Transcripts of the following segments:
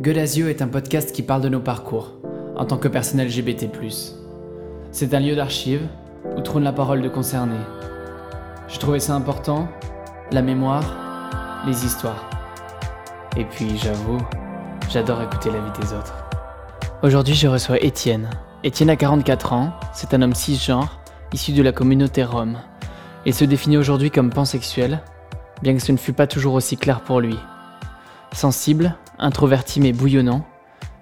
Gueule est un podcast qui parle de nos parcours, en tant que personne LGBT. C'est un lieu d'archives où trône la parole de concernés. Je trouvais ça important, la mémoire, les histoires. Et puis, j'avoue, j'adore écouter la vie des autres. Aujourd'hui, je reçois Étienne. Étienne a 44 ans, c'est un homme cisgenre, issu de la communauté rome. Il se définit aujourd'hui comme pansexuel, bien que ce ne fût pas toujours aussi clair pour lui. Sensible, introverti mais bouillonnant,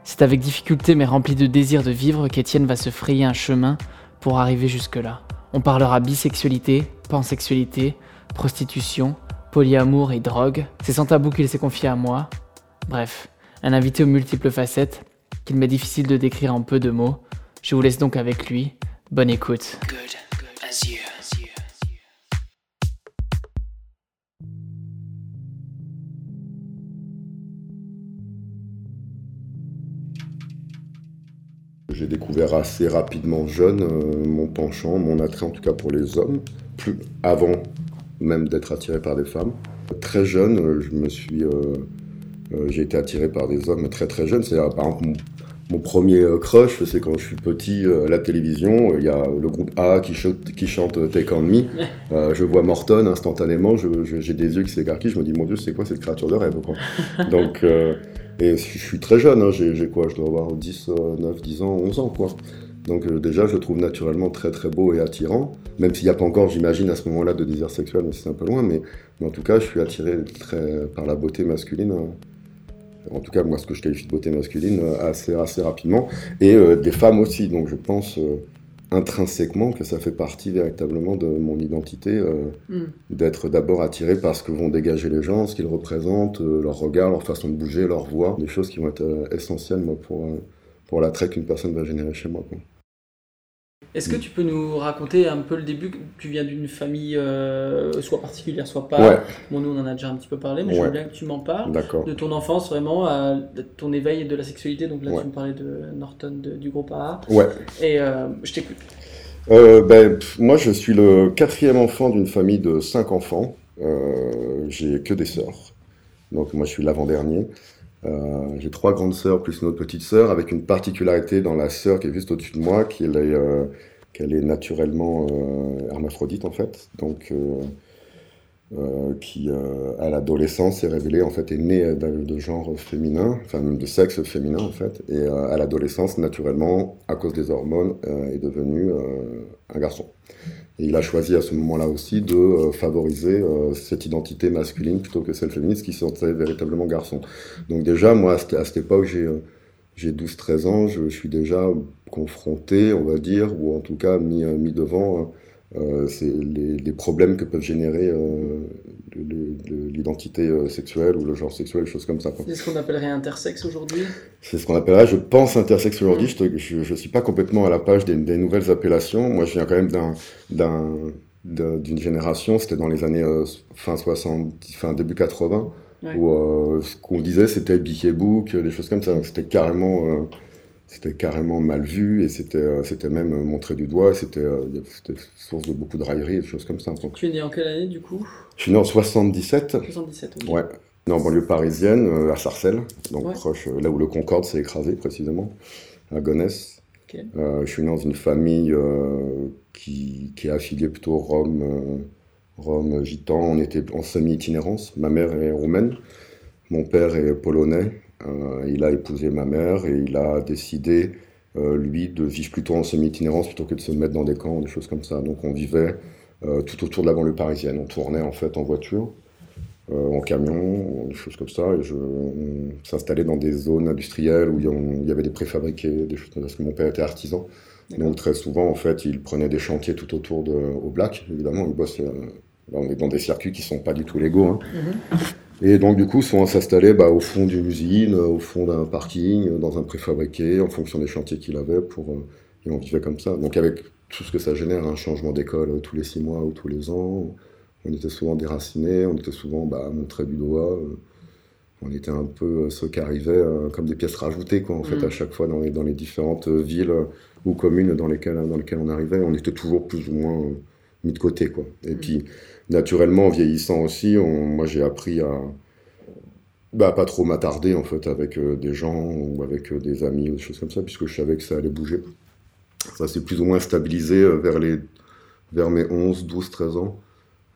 c'est avec difficulté mais rempli de désir de vivre qu'Étienne va se frayer un chemin pour arriver jusque-là. On parlera bisexualité, pansexualité, prostitution, polyamour et drogue. C'est sans tabou qu'il s'est confié à moi. Bref, un invité aux multiples facettes qu'il m'est difficile de décrire en peu de mots. Je vous laisse donc avec lui. Bonne écoute. J'ai découvert assez rapidement jeune euh, mon penchant, mon attrait en tout cas pour les hommes, plus avant même d'être attiré par des femmes. Très jeune, euh, je me suis, euh, j'ai été attiré par des hommes très très jeunes. C'est par exemple mon, premier crush, c'est quand je suis petit à la télévision. Il y a le groupe A qui, chante, qui chante Take On Me. je vois Morton instantanément. j'ai des yeux qui s'écarquillent. Je me dis mon Dieu, c'est quoi cette créature de rêve Donc et je suis très jeune, hein, j'ai quoi Je dois avoir 10, 9, 10 ans, 11 ans, quoi. Donc euh, déjà, je le trouve naturellement très très beau et attirant, même s'il n'y a pas encore, j'imagine, à ce moment-là de désir sexuel, mais c'est un peu loin, mais, en tout cas, je suis attiré très, par la beauté masculine. Hein. En tout cas, moi, ce que je qualifie de beauté masculine, euh, assez, assez rapidement. Et euh, des femmes aussi, donc je pense intrinsèquement que ça fait partie véritablement de mon identité, euh, mm. d'être d'abord attiré par ce que vont dégager les gens, ce qu'ils représentent, euh, leur regard, leur façon de bouger, leur voix, des choses qui vont être euh, essentielles moi, pour, pour l'attrait qu'une personne va générer chez moi. Est-ce que tu peux nous raconter un peu le début? Tu viens d'une famille euh, soit particulière, soit pas. Bon, nous, on en a déjà un petit peu parlé, mais je veux bien que tu m'en parles. De ton enfance, vraiment, à ton éveil de la sexualité. Donc là, tu me parlais de Norton, du groupe A. Ouais. Et euh, je t'écoute. Euh, ben, moi, je suis le quatrième enfant d'une famille de cinq enfants. J'ai que des sœurs. Donc, moi, je suis l'avant-dernier. Euh, j'ai trois grandes sœurs plus une autre petite sœur, avec une particularité dans la sœur qui est juste au-dessus de moi, est, euh, qu'elle est naturellement euh, hermaphrodite en fait, donc qui à l'adolescence s'est révélée en fait est née de genre féminin, enfin de sexe féminin en fait, et à l'adolescence naturellement à cause des hormones est devenu un garçon. Et il a choisi à ce moment-là aussi de euh, favoriser euh, cette identité masculine plutôt que celle féminine, qui sentait véritablement garçon. Donc déjà, moi, à cette, époque, j'ai euh, j'ai 12-13 ans, je, suis déjà confronté, on va dire, ou en tout cas mis, mis devant euh, les, problèmes que peuvent générer euh, l'identité euh, sexuelle ou le genre sexuel, des choses comme ça. C'est ce qu'on appellerait intersexe aujourd'hui C'est ce qu'on appellerait, je pense, intersexe aujourd'hui. Je ne suis pas complètement à la page des, nouvelles appellations. Moi, je viens quand même d'un d'une génération, c'était dans les années fin 60, fin début 80, où ce qu'on disait c'était Bic Book, des choses comme ça. C'était carrément c'était carrément mal vu et c'était euh, c'était même montré du doigt. C'était euh, source de beaucoup de railleries et des choses comme ça. tu es né en quelle année du coup? Je suis né en 77. 77, oui. Ouais. Né en banlieue parisienne, euh, à Sarcelles, donc proche, là où le Concorde s'est écrasé précisément, à Gonesse. je suis né dans une famille qui, qui, est affiliée plutôt Rome, Rome gitan. On était en semi-itinérance. Ma mère est roumaine, mon père est polonais. Euh, il a épousé ma mère et il a décidé, euh, lui, de vivre plutôt en semi-itinérance plutôt que de se mettre dans des camps, des choses comme ça. Donc on vivait euh, tout autour de la banlieue parisienne. On tournait en fait en voiture, en camion, des choses comme ça. Et je, on s'installait dans des zones industrielles où il y avait des préfabriqués, des choses parce que mon père était artisan. Donc très souvent, en fait, il prenait des chantiers tout autour de, au Black, évidemment. Il bosse, on est dans des circuits qui sont pas du tout légaux. Hein. Mhm. Et donc, du coup, souvent s'installer bah, au fond d'une usine, euh, au fond d'un parking, euh, dans un préfabriqué, en fonction des chantiers qu'il avait, pour, euh, et on vivait comme ça. Donc, avec tout ce que ça génère, un changement d'école tous les six mois ou tous les ans, on était souvent déracinés, on était souvent bah, montrés du doigt, on était un peu ceux qui arrivaient comme des pièces rajoutées, quoi, en fait, à mm. chaque fois dans les, dans les différentes villes ou communes dans lesquelles, dans lesquelles on arrivait, on était toujours plus ou moins mis de côté, quoi. Et mm. puis, naturellement, en vieillissant aussi, moi j'ai appris à, bah, pas trop m'attarder en fait avec des gens ou avec des amis ou des choses comme ça, puisque je savais que ça allait bouger. Ça s'est plus ou moins stabilisé vers, les, mes 11, 12, 13 ans.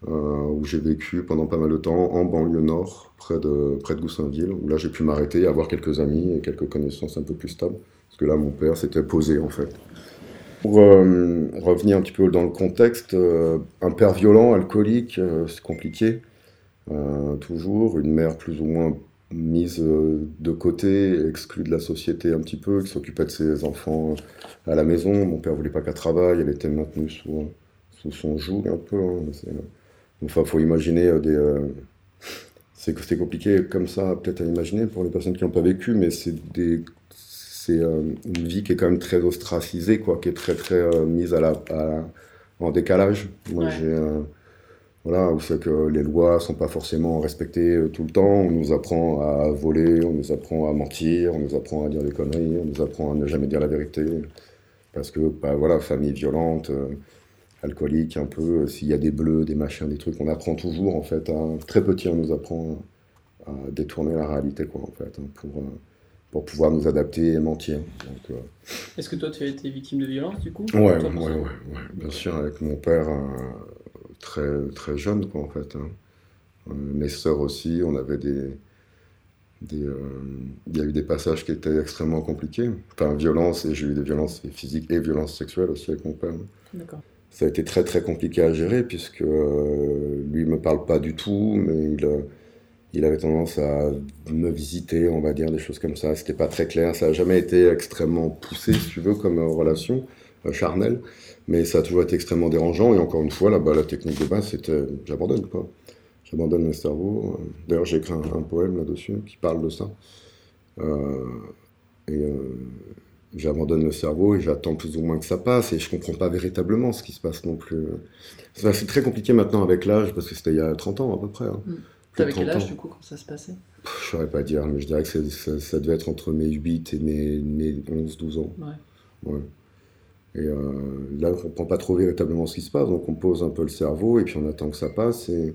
Euh, où j'ai vécu pendant pas mal de temps en banlieue nord, près de, près de Goussainville, où là j'ai pu m'arrêter, avoir quelques amis et quelques connaissances un peu plus stables, parce que là mon père s'était posé en fait. Pour euh, revenir un petit peu dans le contexte, euh, un père violent, alcoolique, c'est compliqué, toujours, une mère plus ou moins mise de côté, exclue de la société un petit peu, qui s'occupait de ses enfants à la maison. Mon père voulait pas qu'elle travaille, elle était maintenue sous, sous son joug un peu. Hein, Enfin, faut imaginer euh, des. Euh, c'est compliqué comme ça, peut-être à imaginer pour les personnes qui n'ont pas vécu, mais c'est des. C'est euh, une vie qui est quand même très ostracisée, quoi, qui est très très mise à la, en décalage. Moi, j'ai voilà, où c'est que les lois sont pas forcément respectées tout le temps. On nous apprend à voler, on nous apprend à mentir, on nous apprend à dire des conneries, on nous apprend à ne jamais dire la vérité. Parce que, bah, voilà, famille violente, alcoolique un peu, s'il y a des bleus, des machins, des trucs, on apprend toujours en fait. très petit, on nous apprend à détourner la réalité quoi en fait, hein, pour, euh, pour pouvoir nous adapter et mentir. Euh, Est-ce que toi tu as été victime de violence du coup ouais, ouais, ouais, ouais, bien sûr, avec mon père euh, très, très jeune quoi en fait. Hein. mes sœurs aussi, on avait des. Des, il y a eu des passages qui étaient extrêmement compliqués. Enfin, violence, et j'ai eu des violences physiques et violences sexuelles aussi avec mon père. D'accord ça a été très très compliqué à gérer puisque euh, lui me parle pas du tout, mais il, euh, il, avait tendance à me visiter, on va dire des choses comme ça. C'était pas très clair, ça a jamais été extrêmement poussé, si tu veux, comme euh, relation charnelle, mais ça a toujours été extrêmement dérangeant. Et encore une fois, là, bas la technique de base, c'était j'abandonne quoi. J'abandonne mon cerveau. D'ailleurs, j'ai écrit un, un, poème là-dessus qui parle de ça. et j'abandonne le cerveau et j'attends plus ou moins que ça passe et je comprends pas véritablement ce qui se passe non plus. C'est très compliqué maintenant avec l'âge parce que c'était il y a 30 ans à peu près. Hein. Mm. T'avais quel âge du coup quand ça se passait? Je saurais pas dire, mais je dirais que ça, devait être entre mes 8 et mes, mes 11-12 ans. Ouais. ouais. Et euh, là, on comprend pas trop véritablement ce qui se passe, donc on pose un peu le cerveau et puis on attend que ça passe. Et,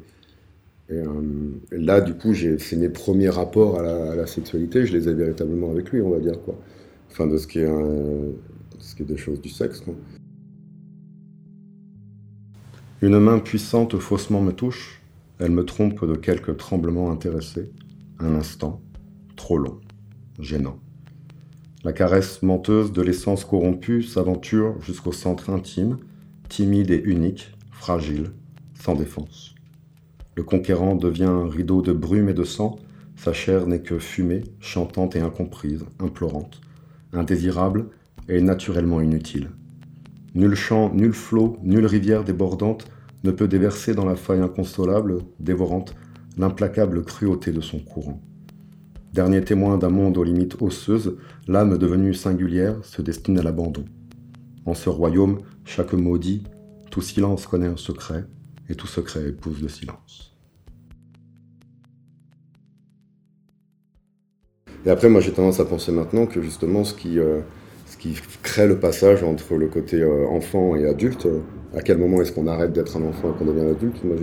euh, là, du coup, c'est mes premiers rapports à la, à la, sexualité, je les ai véritablement avec lui, on va dire. quoi enfin de ce qui est, ce qui est des choses du sexe. Une main puissante faussement me touche, elle me trompe de quelques tremblements intéressés, un instant, trop long, gênant. La caresse menteuse de l'essence corrompue s'aventure jusqu'au centre intime, timide et unique, fragile, sans défense. Le conquérant devient un rideau de brume et de sang, sa chair n'est que fumée, chantante et incomprise, implorante, indésirable et naturellement inutile. Nul champ, nul flot, nulle rivière débordante ne peut déverser dans la faille inconsolable, dévorante, l'implacable cruauté de son courant. Dernier témoin d'un monde aux limites osseuses, l'âme devenue singulière se destine à l'abandon. En ce royaume, chaque maudit, tout silence connaît un secret, et tout secret épouse le silence. Et après, moi, j'ai tendance à penser maintenant que justement, ce qui, euh, ce qui crée le passage entre le côté euh, enfant et adulte, euh, à quel moment est-ce qu'on arrête d'être un enfant et qu'on devient adulte? Moi,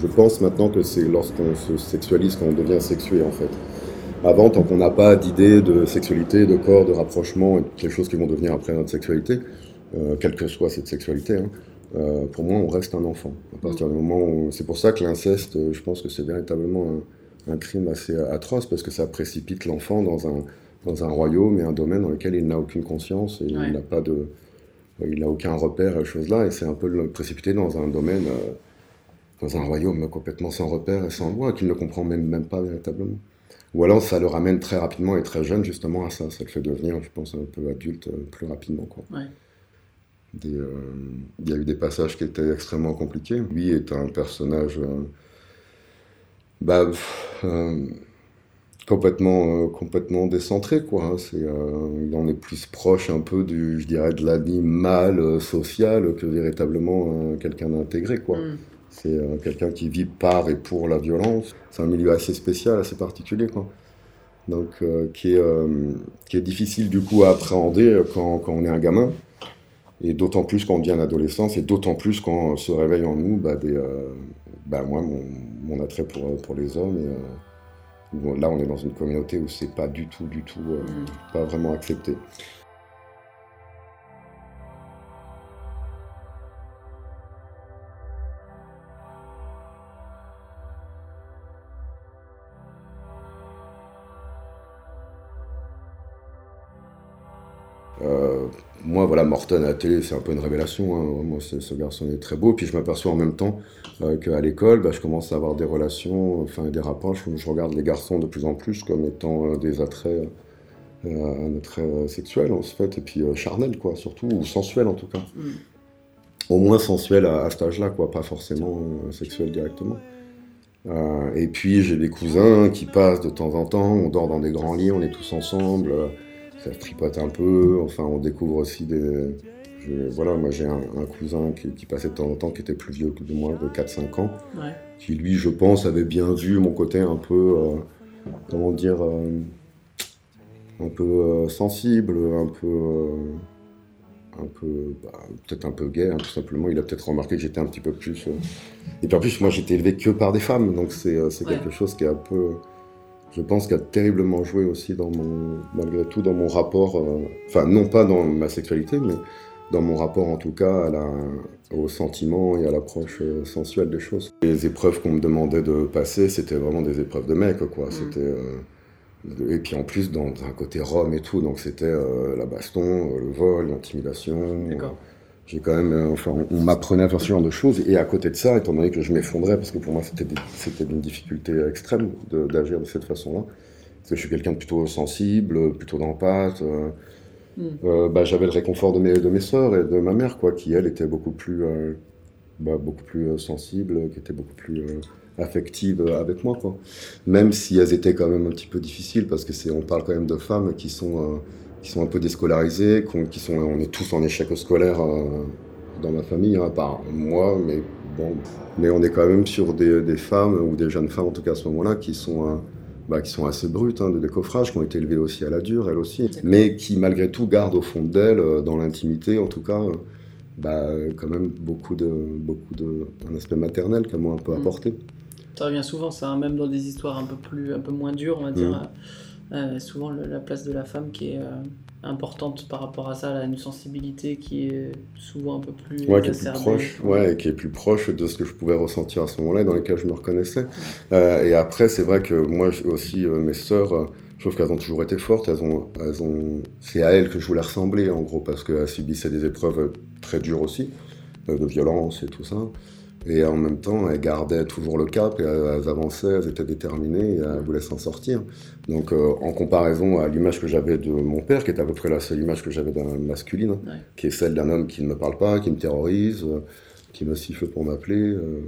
je, pense maintenant que c'est lorsqu'on se sexualise qu'on devient sexué, en fait. Avant, tant qu'on n'a pas d'idée de sexualité, de corps, de rapprochement, et toutes les choses qui vont devenir après notre sexualité, quelle que soit cette sexualité, hein, pour moi, on reste un enfant. À partir du moment où... C'est pour ça que l'inceste, je pense que c'est véritablement un un crime assez atroce parce que ça précipite l'enfant dans un, dans un royaume et un domaine dans lequel il n'a aucune conscience et il n'a pas de il n'a aucun repère à choses là et c'est un peu le précipiter dans un domaine euh, dans un royaume complètement sans repère et sans loi qu'il ne comprend même, même pas véritablement. Ou alors ça le ramène très rapidement et très jeune justement à ça. Ça le fait devenir je pense un peu adulte euh, plus rapidement quoi. Euh, il y a eu des passages qui étaient extrêmement compliqués. Lui est un personnage bah, euh, complètement, euh, complètement décentré, quoi. Hein. C'est, euh, il en est plus proche un peu du, je dirais, de l'animal social que véritablement quelqu'un d'intégré, quoi. Mm. C'est quelqu'un qui vit par et pour la violence. C'est un milieu assez spécial, assez particulier, quoi. Donc, qui, est, qui est difficile du coup à appréhender quand, quand on est un gamin. Et d'autant plus quand on devient un adolescent, et d'autant plus quand se réveille en nous bah, des, bah, moi, mon, mon, attrait pour, pour les hommes et là, on est dans une communauté où c'est pas du tout, du tout, mm. pas vraiment accepté. Moi, voilà, Morton à la télé, c'est un peu une révélation. Hein. ce garçon est très beau. Puis je m'aperçois en même temps euh, qu'à l'école, bah, je commence à avoir des relations, enfin des rapproches où je regarde les garçons de plus en plus comme étant euh, des attraits, un attrait sexuel en fait, et puis charnel, quoi, surtout, ou sensuel en tout cas. Mm. Au moins sensuel à, cet âge-là, quoi, pas forcément sexuel directement. et puis j'ai des cousins qui passent de temps en temps, on dort dans des grands lits, on est tous ensemble ça tripote un peu. Enfin, on découvre aussi des. voilà, moi j'ai un, cousin qui, passait de temps en temps, qui était plus vieux que moi, de 4-5 ans, qui lui, je pense, avait bien vu mon côté un peu, euh, comment dire, euh, un peu euh, sensible, un peu, un peu, bah, peut-être un peu gay, hein, tout simplement. Il a peut-être remarqué que j'étais un petit peu plus. Et puis en plus, moi j'étais élevé que par des femmes, donc c'est quelque chose qui est un peu je pense qu'il a terriblement joué aussi dans mon, malgré tout, dans mon rapport, euh, enfin non pas dans ma sexualité, mais dans mon rapport en tout cas à la, au sentiment et à l'approche euh, sensuelle des choses. Les épreuves qu'on me demandait de passer, c'était vraiment des épreuves de mec, quoi. Mm. C'était euh, et puis en plus dans un côté rome et tout, donc c'était la baston, le vol, l'intimidation j'ai quand même, euh, enfin, on, m'apprenait à faire ce genre de choses. Et à côté de ça, étant donné que je m'effondrais, parce que pour moi c'était d'une difficulté extrême d'agir de, cette façon-là, parce que je suis quelqu'un de plutôt sensible, plutôt d'empathe. Euh, hmm. euh, bah, j'avais le réconfort de mes de mes sœurs et de ma mère, quoi, qui elle était beaucoup plus bah, beaucoup plus sensible, qui était beaucoup plus affective avec moi, quoi. Même si elles étaient quand même un petit peu difficiles, parce que c'est on parle quand même de femmes qui sont qui sont un peu déscolarisés, qui sont, on est tous en échec scolaire euh, dans ma famille, hein, à part moi, mais bon, mais on est quand même sur des, femmes ou des jeunes femmes en tout cas à ce moment-là qui sont euh, bah, qui sont assez brutes hein, de décoffrage, qui ont été élevées aussi à la dure, elles aussi, mais qui malgré tout gardent au fond d'elles, euh, dans l'intimité en tout cas, bah, quand même beaucoup de, beaucoup de, un aspect maternel qu'elles m'ont un peu mm. apporté. Ça revient souvent, ça, hein, même dans des histoires un peu, plus, un peu moins dures, on va dire. Mm. Euh, souvent la place de la femme qui est euh, importante par rapport à ça, elle a une sensibilité qui est souvent un peu plus ouais, qui est plus proche, ouais, qui est plus proche de ce que je pouvais ressentir à ce moment-là, dans lequel je me reconnaissais. Euh, et après, c'est vrai que moi aussi, mes sœurs, je trouve qu'elles ont toujours été fortes. Elles ont, elles ont, c'est à elles que je voulais ressembler, en gros, parce qu'elles subissaient des épreuves très dures aussi, de violence et tout ça. Et en même temps, elles gardaient toujours le cap, et elles avançaient, elles étaient déterminées, et elles voulaient s'en sortir. Donc, euh, en comparaison à l'image que j'avais de mon père, qui est à peu près la seule image que j'avais d'un masculine, qui est celle d'un homme qui ne me parle pas, qui me terrorise, euh, qui me siffle pour m'appeler, euh,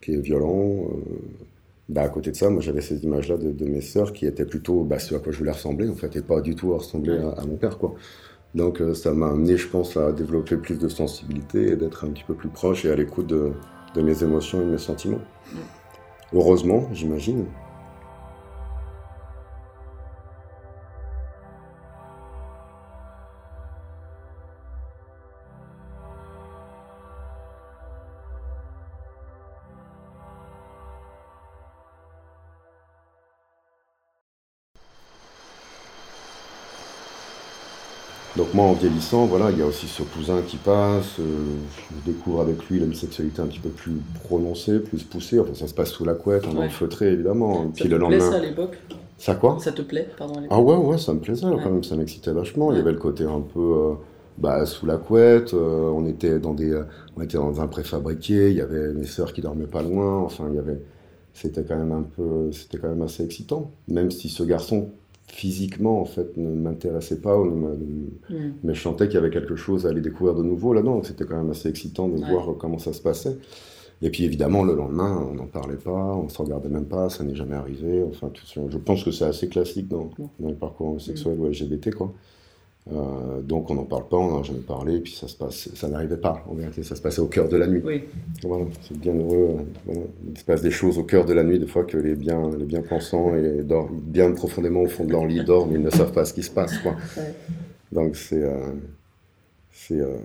qui est violent. bah, à côté de ça, moi j'avais ces images-là de, mes sœurs qui étaient plutôt bah, ce à quoi je voulais ressembler, en fait, et pas du tout à ressembler à, mon père, quoi. Donc, ça m'a amené, je pense, à développer plus de sensibilité et d'être un petit peu plus proche et à l'écoute de de mes émotions et de mes sentiments. Heureusement, j'imagine. Moi, en vieillissant, voilà, il y a aussi ce cousin qui passe. Euh, je découvre avec lui une sexualité un petit peu plus prononcée, plus poussée. Enfin, ça se passe sous la couette, en ouais. feutré, évidemment. Ça Puis te le lendemain. ça à l'époque Ça quoi? Ça te plaît, pardon, Ah ouais, ouais, ça me plaisait quand même, ça m'excitait vachement. Il y avait le côté un peu euh, bah, sous la couette. Euh, on était dans des, on était dans un préfabriqué. Il y avait mes sœurs qui dormaient pas loin. Enfin, il y avait, c'était quand même un peu, c'était quand même assez excitant. Même si ce garçon physiquement en fait ne m'intéressait pas ou ne mm. mais je sentais qu'il y avait quelque chose à aller découvrir de nouveau là-dedans. C'était quand même assez excitant de voir comment ça se passait. Et puis évidemment le lendemain on n'en parlait pas on se regardait même pas ça n'est jamais arrivé. Enfin tout, je pense que c'est assez classique dans, dans le parcours sexuel ou LGBT quoi euh, donc on n'en parle pas, on n'en a jamais parlé, puis ça se passe, ça n'arrivait pas. En vérité, ça se passait au cœur de la nuit. Oui. Voilà, c'est bien heureux. Il se passe des choses au cœur de la nuit, des fois que les bien, les bien pensants et bien profondément au fond de leur lit dorment, ils ne savent pas ce qui se passe. Quoi. Donc c'est euh, euh,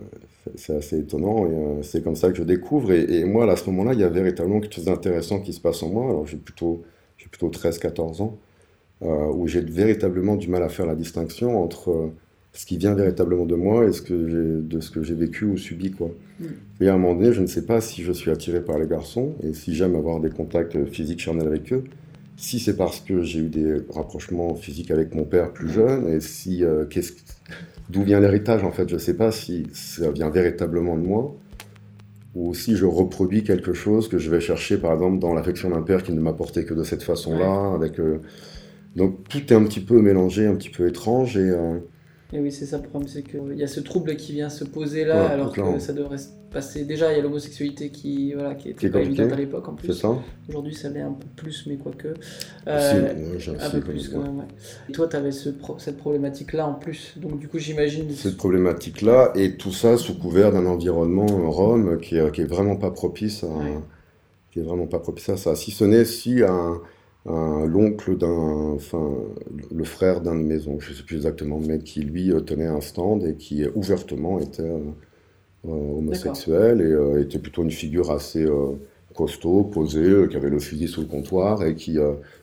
c'est assez étonnant et c'est comme ça que je découvre. Et, moi, à ce moment-là, il y a véritablement quelque chose d'intéressant qui se passe en moi. Alors j'ai plutôt, plutôt 13-14 ans. où j'ai véritablement du mal à faire la distinction entre ce qui vient véritablement de moi et ce que de ce que j'ai vécu ou subi. Quoi. Mm. Et à un moment donné, je ne sais pas si je suis attiré par les garçons et si j'aime avoir des contacts physiques charnels avec eux. Si c'est parce que j'ai eu des rapprochements physiques avec mon père plus jeune et si euh, d'où vient l'héritage en fait, je ne sais pas si ça vient véritablement de moi ou si je reproduis quelque chose que je vais chercher par exemple dans l'affection d'un père qui ne m'apportait que de cette façon-là. Avec euh, donc tout est un petit peu mélangé, un petit peu étrange et euh, et oui, c'est ça le problème, c'est qu'il y a ce trouble qui vient se poser là, alors que ça devrait se passer. Déjà, il y a l'homosexualité qui, voilà, qui était pas évidente à l'époque en plus. Aujourd'hui, ça l'est un peu plus, mais quoique. Euh, un peu plus quand même, Et toi, tu avais ce cette problématique-là en plus. Donc, du coup, j'imagine. Cette problématique-là, et tout ça sous couvert d'un environnement rome qui qui est vraiment pas propice à. Qui est vraiment pas propice à ça. Si ce n'est si un l'oncle d'un, enfin, le frère d'un de mes oncles, je ne sais plus exactement, mais qui lui euh, tenait un stand et qui ouvertement était euh, euh, homosexuel et était plutôt une figure assez costaud, posée, qui avait le fusil sous le comptoir et qui,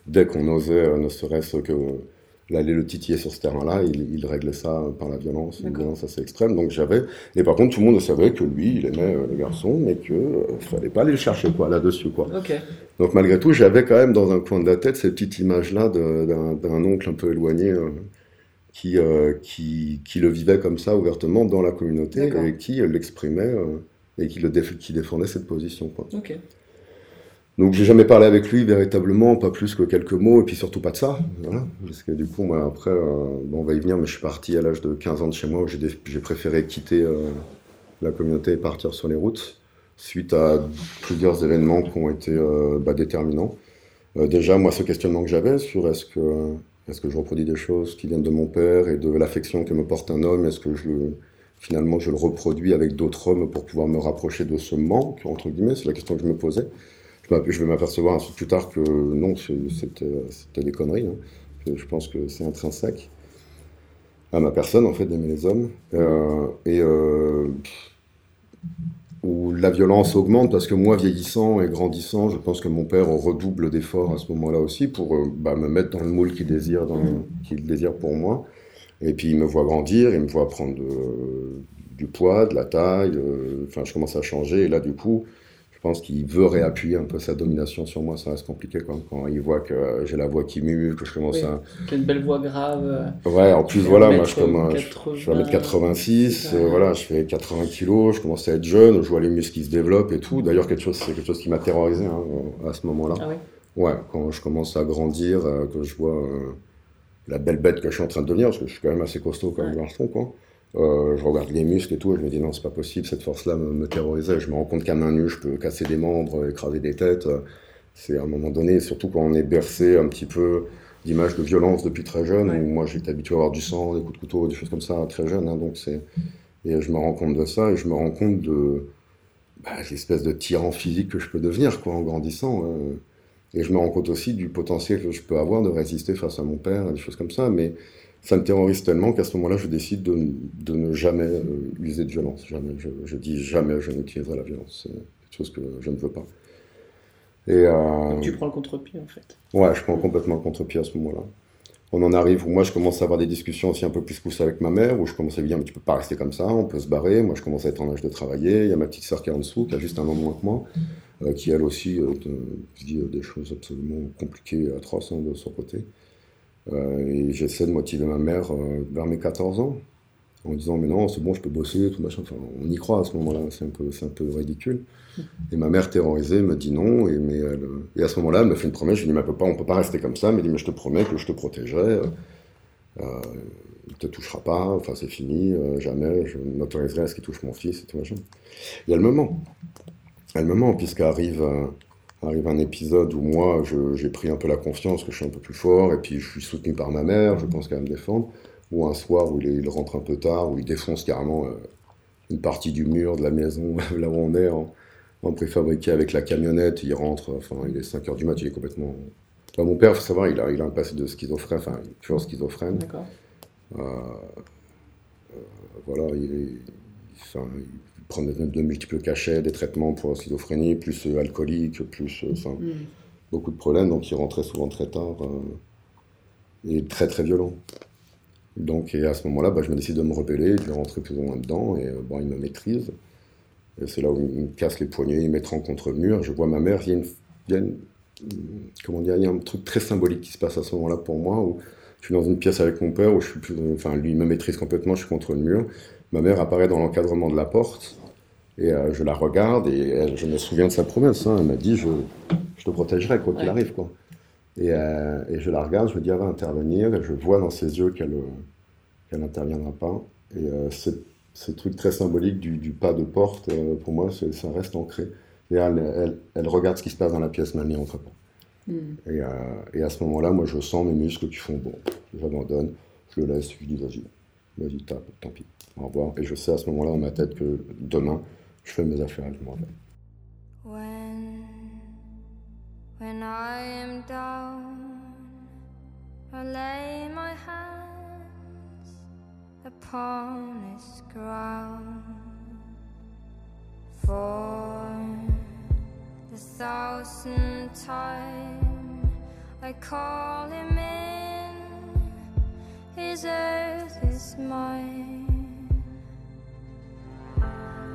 dès qu'on osait, ne serait-ce que l'aller le titiller sur ce terrain-là, il, réglait ça par la violence, une violence assez extrême. Donc j'avais, et par contre tout le monde savait que lui, il aimait les garçons, mais que ne fallait pas aller le chercher quoi là-dessus quoi. Donc malgré tout, j'avais quand même dans un coin de la tête cette petite image-là d'un oncle un peu éloigné euh, qui, euh, qui, qui, le vivait comme ça ouvertement dans la communauté et qui l'exprimait euh, et qui, le qui défendait cette position. Quoi. Donc j'ai jamais parlé avec lui véritablement, pas plus que quelques mots, et puis surtout pas de ça. Voilà. Parce que du coup, moi après, bon, on va y venir, mais je suis parti à l'âge de 15 ans de chez moi où j'ai préféré quitter la communauté et partir sur les routes suite à plusieurs événements qui ont été euh, bah, déterminants. Euh, déjà, moi, ce questionnement que j'avais sur est-ce que, que je reproduis des choses qui viennent de mon père et de l'affection que me porte un homme, est-ce que je finalement je le reproduis avec d'autres hommes pour pouvoir me rapprocher de ce manque, entre guillemets, c'est la question que je me posais. Je vais m'apercevoir plus tard que non, c'était des conneries. Hein. Je pense que c'est intrinsèque à ma personne, en fait, d'aimer les hommes. Euh, et où la violence augmente parce que moi, vieillissant et grandissant, je pense que mon père redouble d'efforts à ce moment-là aussi pour euh, bah, me mettre dans le moule qu'il désire, qu'il désire pour moi. Et puis il me voit grandir, il me voit prendre du poids, de la taille. Euh, enfin, je commence à changer et là, du coup, pense qu'il veut réappuyer un peu sa domination sur moi. Ça reste compliqué quand, quand il voit que j'ai la voix qui mue, que je commence à. Quelle belle voix grave. Ouais, en plus, voilà, moi je, commence, je, suis à 1m86, euh, voilà, je fais 80 kilos, je commence à être jeune, je vois les muscles qui se développent et tout. D'ailleurs, quelque chose, c'est quelque chose qui m'a terrorisé hein, à ce moment-là. Ah ouais quand je commence à grandir, euh, que je vois euh, la belle bête que je suis en train de devenir, parce que je suis quand même assez costaud comme garçon, quoi. Euh, je regarde les muscles et tout, et je me dis non, c'est pas possible, cette force-là me, terrorisait. Je me rends compte qu'à main nue, je peux casser des membres, écraser des têtes. C'est à un moment donné, surtout quand on est bercé un petit peu d'images de violence depuis très jeune, où moi j'étais habitué à avoir du sang, des coups de couteau, des choses comme ça très jeune. Hein, donc c'est et je me rends compte de ça, et je me rends compte de bah, l'espèce de tyran physique que je peux devenir quoi, en grandissant. Euh. et je me rends compte aussi du potentiel que je peux avoir de résister face à mon père, des choses comme ça. Mais ça me terrorise tellement qu'à ce moment-là, je décide de, de ne jamais euh, user de violence. Jamais. Je, dis jamais je n'utiliserai la violence. C'est quelque chose que je ne veux pas. Et, euh, tu prends le contre-pied en fait. Ouais, je prends complètement le contre-pied à ce moment-là. On en arrive où moi je commence à avoir des discussions aussi un peu plus poussées avec ma mère, où je commence à lui dire mais tu peux pas rester comme ça, on peut se barrer. Moi je commence à être en âge de travailler. Il y a ma petite sœur qui est en dessous, qui a juste un an moins que moi, euh, qui elle aussi dit des choses absolument compliquées, atroces hein, de son côté. Euh, et j'essaie de motiver ma mère euh, vers mes 14 ans en disant mais non c'est bon je peux bosser tout machin. Enfin, on y croit à ce moment-là c'est un peu c'est un peu ridicule. Et ma mère terrorisée me dit non et mais elle, et à ce moment-là elle me fait une promesse. Je lui dis mais on peut pas on peut pas rester comme ça. Elle me dit mais je te promets que je te protégerai. Euh, il te touchera pas. Enfin c'est fini jamais. Je n'autoriserai à ce qu'il touche mon fils et tout machin. Et elle me ment. Elle me ment puisqu'arrive arrive un épisode où moi, j'ai pris un peu la confiance, que je suis un peu plus fort, et puis je suis soutenu par ma mère, je pense qu'elle va me défendre. Ou un soir où il, rentre un peu tard, où il défonce carrément euh, une partie du mur de la maison, là où on est, en, préfabriqué avec la camionnette, il rentre, enfin, il est 5h du mat, il est complètement... mon père, il faut savoir, il a, il a un passé de schizophrène, enfin, toujours schizophrène. D'accord. Euh, euh, voilà, il est... Enfin, prendre de, multiples cachets, des traitements pour la schizophrénie, plus euh, alcoolique, plus euh, mm. beaucoup de problèmes, donc il rentrait souvent très tard. et très très violent. Donc, et à ce moment-là, bah, je me décide de me rebeller, de rentrer plus ou moins dedans, et bon, il me maîtrise. Et c'est là où il me casse les poignets, il me mettra contre le mur. Je vois ma mère, il y a, une, il y a comment dire, il y a un truc très symbolique qui se passe à ce moment-là pour moi, où je suis dans une pièce avec mon père, où je suis plus, enfin, lui me maîtrise complètement, je suis contre le mur. Ma mère apparaît dans l'encadrement de la porte, et euh, je la regarde, et je me souviin de sa promesse. Hein. elle m'a dit, je, je, te protégerai quoi qu'il arrive. Quoi. Et, euh, et, je la regarde, je me dis, elle va intervenir, et je vois dans ses yeux qu'elle n'interviendra pas. Et euh, ce truc très symbolique du, du pas de porte, euh, pour moi, ça reste ancré. Et elle, elle, regarde ce qui se passe dans la pièce, mais elle n'y entre pas. Hmm. Et, euh, et, à ce moment-là, moi, je sens mes muscles qui font bon, j'abandonne, je le laisse, je dis vas-y, tant pis, au revoir. Et je sais à ce moment-là dans ma tête que demain, je fais mes affaires. When, I am down, I lay my hands upon ground for the. I call him in, his earth is mine.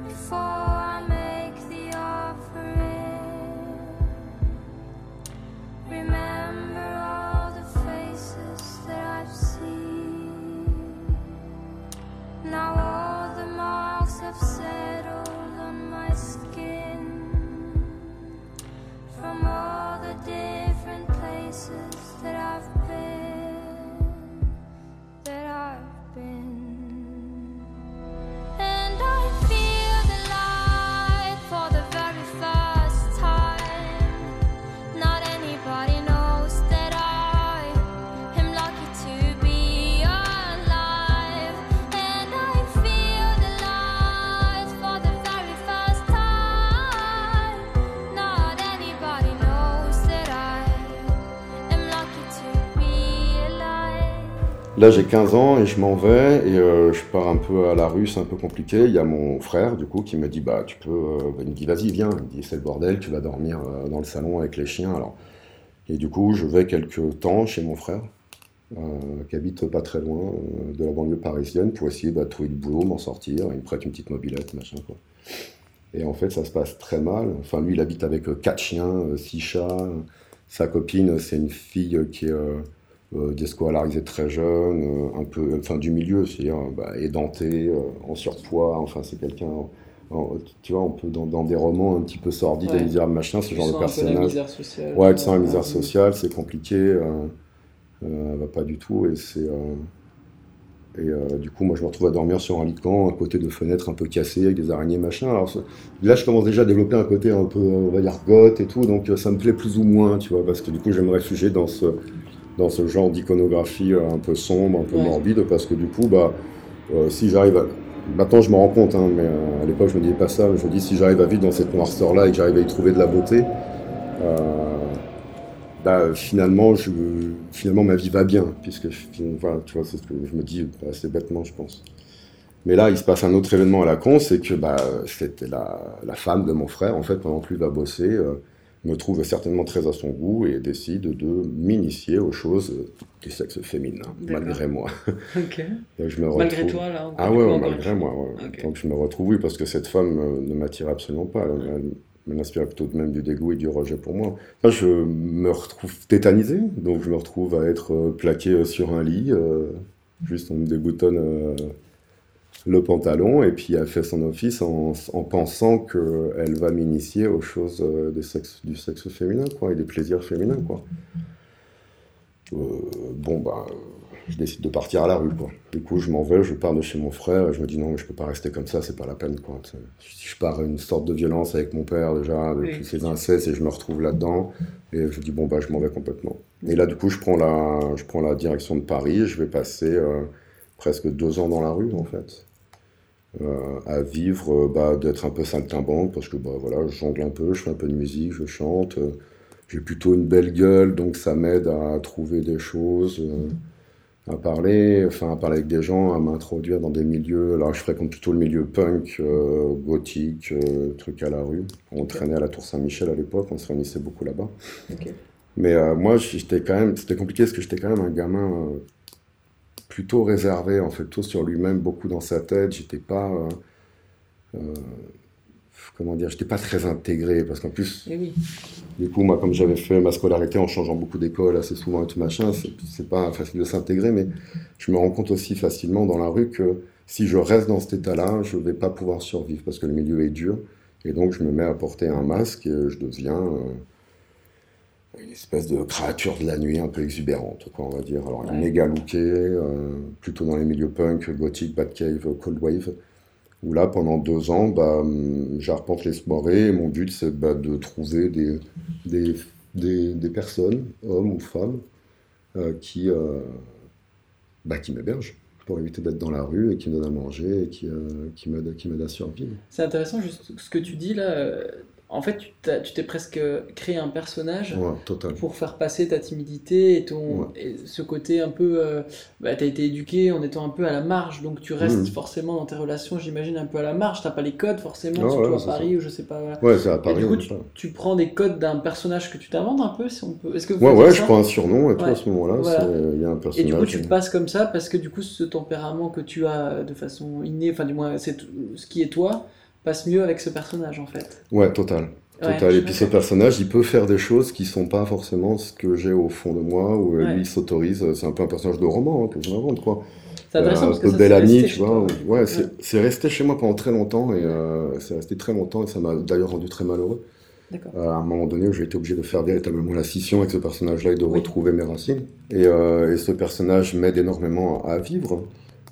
Before I make the offering, remember all the faces that I've seen. Now all the marks have settled on my skin from all the different places that I've been, Là, j'ai 15 ans et je m'en vais et euh, je pars un peu à la rue, c'est un peu compliqué. Il y a mon frère, du coup, qui me dit Bah, tu peux. Euh, bah, il me dit Vas-y, viens. Il me dit C'est le bordel, tu vas dormir euh, dans le salon avec les chiens. Alors. Et du coup, je vais quelques temps chez mon frère, qui habite pas très loin de la banlieue parisienne, pour essayer bah, de trouver du boulot, m'en sortir. Il me prête une petite mobilette, machin, quoi. Et en fait, ça se passe très mal. Enfin, lui, il habite avec quatre chiens, six chats. Sa copine, c'est une fille qui est déscolarisé très jeune, euh, un peu, enfin du milieu, c'est-à-dire bah, édenté, euh, en surpoids, enfin c'est quelqu'un, tu vois, on peut dans, dans, des romans un petit peu sordides, ouais. dire machin, ce genre de personnage. La misère sociale. Ouais, tu sens la misère sociale, c'est compliqué, euh, va pas du tout, et c'est. Et du coup, moi, je me retrouve à dormir sur un lit de camp, à côté de fenêtres un peu cassées, avec des araignées, machin. Alors, là, je commence déjà à développer un côté un peu, on va dire, goth et tout, donc ça me plaît plus ou moins, tu vois, parce que du coup, je me réfugier dans ce, dans ce genre d'iconographie euh, un peu sombre, un peu morbide, parce que du coup, bah, euh, si j'arrive à... Maintenant, je me rends compte, hein, mais euh, à l'époque, je me disais pas ça. Je me dis, si j'arrive à vivre dans cette noirceur-là et que j'arrive à y trouver de la beauté, bah, finalement, je, finalement, ma vie va bien, puisque, enfin, tu vois, c'est ce que je me dis assez bêtement, je pense. Mais là, il se passe un autre événement à la con, c'est que bah, c'était la, la, femme de mon frère, en fait, pendant plus va bosser, me trouve certainement très à son goût et décide de m'initier aux choses du sexe féminin, malgré moi. Ok. je me malgré toi, là Ah ouais, malgré moi. Donc je me retrouve, oui, parce que cette femme euh, ne m'attire absolument pas. Elle, m'inspire plutôt même du dégoût et du rejet pour moi. je me retrouve tétanisé, donc je me retrouve à être euh, plaqué euh, sur un lit. juste on me déboutonne le pantalon et puis elle fait son office en, pensant qu'elle va m'initier aux choses euh, du sexe féminin quoi, et des plaisirs féminins. Quoi. Euh, bon, bah, je décide de partir à la rue. Quoi. Du coup, je m'en vais, je pars de chez mon frère et je me dis non, mais je peux pas rester comme ça, c'est pas la peine. Quoi. Si je pars une sorte de violence avec mon père déjà depuis ses incestes et je me retrouve là-dedans, et je dis bon, bah, je m'en vais complètement. Et là, du coup, je prends la, je prends la direction de Paris, je vais passer euh, presque deux ans dans la rue en fait. Euh, à vivre, euh, bah, d'être un peu saltimbanque, parce que bah, voilà, je jongle un peu, je fais un peu de musique, je chante. Euh, j'ai plutôt une belle gueule, donc ça m'aide à trouver des choses, à parler, enfin à parler avec des gens, à m'introduire dans des milieux. Alors je fréquente plutôt le milieu punk, gothique, truc à la rue. On traînait à la Tour Saint-Michel à l'époque, on se réunissait beaucoup là-bas. Mais euh, moi, j'étais quand même, c'était compliqué parce que j'étais quand même un gamin plutôt réservé, en fait, tout sur lui-même, beaucoup dans sa tête. J'étais pas, euh, comment dire, j'étais pas très intégré parce qu'en plus, eh du coup, moi, comme j'avais fait ma scolarité en changeant beaucoup d'école assez souvent et tout machin, c'est pas facile de s'intégrer, mais je me rends compte aussi facilement dans la rue que si je reste dans cet état-là, je vais pas pouvoir survivre parce que le milieu est dur. Et donc, je me mets à porter un masque et je deviens une espèce de créature de la nuit un peu exubérante, quoi, on va dire. Alors, ouais. méga looké, euh, plutôt dans les milieux punk, gothic, cave, cold wave. Où là, pendant deux ans, bah, hum, j'arpente les soirées et mon but, c'est bah, de trouver des, des, des, personnes, hommes ou femmes, euh, qui, euh, bah, qui m'hébergent pour éviter d'être dans la rue et qui me donnent à manger et qui, qui m'aident à survivre. C'est intéressant, juste ce que tu dis là en fait, tu t'es presque créé un personnage pour faire passer ta timidité et, ton, ce côté un peu. Euh, bah, tu as été éduqué en étant un peu à la marge, donc tu restes mmh. forcément dans tes relations, j'imagine, un peu à la marge. Tu pas les codes forcément, surtout à Paris ou je sais pas. Ouais, c'est à Paris. Et du coup, tu, prends des codes d'un personnage que tu t'inventes un peu, si on peut. Est-ce que ouais, ouais, je prends un surnom et tout à ce moment-là, il y a un personnage. Et du coup, tu passes comme ça parce que du coup, ce tempérament que tu as de façon innée, enfin, du moins, c'est ce qui est toi passe mieux avec ce personnage en fait. Ouais, total. Total. et puis ce personnage, il peut faire des choses qui sont pas forcément ce que j'ai au fond de moi, où lui il s'autorise. C'est un peu un personnage de roman hein, que je m'invente, quoi. C'est intéressant euh, parce que tu vois. Ouais, c'est resté chez moi pendant très longtemps et euh, c'est resté très longtemps et ça m'a d'ailleurs rendu très malheureux. Euh, à un moment donné où j'ai été obligé de faire véritablement la scission avec ce personnage-là et de retrouver mes racines. Et, euh, et ce personnage m'aide énormément à vivre.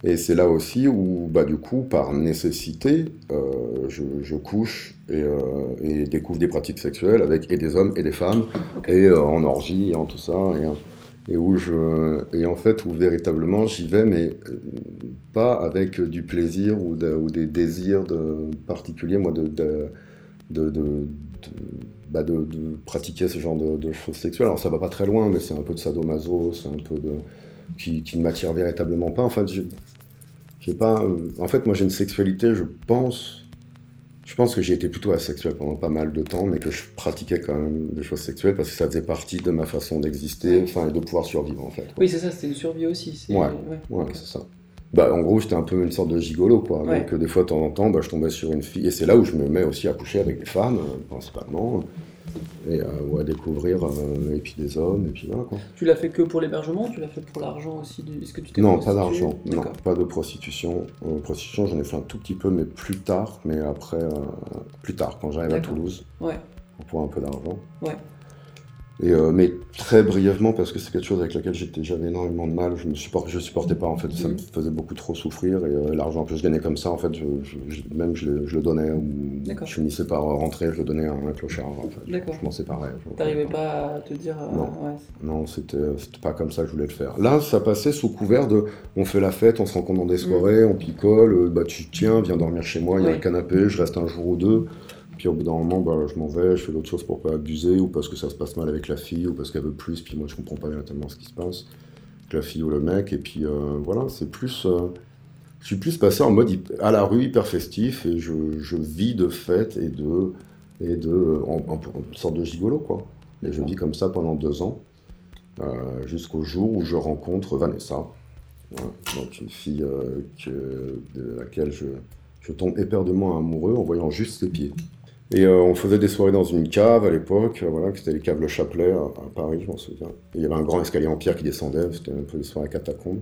Et c'est là aussi où, bah, du coup, par nécessité, euh, je, je, couche et, euh, et, découvre des pratiques sexuelles avec et des hommes et des femmes, et euh, en orgie et en tout ça. Et, et, où je, et en fait, où véritablement j'y vais, mais pas avec du plaisir ou, de, ou des désirs de, particuliers, moi, de, de, de, de bah de, de, pratiquer ce genre de, de, choses sexuelles. Alors ça va pas très loin, mais c'est un peu de sadomaso, c'est un peu de qui, qui ne m'attire véritablement pas. En fait, j'ai pas. Euh, en fait, moi, j'ai une sexualité, je pense. Je pense que j'ai été plutôt asexuel pendant pas mal de temps, mais que je pratiquais quand même des choses sexuelles parce que ça faisait partie de ma façon d'exister, enfin, et de pouvoir survivre en fait. Oui, c'est ça, c'était une survie aussi. Ouais, ouais, ouais c'est ça. Bah, en gros, j'étais un peu une sorte de gigolo, quoi. Donc, des fois, de temps en temps, bah, je tombais sur une fille, et c'est là où je me mets aussi à coucher avec des femmes, euh, principalement et euh, à découvrir euh, et puis des hommes et puis voilà quoi. Tu l'as fait que pour l'hébergement tu l'as fait pour l'argent aussi Est-ce que tu Non, pas d'argent, non, pas de prostitution. Euh, prostitution, j'en ai fait un tout petit peu, mais plus tard, mais après, plus tard, quand j'arrive à Toulouse, ouais. pour un peu d'argent. Ouais. Et, euh, mais très brièvement, parce que c'est quelque chose avec lequel j'avais énormément de mal, je ne je supportais pas en fait, ça me mhm. faisait beaucoup trop souffrir et euh, l'argent que je gagnais comme ça, en fait, je, même je, le donnais, je finissais par rentrer, je le donnais à un clochard. En fait. Je m'en séparais. T'arrivais pas à te dire. Euh, non, non c'était pas comme ça que je voulais le faire. Là, ça passait sous couvert de on fait la fête, on se rencontre dans des mhm. soirées, on picole, bah tu tiens, viens dormir chez moi, il y a un canapé, je reste un jour ou deux. Puis au bout d'un moment, bah, je m'en vais, je fais d'autres choses pour pas abuser, ou parce que ça se passe mal avec la fille, ou parce qu'elle veut plus, puis moi je comprends pas bien tellement ce qui se passe, avec la fille ou le mec, et puis euh, voilà, c'est plus. Euh, je suis plus passé en mode à la rue, hyper festif, et je, vis de fête et de. et de. en, sorte de gigolo, quoi. Et je vis comme ça pendant deux ans, euh, jusqu'au jour où je rencontre Vanessa, donc une fille de laquelle je, je tombe éperdument amoureux en voyant juste ses pieds. Et euh, on faisait des soirées dans une cave à l'époque, voilà, c'était les caves Le Chapelet à, Paris, je m'en souviens. il y avait un grand escalier en pierre qui descendait, c'était un peu des soirées catacombes.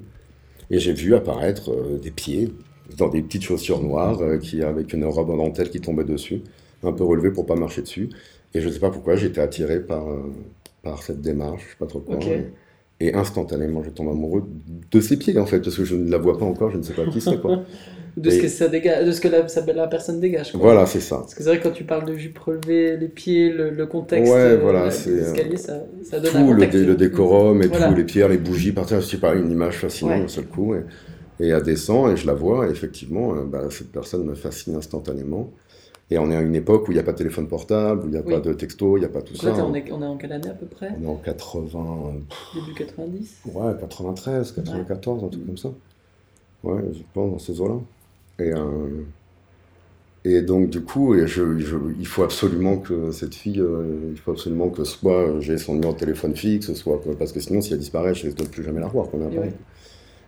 Et j'ai vu apparaître euh, des pieds dans des petites chaussures noires euh, qui avec une robe en dentelle qui tombait dessus, un peu relevée pour pas marcher dessus. Et je sais pas pourquoi, j'étais attiré par, par cette démarche, je sais pas trop quoi. Et, instantanément, je tombe amoureux de ses pieds en fait, parce que je ne la vois pas encore, je ne sais pas qui c'est quoi. de ce, que ça dégage, de ce que la, la personne dégage. Voilà, c'est ça. Parce que c'est vrai que quand tu parles de jupe relevée, les pieds, le, contexte, ouais, euh, voilà, l'escalier, ça, ça donne tout un le, le, décorum et tout, les pierres, les bougies, partir, je sais pas, une image fascinante d'un seul coup. Et, et elle descend et je la vois, et effectivement, euh, bah, cette personne me fascine instantanément. Et on est à une époque où il n'y a pas de téléphone portable, où il n'y a pas de texto, il n'y a pas tout ça. On est, on est en quelle année à peu près? On est en 80. Début 90 Ouais, 93, 94, un truc comme ça. Ouais, je pense dans ces eaux-là. Et, euh, Et donc, du coup, il faut absolument que cette fille, euh, il faut absolument que soit j'ai son numéro de téléphone fixe, soit parce que sinon, si elle disparaît, je ne de plus jamais la revoir.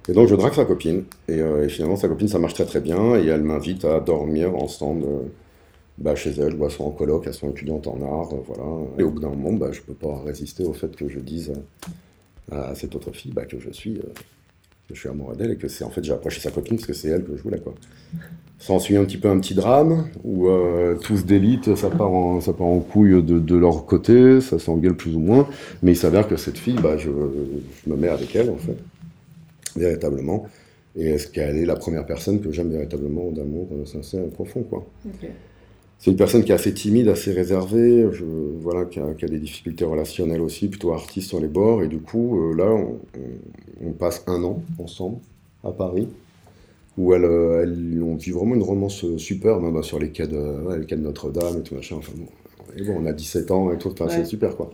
Et, et donc, je drague sa copine. Euh, et, finalement, sa copine, ça marche très très bien. Et elle m'invite à dormir ensemble bah, chez elle, soit soit en coloc, elles sont étudiantes en art. voilà. Et au bout d'un moment, bah, je ne peux pas résister au fait que je dise à cette autre fille bah, que je suis je suis amoureux d'elle et que c'est en fait j'ai approché sa copine parce que c'est elle que je voulais quoi. S'ensuit un petit peu un petit drame où euh, tous d'élite, ça part en, ça part en couille de, leur côté, ça s'engueule plus ou moins, mais il s'avère que cette fille, bah, je, je, me mets avec elle en fait, véritablement. Et est-ce qu'elle est la première personne que j'aime véritablement d'amour euh, sincère et profond quoi. C'est une personne qui est assez timide, assez réservée, je, voilà, qui a, qui a, des difficultés relationnelles aussi, plutôt artiste sur les bords. Et du coup, euh, là, on, on, passe un an ensemble à Paris, où elle, euh, elle, on vit vraiment une romance euh, superbe hein, bah, sur les quais de, ouais, de Notre-Dame et tout machin. Enfin, bon, et bon, on a 17 ans et tout, enfin, ouais. c'est super quoi.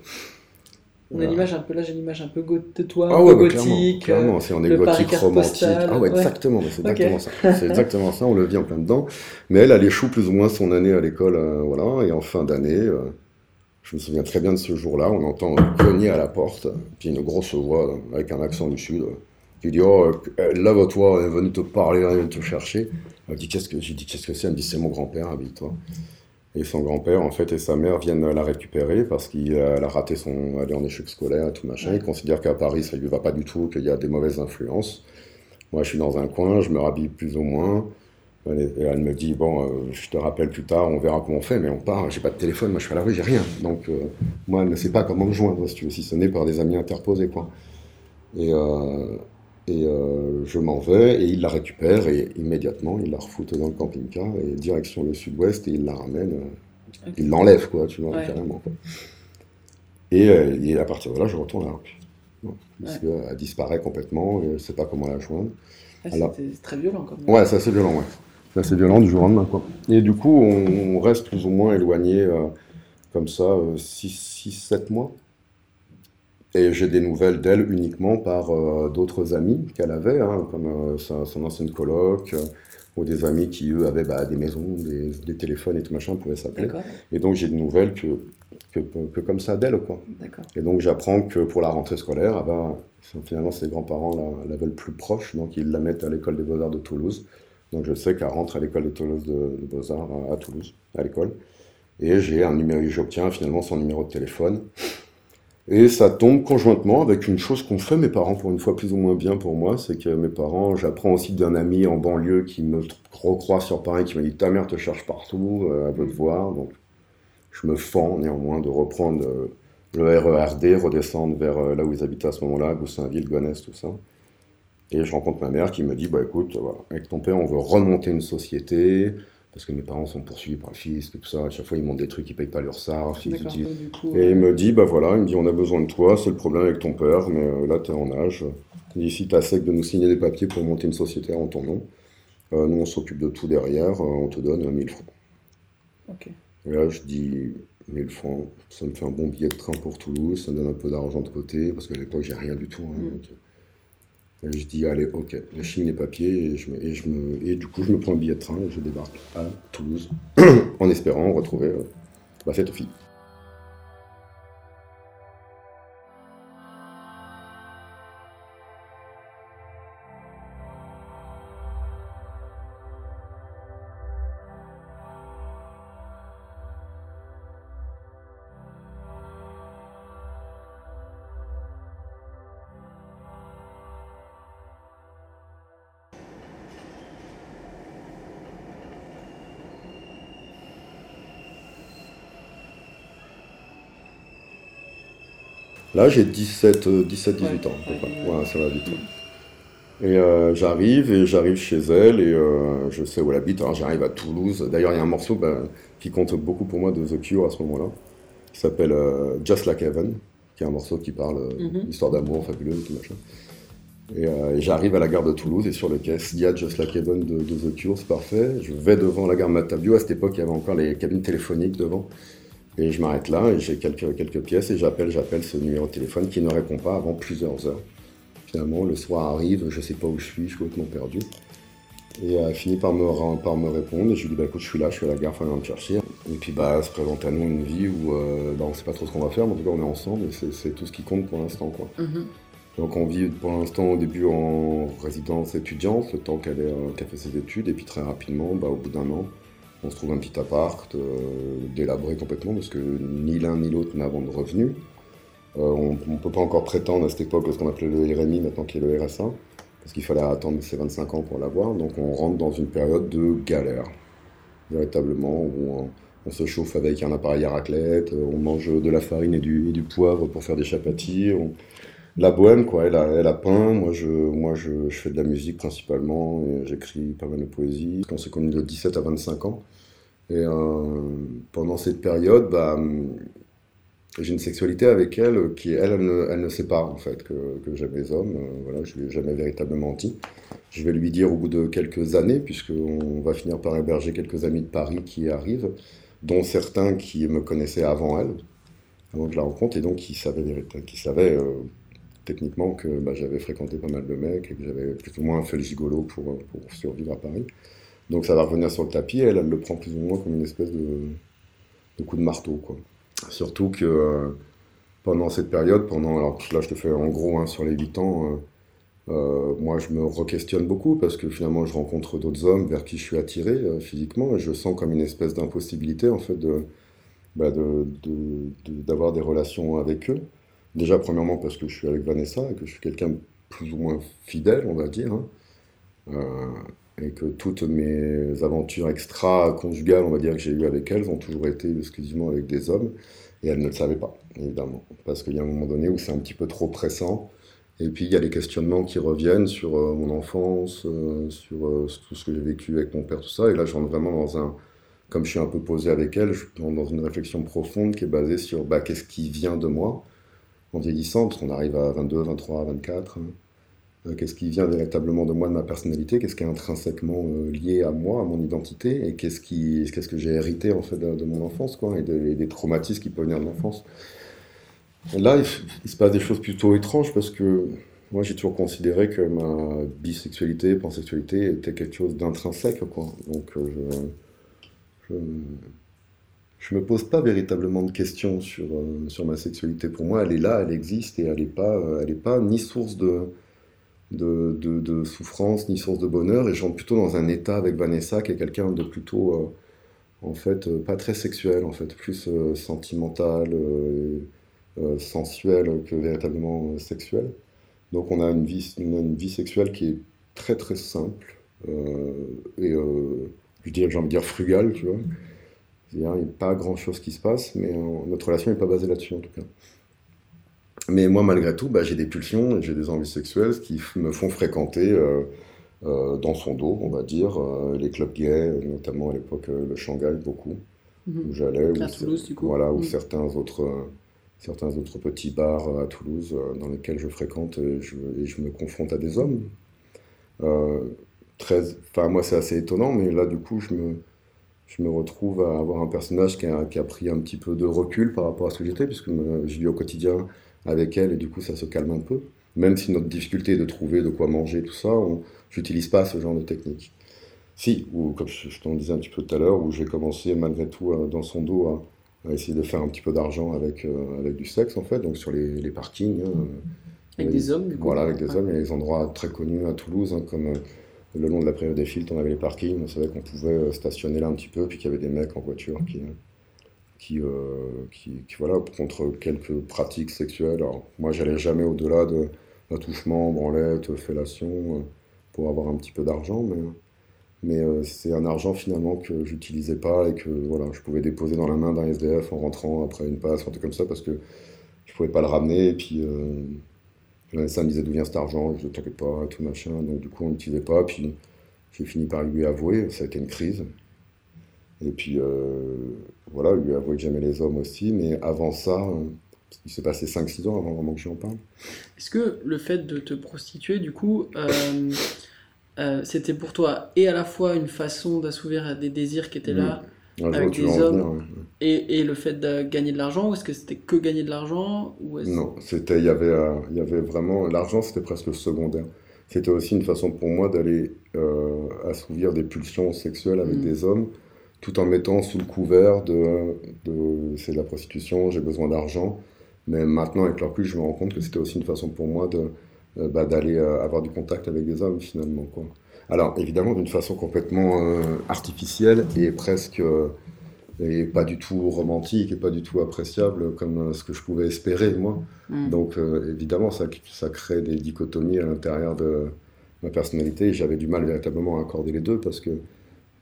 On a l'image un peu, là j'ai l'image un peu de toi, ah un ouais, peu bah, gothique. Clairement, c'est on est gothique, romantique. Ah ouais, exactement, c'est exactement ça. C'est exactement ça, on le vit en plein dedans. Mais elle, elle échoue plus ou moins son année à l'école, euh, voilà, et en fin d'année, euh, je me souviens très bien de ce jour-là, on entend cogner à la porte, puis une grosse voix avec un accent du sud qui dit Oh, lève-toi, elle est venue te parler, elle vient te chercher. Elle dit Qu'est-ce que J'ai dit Qu'est-ce que c'est? Elle me dit C'est mon grand-père, habille-toi. Et son grand-père, en fait, et sa mère viennent la récupérer parce qu'il a raté son. Elle est en échec scolaire et tout machin. Ouais. Il considère qu'à Paris, ça lui va pas du tout, qu'il y a des mauvaises influences. Moi, je suis dans un coin, je me rhabille plus ou moins. Et elle me dit Bon, euh, je te rappelle plus tard, on verra comment on fait, mais on part. J'ai pas de téléphone, moi je suis à la rue, j'ai rien. Donc, euh, moi, elle ne sait pas comment me joindre, si tu veux, si ce n'est par des amis interposés, quoi. Et. Euh, et euh, je m'en vais, et il la récupère, et immédiatement, il la refoute dans le camping-car, et direction le sud-ouest, et il la ramène, euh, okay. il l'enlève, quoi, tu vois, ouais. carrément. Quoi. Et, euh, et, à partir de là, je retourne à la rue. Parce ouais. qu'elle disparaît complètement, et je ne sais pas comment la joindre. Ah, c'est très violent, quand même. Ouais, c'est assez violent, ouais. C'est assez violent du jour au lendemain, quoi. Et du coup, on, on reste plus ou moins éloigné, comme ça, 6-7 mois. Et j'ai des nouvelles d'elle uniquement par euh, d'autres amis qu'elle avait, hein, comme euh, sa, son ancienne coloc, euh, ou des amis qui, eux, avaient bah, des maisons, des, des, téléphones et tout machin, pouvaient s'appeler. Et donc j'ai des nouvelles que, que, que comme ça d'elle. Quoi. Et donc j'apprends que pour la rentrée scolaire, ah bah, finalement ses grands-parents la, la, veulent plus proche, donc ils la mettent à l'école des beaux-arts de Toulouse. Donc je sais qu'elle rentre à l'école de Toulouse de, de Beaux-Arts à, à Toulouse, à l'école. Et j'ai un numéro, j'obtiens finalement son numéro de téléphone. Et ça tombe conjointement avec une chose qu'ont fait mes parents, pour une fois plus ou moins bien pour moi, c'est que mes parents, j'apprends aussi d'un ami en banlieue qui me recroise sur Paris, qui m'a dit ta mère te cherche partout, euh, elle veut te voir, donc je me fends néanmoins de reprendre euh, le RERD, redescendre vers euh, là où ils habitaient à ce moment-là, Goussainville, Gonesse, tout ça. Et je rencontre ma mère qui me dit, bah écoute, avec ton père, on veut remonter une société, parce que mes parents sont poursuivis par le fisc et tout ça. À chaque fois, ils montent des trucs, ils payent pas leur SAR. Ils coup, et il me dit, bah voilà, il me dit, on a besoin de toi, c'est le problème avec ton père, mais euh, là, tu es en âge. Ici, tu as sec de nous signer des papiers pour monter une société en ton nom. Euh, nous, on s'occupe de tout derrière, euh, on te donne 1000 francs. Okay. Et là, je dis 1000 francs, ça me fait un bon billet de train pour Toulouse, ça me donne un peu d'argent de côté, parce qu'à l'époque, j'ai rien du tout. Hein, mm. donc, je dis, allez, ok, je signe les papiers et, je et, je me, et, du coup, je me prends un billet de train et je débarque à Toulouse en espérant retrouver euh, bah, cette fille. Là, j'ai 17, 17, 18 ans. Ouais, ça va vite. Et euh, j'arrive, et j'arrive chez elle, et euh, je sais où elle habite. Alors j'arrive à Toulouse. D'ailleurs, il y a un morceau bah, qui compte beaucoup pour moi de The Cure à ce moment-là, qui s'appelle euh, Just Like Heaven, qui est un morceau qui parle mm -hmm. d'histoire d'amour fabuleuse, tout machin. Et, et j'arrive à la gare de Toulouse, et sur le quai, il y a Just Like Heaven de, de The Cure, c'est parfait. Je vais devant la gare Matabio. À cette époque, il y avait encore les cabines téléphoniques devant. Et je m'arrête là et j'ai quelques, quelques pièces et j'appelle, j'appelle ce numéro de téléphone qui ne répond pas avant plusieurs heures. Finalement, le soir arrive, je ne sais pas où je suis, je suis complètement perdu. Et elle a fini par me, par me répondre. Et je lui dit, bah écoute, je suis là, je suis à la gare, viens me chercher. Et puis, bah, se présente à nous une vie où euh, bah, on sait pas trop ce qu'on va faire, mais en tout cas, on est ensemble et c'est tout ce qui compte pour l'instant, quoi. Mhm. Donc, on vit pour l'instant au début en résidence étudiante, le temps qu'elle qu fait ses études. Et puis, très rapidement, bah, au bout d'un an, on se trouve un petit appart, euh, délabré complètement, parce que ni l'un ni l'autre n'a de revenus. Euh, on ne peut pas encore prétendre à cette époque ce qu'on appelait le RMI, maintenant qui est le RSA parce qu'il fallait attendre ses 25 ans pour l'avoir. Donc on rentre dans une période de galère, véritablement, où on, se chauffe avec un appareil à raclette, on mange de la farine et du, du poivre pour faire des chapatis. La bohème, quoi, elle a, elle peint. Moi, je, moi je, fais de la musique principalement et j'écris pas mal de poésie. On s'est connus de 17 à 25 ans. Et euh, pendant cette période, bah, j'ai une sexualité avec elle qui, elle, elle ne, sait pas en fait que, que j'aime les hommes. Euh, voilà, je lui ai jamais véritablement dit. Je vais lui dire au bout de quelques années, puisqu'on va finir par héberger quelques amis de Paris qui arrivent, dont certains qui me connaissaient avant elle, avant que je la rencontre, et donc qui savaient, qui euh, techniquement que bah, j'avais fréquenté pas mal de mecs et que j'avais plus ou moins fait le gigolo pour, pour survivre à Paris. Donc ça va revenir sur le tapis, et elle, le prend plus ou moins comme une espèce de, de coup de marteau, quoi. Surtout que euh, pendant cette période, pendant, alors là je te fais en gros hein, sur les 8 ans, euh, euh, moi je me re-questionne beaucoup parce que finalement je rencontre d'autres hommes vers qui je suis attiré physiquement et je sens comme une espèce d'impossibilité en fait de, bah, d'avoir des relations avec eux. Déjà premièrement parce que je suis avec Vanessa et que je suis quelqu'un plus ou moins fidèle on va dire. Hein. et que toutes mes aventures extra-conjugales, on va dire, que j'ai eues avec elles, ont toujours été exclusivement avec des hommes. Et elle ne le savait pas, évidemment. Parce qu'il y a un moment donné où c'est un petit peu trop pressant. Et puis il y a les questionnements qui reviennent sur euh, mon enfance, euh, sur euh, tout ce que j'ai vécu avec mon père, tout ça. Et là, je rentre vraiment dans un. Comme je suis un peu posé avec elle, je rentre dans une réflexion profonde qui est basée sur bah, qu'est-ce qui vient de moi? En vieillissant, parce qu'on arrive à 22, 23, 24. Euh, qu'est-ce qui vient véritablement de moi, de ma personnalité, qu'est-ce qui est intrinsèquement euh, lié à moi, à mon identité, et qu'est-ce, qui, qu'est-ce que j'ai hérité en fait de, mon enfance, quoi, et, des traumatismes qui peuvent venir de l'enfance? Là, il, se passe des choses plutôt étranges parce que moi, j'ai toujours considéré que ma bisexualité, pansexualité était quelque chose d'intrinsèque, quoi. Donc, euh, je, me pose pas véritablement de questions sur, sur ma sexualité. Pour moi, elle est là, elle existe, et elle n'est pas, elle est pas ni source de de, souffrance ni source de bonheur, et j'entre plutôt dans un état avec Vanessa qui est quelqu'un de plutôt, euh, en fait, euh, pas très sexuel, en fait, plus euh, sentimental, sensuel que véritablement sexuel. Donc on a une vie, une vie sexuelle qui est très très simple, et je dirais, j'ai envie de dire frugale, tu vois. Il n'y a pas grand chose qui se passe, mais notre relation n'est pas basée là-dessus en tout cas. Mais moi, malgré tout, bah, j'ai des pulsions, j'ai des envies sexuelles qui me font fréquenter euh, euh, dans son dos, on va dire, euh, les clubs gays, notamment à l'époque le Shanghai, beaucoup, mhm. où j'allais. À Toulouse, du coup. Voilà, ou mhm. certains autres certains autres petits bars à Toulouse dans lesquels je fréquente et je, je, me confronte à des hommes. très, moi, c'est assez étonnant, mais là, du coup, je me, je me retrouve à avoir un personnage qui a, qui a, pris un petit peu de recul par rapport à ce que j'étais, puisque je vis au quotidien avec elle et du coup ça se calme un peu. Même si notre difficulté est de trouver de quoi manger, tout ça, j'utilise pas ce genre de technique. Si, ou comme je, t'en disais un petit peu tout à l'heure, où j'ai commencé malgré tout euh, dans son dos à, essayer de faire un petit peu d'argent avec, euh, avec du sexe en fait, donc sur les, les parkings. Hein, avec des hommes du coup Voilà, avec des hommes. Il y a des endroits très connus à Toulouse, hein, comme euh, le long de la période des filtres, on avait les parkings, on savait qu'on pouvait stationner là un petit peu, puis qu'il y avait des mecs en voiture qui euh, qui, qui, voilà, contre quelques pratiques sexuelles. Alors, moi, j'allais jamais au-delà de l'attouchement, branlette, fellation, euh, pour avoir un petit peu d'argent, mais, mais euh, c'est un argent finalement que j'utilisais pas et que voilà, je pouvais déposer dans la main d'un SDF en rentrant après une passe, un truc comme ça, parce que je pouvais pas le ramener, et puis ça me disait d'où vient cet argent, je ne t'inquiète pas, tout machin, donc du coup on n'utilisait pas, puis j'ai fini par lui avouer, ça a été une crise. Et puis, euh, voilà, lui avouer que j'aimais les hommes aussi, mais avant ça, euh, il s'est passé 5-6 ans avant vraiment que j'en parle. Est-ce que le fait de te prostituer, du coup, euh, c'était pour toi et à la fois une façon d'assouvir des désirs qui étaient là avec des hommes et, et, le fait de gagner de l'argent ou est-ce que c'était que gagner de l'argent ou Non, c'était il y avait il y avait vraiment l'argent c'était presque secondaire. c'était aussi une façon pour moi d'aller assouvir des pulsions sexuelles avec mm. des hommes, tout en mettant sous le couvert de, de c'est de la prostitution, j'ai besoin d'argent. Mais maintenant, avec leur plus, je me rends compte que c'était aussi une façon pour moi de, bah, d'aller avoir du contact avec des hommes finalement. Quoi. Alors évidemment d'une façon complètement artificielle et presque et pas du tout romantique et pas du tout appréciable comme euh, ce que je pouvais espérer moi. Mm. Donc euh, évidemment ça, ça crée des dichotomies à l'intérieur de ma personnalité j'avais du mal véritablement à accorder les deux parce que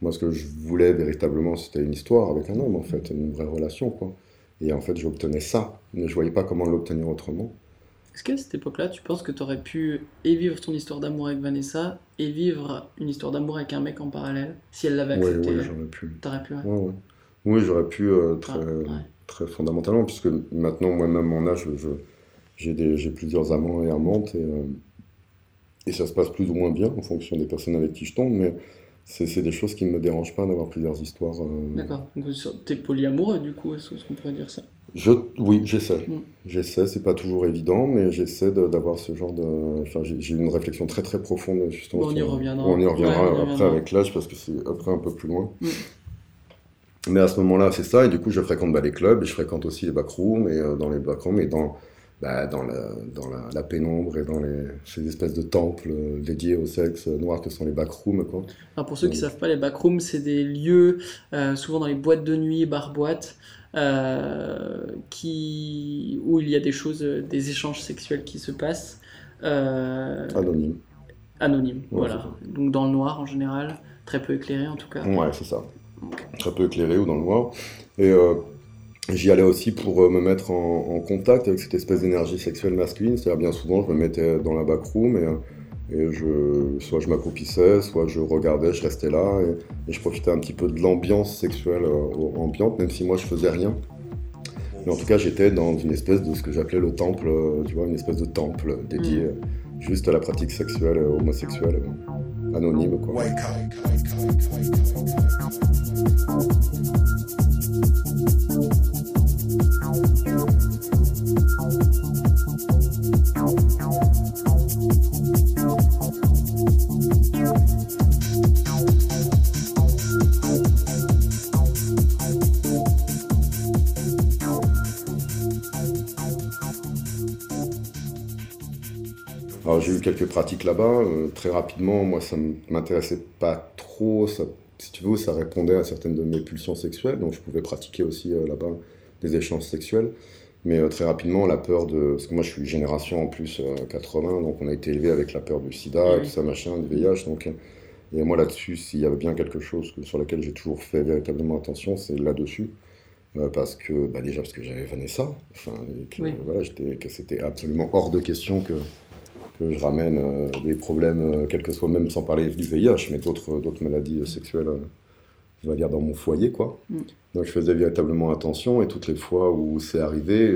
moi ce que je voulais véritablement c'était une histoire avec un homme en fait, une vraie relation quoi. Et en fait j'obtenais ça, mais je voyais pas comment l'obtenir autrement. Est-ce qu'à cette époque-là, tu penses que tu aurais pu et vivre ton histoire d'amour avec Vanessa et vivre une histoire d'amour avec un mec en parallèle si elle l'avait accepté Oui, j'aurais pu. T'aurais pu, ouais. Oui, j'aurais pu euh, très, très fondamentalement, puisque maintenant, moi-même, mon âge, j'ai plusieurs amants et amantes, et, euh, et ça se passe plus ou moins bien en fonction des personnes avec qui je tombe, mais c'est des choses qui ne me dérangent pas d'avoir plusieurs histoires. Euh. D'accord. Donc, es polyamoureux, du coup, est-ce qu'on pourrait dire ça? Je, Oui, j'essaie. Mm. J'essaie, c'est pas toujours évident, mais j'essaie d'avoir ce genre de. Enfin, j'ai une réflexion très très profonde, justement. on y reviendra. On y reviendra après avec l'âge, parce que c'est après un peu plus loin. Mm. Mais à ce moment-là, c'est ça, et du coup, je fréquente bah, les clubs, et je fréquente aussi les backrooms, et euh, dans les backrooms, et dans, bah, dans, la, dans la, pénombre, et dans les, ces espèces de temples euh, dédiés au sexe noir que sont les backrooms. Quoi. Alors pour ceux qui ne savent pas, les backrooms, c'est des lieux, euh, souvent dans les boîtes de nuit, bar-boîtes, qui... où il y a des choses, des échanges sexuels qui se passent. Anonyme. Anonyme, voilà. Donc dans le noir en général, très peu éclairé en tout cas. Ouais, c'est ça très peu éclairé ou dans le noir. Et euh, j'y allais aussi pour euh, me mettre en, contact avec cette espèce d'énergie sexuelle masculine. C'est-à-dire, bien souvent, je me mettais dans la backroom et, euh, et je, soit je m'accroupissais, soit je regardais, je restais là et, je profitais un petit peu de l'ambiance sexuelle ambiante, même si moi je faisais rien. Mais en tout cas, j'étais dans une espèce de ce que j'appelais le temple, tu vois, une espèce de temple dédié mm. juste à la pratique sexuelle homosexuelle anonyme. Quoi. J'ai eu quelques pratiques là-bas. Euh, très rapidement, moi, ça ne m'intéressait pas trop. Ça, si tu veux, ça répondait à certaines de mes pulsions sexuelles, donc je pouvais pratiquer aussi euh, là-bas des échanges sexuels. Mais euh, très rapidement, la peur de... Parce que moi, je suis génération en plus 80, donc on a été élevé avec la peur du sida, tout ça, machin, du VIH. Donc, et moi, là-dessus, s'il y avait bien quelque chose sur lequel j'ai toujours fait véritablement attention, c'est là-dessus. parce que, bah déjà, parce que j'avais Vanessa. Enfin, que, voilà, que c'était absolument hors de question que je ramène euh, des problèmes, euh, quels que soient, même sans parler du VIH, mais d'autres, d'autres maladies sexuelles, euh, je vais dire, dans mon foyer, quoi. Mm. Donc je faisais véritablement attention, et toutes les fois où c'est arrivé,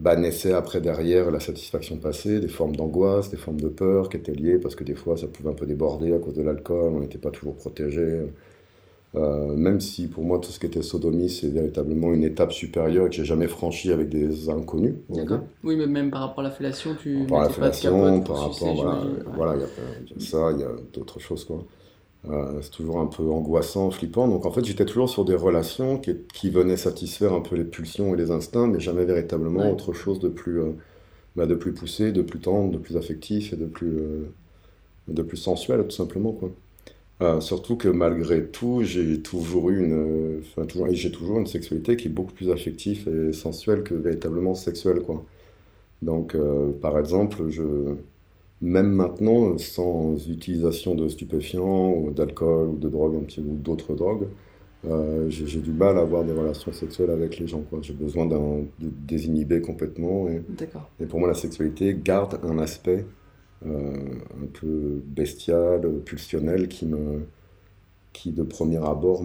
bah, naissait après derrière la satisfaction passée, des formes d'angoisse, des formes de peur qui étaient liées, parce que des fois ça pouvait un peu déborder à cause de l'alcool, on n'était pas toujours protégé. Euh, même si pour moi tout ce qui était sodomie c'est véritablement une étape supérieure et que j'ai jamais franchi avec des inconnus. D'accord. Oui, mais même par rapport à la fellation, tu. Par la fellation, par rapport, voilà, voilà, il y a ça, il y a d'autres choses quoi. Euh, c'est toujours un peu angoissant, flippant. Donc en fait, j'étais toujours sur des relations qui, qui, venaient satisfaire un peu les pulsions et les instincts, mais jamais véritablement autre chose de plus, euh, bah, de plus poussé, de plus tendre, de plus affectif et de plus, de plus sensuel, tout simplement quoi. Euh, surtout que malgré tout, j'ai toujours eu une, enfin, toujours, j'ai toujours une sexualité qui est beaucoup plus affective et sensuelle que véritablement sexuelle, quoi. Donc, euh, par exemple, je, même maintenant, sans utilisation de stupéfiants ou d'alcool ou de drogue, un petit, ou d'autres drogues, euh, j'ai, du mal à avoir des relations sexuelles avec les gens. Quoi. J'ai besoin d'un, de désinhiber complètement. Et, et pour moi, la sexualité garde un aspect un peu bestial, pulsionnel, qui, me, qui de premier abord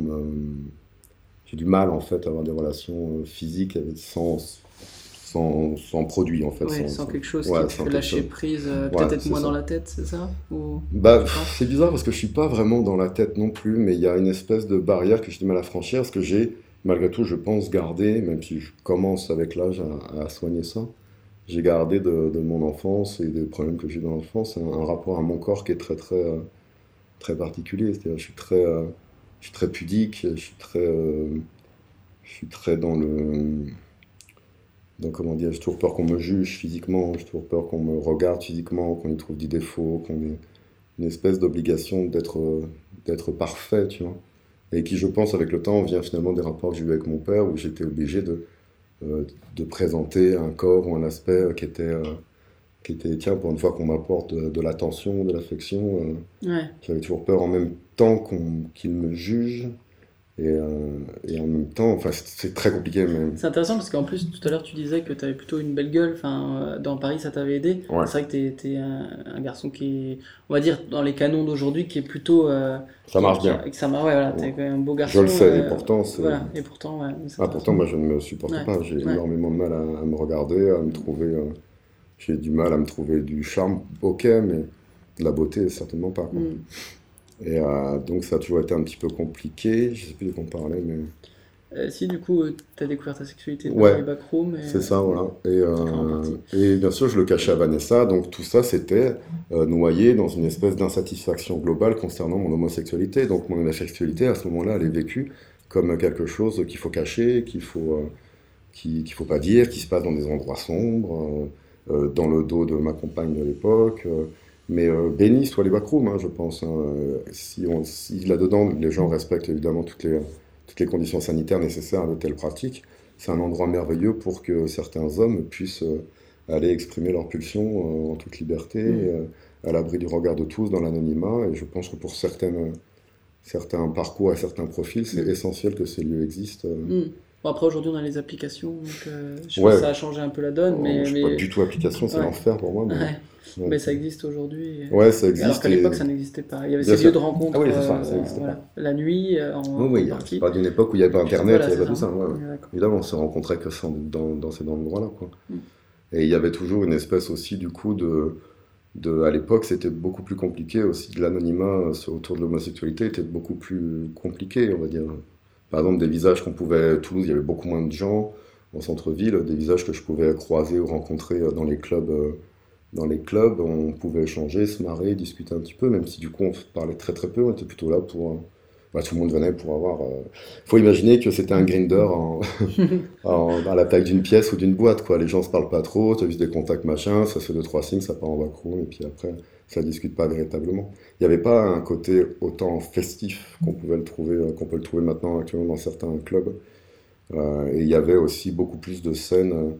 J'ai du mal en fait à avoir des relations euh, physiques sans, sans, sans, produit en fait. sans, quelque chose qui te fait lâcher prise, euh, peut-être être moins dans la tête, c'est ça bah, C'est bizarre parce que je suis pas vraiment dans la tête non plus, mais il y a une espèce de barrière que j'ai du mal à franchir, parce que j'ai, malgré tout, je pense garder, même si je commence avec l'âge à, à, soigner ça, j'ai gardé de, mon enfance et des problèmes que j'ai dans l'enfance un, rapport à mon corps qui est très très très particulier. C'est-à-dire, je suis très, je suis très pudique, je suis très, je suis très dans le donc, comment dire, j'ai toujours peur qu'on me juge physiquement, j'ai toujours peur qu'on me regarde physiquement, qu'on y trouve des défauts, qu'on ait une espèce d'obligation d'être, d'être parfait, tu vois. Et qui, je pense, avec le temps, vient finalement des rapports que j'ai eu avec mon père, où j'étais obligé de, euh, de présenter un corps ou un aspect qui était, euh, qui était tiens, pour une fois qu'on m'apporte de, l'attention, de l'affection, euh, j'avais toujours peur en même temps qu'on, qu'il me juge euh, et, en même temps, enfin, c'est très compliqué. Mais... C'est intéressant parce qu'en plus, tout à l'heure, tu disais que tu avais plutôt une belle gueule. Enfin, euh, dans Paris, ça t'avait aidé. C'est vrai que tu es, un, garçon qui est, on va dire, dans les canons d'aujourd'hui, qui est plutôt. Euh, ça marche bien. ça marche, ouais, voilà, t'es un beau garçon. Je le sais, et pourtant. Voilà, et pourtant, ouais, ah, pourtant, moi, je ne me supporte pas. J'ai énormément de mal à, me regarder, à me trouver. J'ai du mal à me trouver du charme, ok, mais la beauté, certainement pas. Quoi. Mm. Et euh, donc ça a toujours été un petit peu compliqué. Je sais plus de quoi on parlait, mais. Euh, si du coup euh, tu as découvert ta sexualité dans les backrooms. C'est ça, voilà. Et, et, bien sûr, je le cachais à Vanessa, donc tout ça c'était noyé dans une espèce d'insatisfaction globale concernant mon homosexualité. Donc mon homosexualité à ce moment-là, elle est vécue comme quelque chose qu'il faut cacher, qu'il faut, qu'il faut pas dire, qui se passe dans des endroits sombres, dans le dos de ma compagne de l'époque. Mais euh, béni soit les backrooms, hein, je pense. Hein. Si, on, si là-dedans, les gens respectent évidemment toutes les, toutes les conditions sanitaires nécessaires à de telles pratiques, c'est un endroit merveilleux pour que certains hommes puissent euh, aller exprimer leurs pulsions euh, en toute liberté, mm. à l'abri du regard de tous, dans l'anonymat. Et je pense que pour certaines, certains parcours et certains profils, c'est mm. essentiel que ces lieux existent. Mm. Bon, après, aujourd'hui, on a les applications, donc je pense que ça a changé un peu la donne. mais, je mais... pas du tout application, c'est l'enfer pour moi. Mais... Mais ça existe aujourd'hui. Ouais, ça existe. Alors qu'à l'époque, ça n'existait pas. Il y avait ces lieux de rencontre. Ah oui, c'est ça, ça euh, La nuit, euh, en, oui, oui, c'est pas d'une époque où il n'y avait pas Internet, il n'y avait pas tout ça. Évidemment, on se rencontrait que dans, dans ces endroits-là. Quoi. Mm. Et il y avait toujours une espèce aussi, du coup, de. de à l'époque, c'était beaucoup plus compliqué aussi. De l'anonymat autour de l'homosexualité était beaucoup plus compliqué, on va dire. Par exemple, des visages qu'on pouvait. Toulouse, il y avait beaucoup moins de gens en centre-ville, des visages que je pouvais croiser ou rencontrer dans les clubs dans les clubs, on pouvait échanger, se marrer, discuter un petit peu, même si du coup on parlait très très peu, on était plutôt là pour... Euh, bah, tout le monde venait pour avoir... Il euh, faut imaginer que c'était un grinder en, à la taille d'une pièce ou d'une boîte, quoi. Les gens se parlent pas trop, tu as juste des contacts machin, ça fait deux trois signes, ça part en backroom, et puis après, ça discute pas véritablement. Il n'y avait pas un côté autant festif qu'on pouvait le trouver, euh, qu'on peut le trouver maintenant actuellement dans certains clubs. et il y avait aussi beaucoup plus de scènes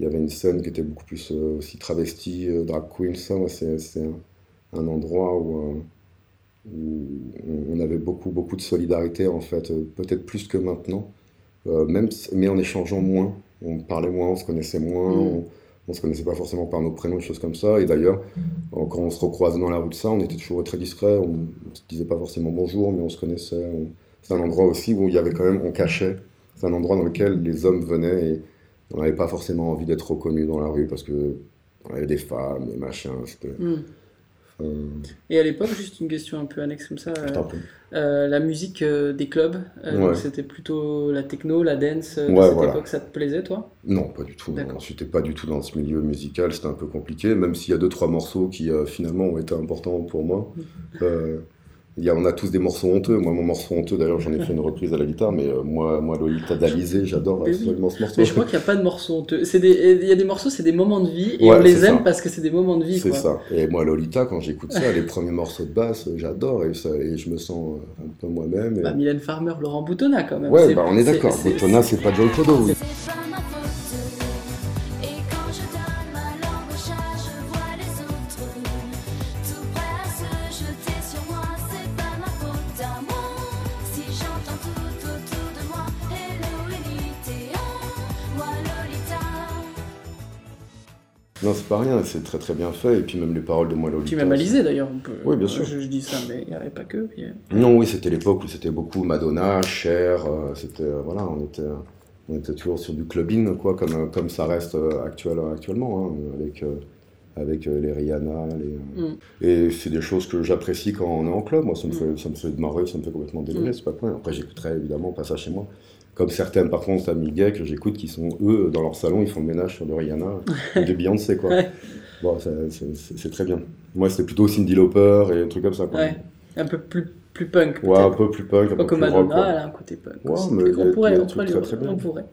il y avait une scène qui était beaucoup plus euh, aussi travestie, euh, drag queen, ça, c'est un, endroit euh, où, on avait beaucoup, beaucoup de solidarité, en fait, peut-être plus que maintenant, même, mais en échangeant moins. On parlait moins, on se connaissait moins, mm. on, on se connaissait pas forcément par nos prénoms, des choses comme ça. Et d'ailleurs, quand on se recroisait dans la rue de ça, on était toujours très discret, on ne se disait pas forcément bonjour, mais on se connaissait. C'est un endroit aussi où il y avait quand même, on cachait. C'est un endroit dans lequel les hommes venaient et on n'avait pas forcément envie d'être reconnu dans la rue parce que on avait des femmes, des machins. Hmm. Et à l'époque, juste une question un peu annexe comme ça, euh, euh, la musique euh, des clubs, c'était plutôt la techno, la dance, à cette époque, ça te plaisait toi? Non, pas du tout. J'étais pas du tout dans ce milieu musical, c'était un peu compliqué, même s'il y a deux, trois morceaux qui finalement ont été importants pour moi. On a tous des morceaux honteux. Moi, mon morceau honteux, d'ailleurs, j'en ai fait une reprise à la guitare, mais euh, moi, moi, Lolita d'Alizé, j'adore absolument ce morceau. Mais je crois qu'il n'y a pas de morceaux honteux. Il y a des morceaux, c'est des moments de vie, et on les aime parce que c'est des moments de vie. C'est ça. Et moi, Lolita, quand j'écoute ça, les premiers morceaux de basse, j'adore, et, et, je me sens euh, un peu moi-même. Et... Bah, Mylène Farmer, Laurent Boutonnat, quand même. Ouais, bah, on est, d'accord. Boutonnat, c'est pas Joe Clodo, oui. Non, c'est pas rien, c'est très très bien fait, et puis même les paroles de Lolita. Tu m'as Alizé d'ailleurs. Oui, bien sûr. Je, dis ça, mais il n'y avait pas que. Euh. Non, oui, c'était l'époque où c'était beaucoup Madonna, Cher, euh, c'était. Euh, voilà, on était, on était toujours sur du clubbing, quoi, comme, comme ça reste actuel, actuellement, hein, avec, avec les Rihanna. Les, mm. Et c'est des choses que j'apprécie quand on est en club, moi, ça me, mm. fait, ça me fait marrer, ça me fait complètement délirer, mm. c'est pas quoi. Après, j'écouterai évidemment pas ça chez moi. Comme certaines, par contre, amis gays que j'écoute qui sont, eux, dans leur salon, ils font le ménage sur de Rihanna ou de Beyoncé, quoi. Bon, c'est très bien. Moi, c'était plutôt Cindy Lauper et des trucs comme ça, quoi. Ouais. Un peu plus plus punk. Ouais, un peu plus punk. Un peu comme Madonna, elle a un côté punk. Ouais, mais on pourrait, on, pourrait, très, très on pourrait.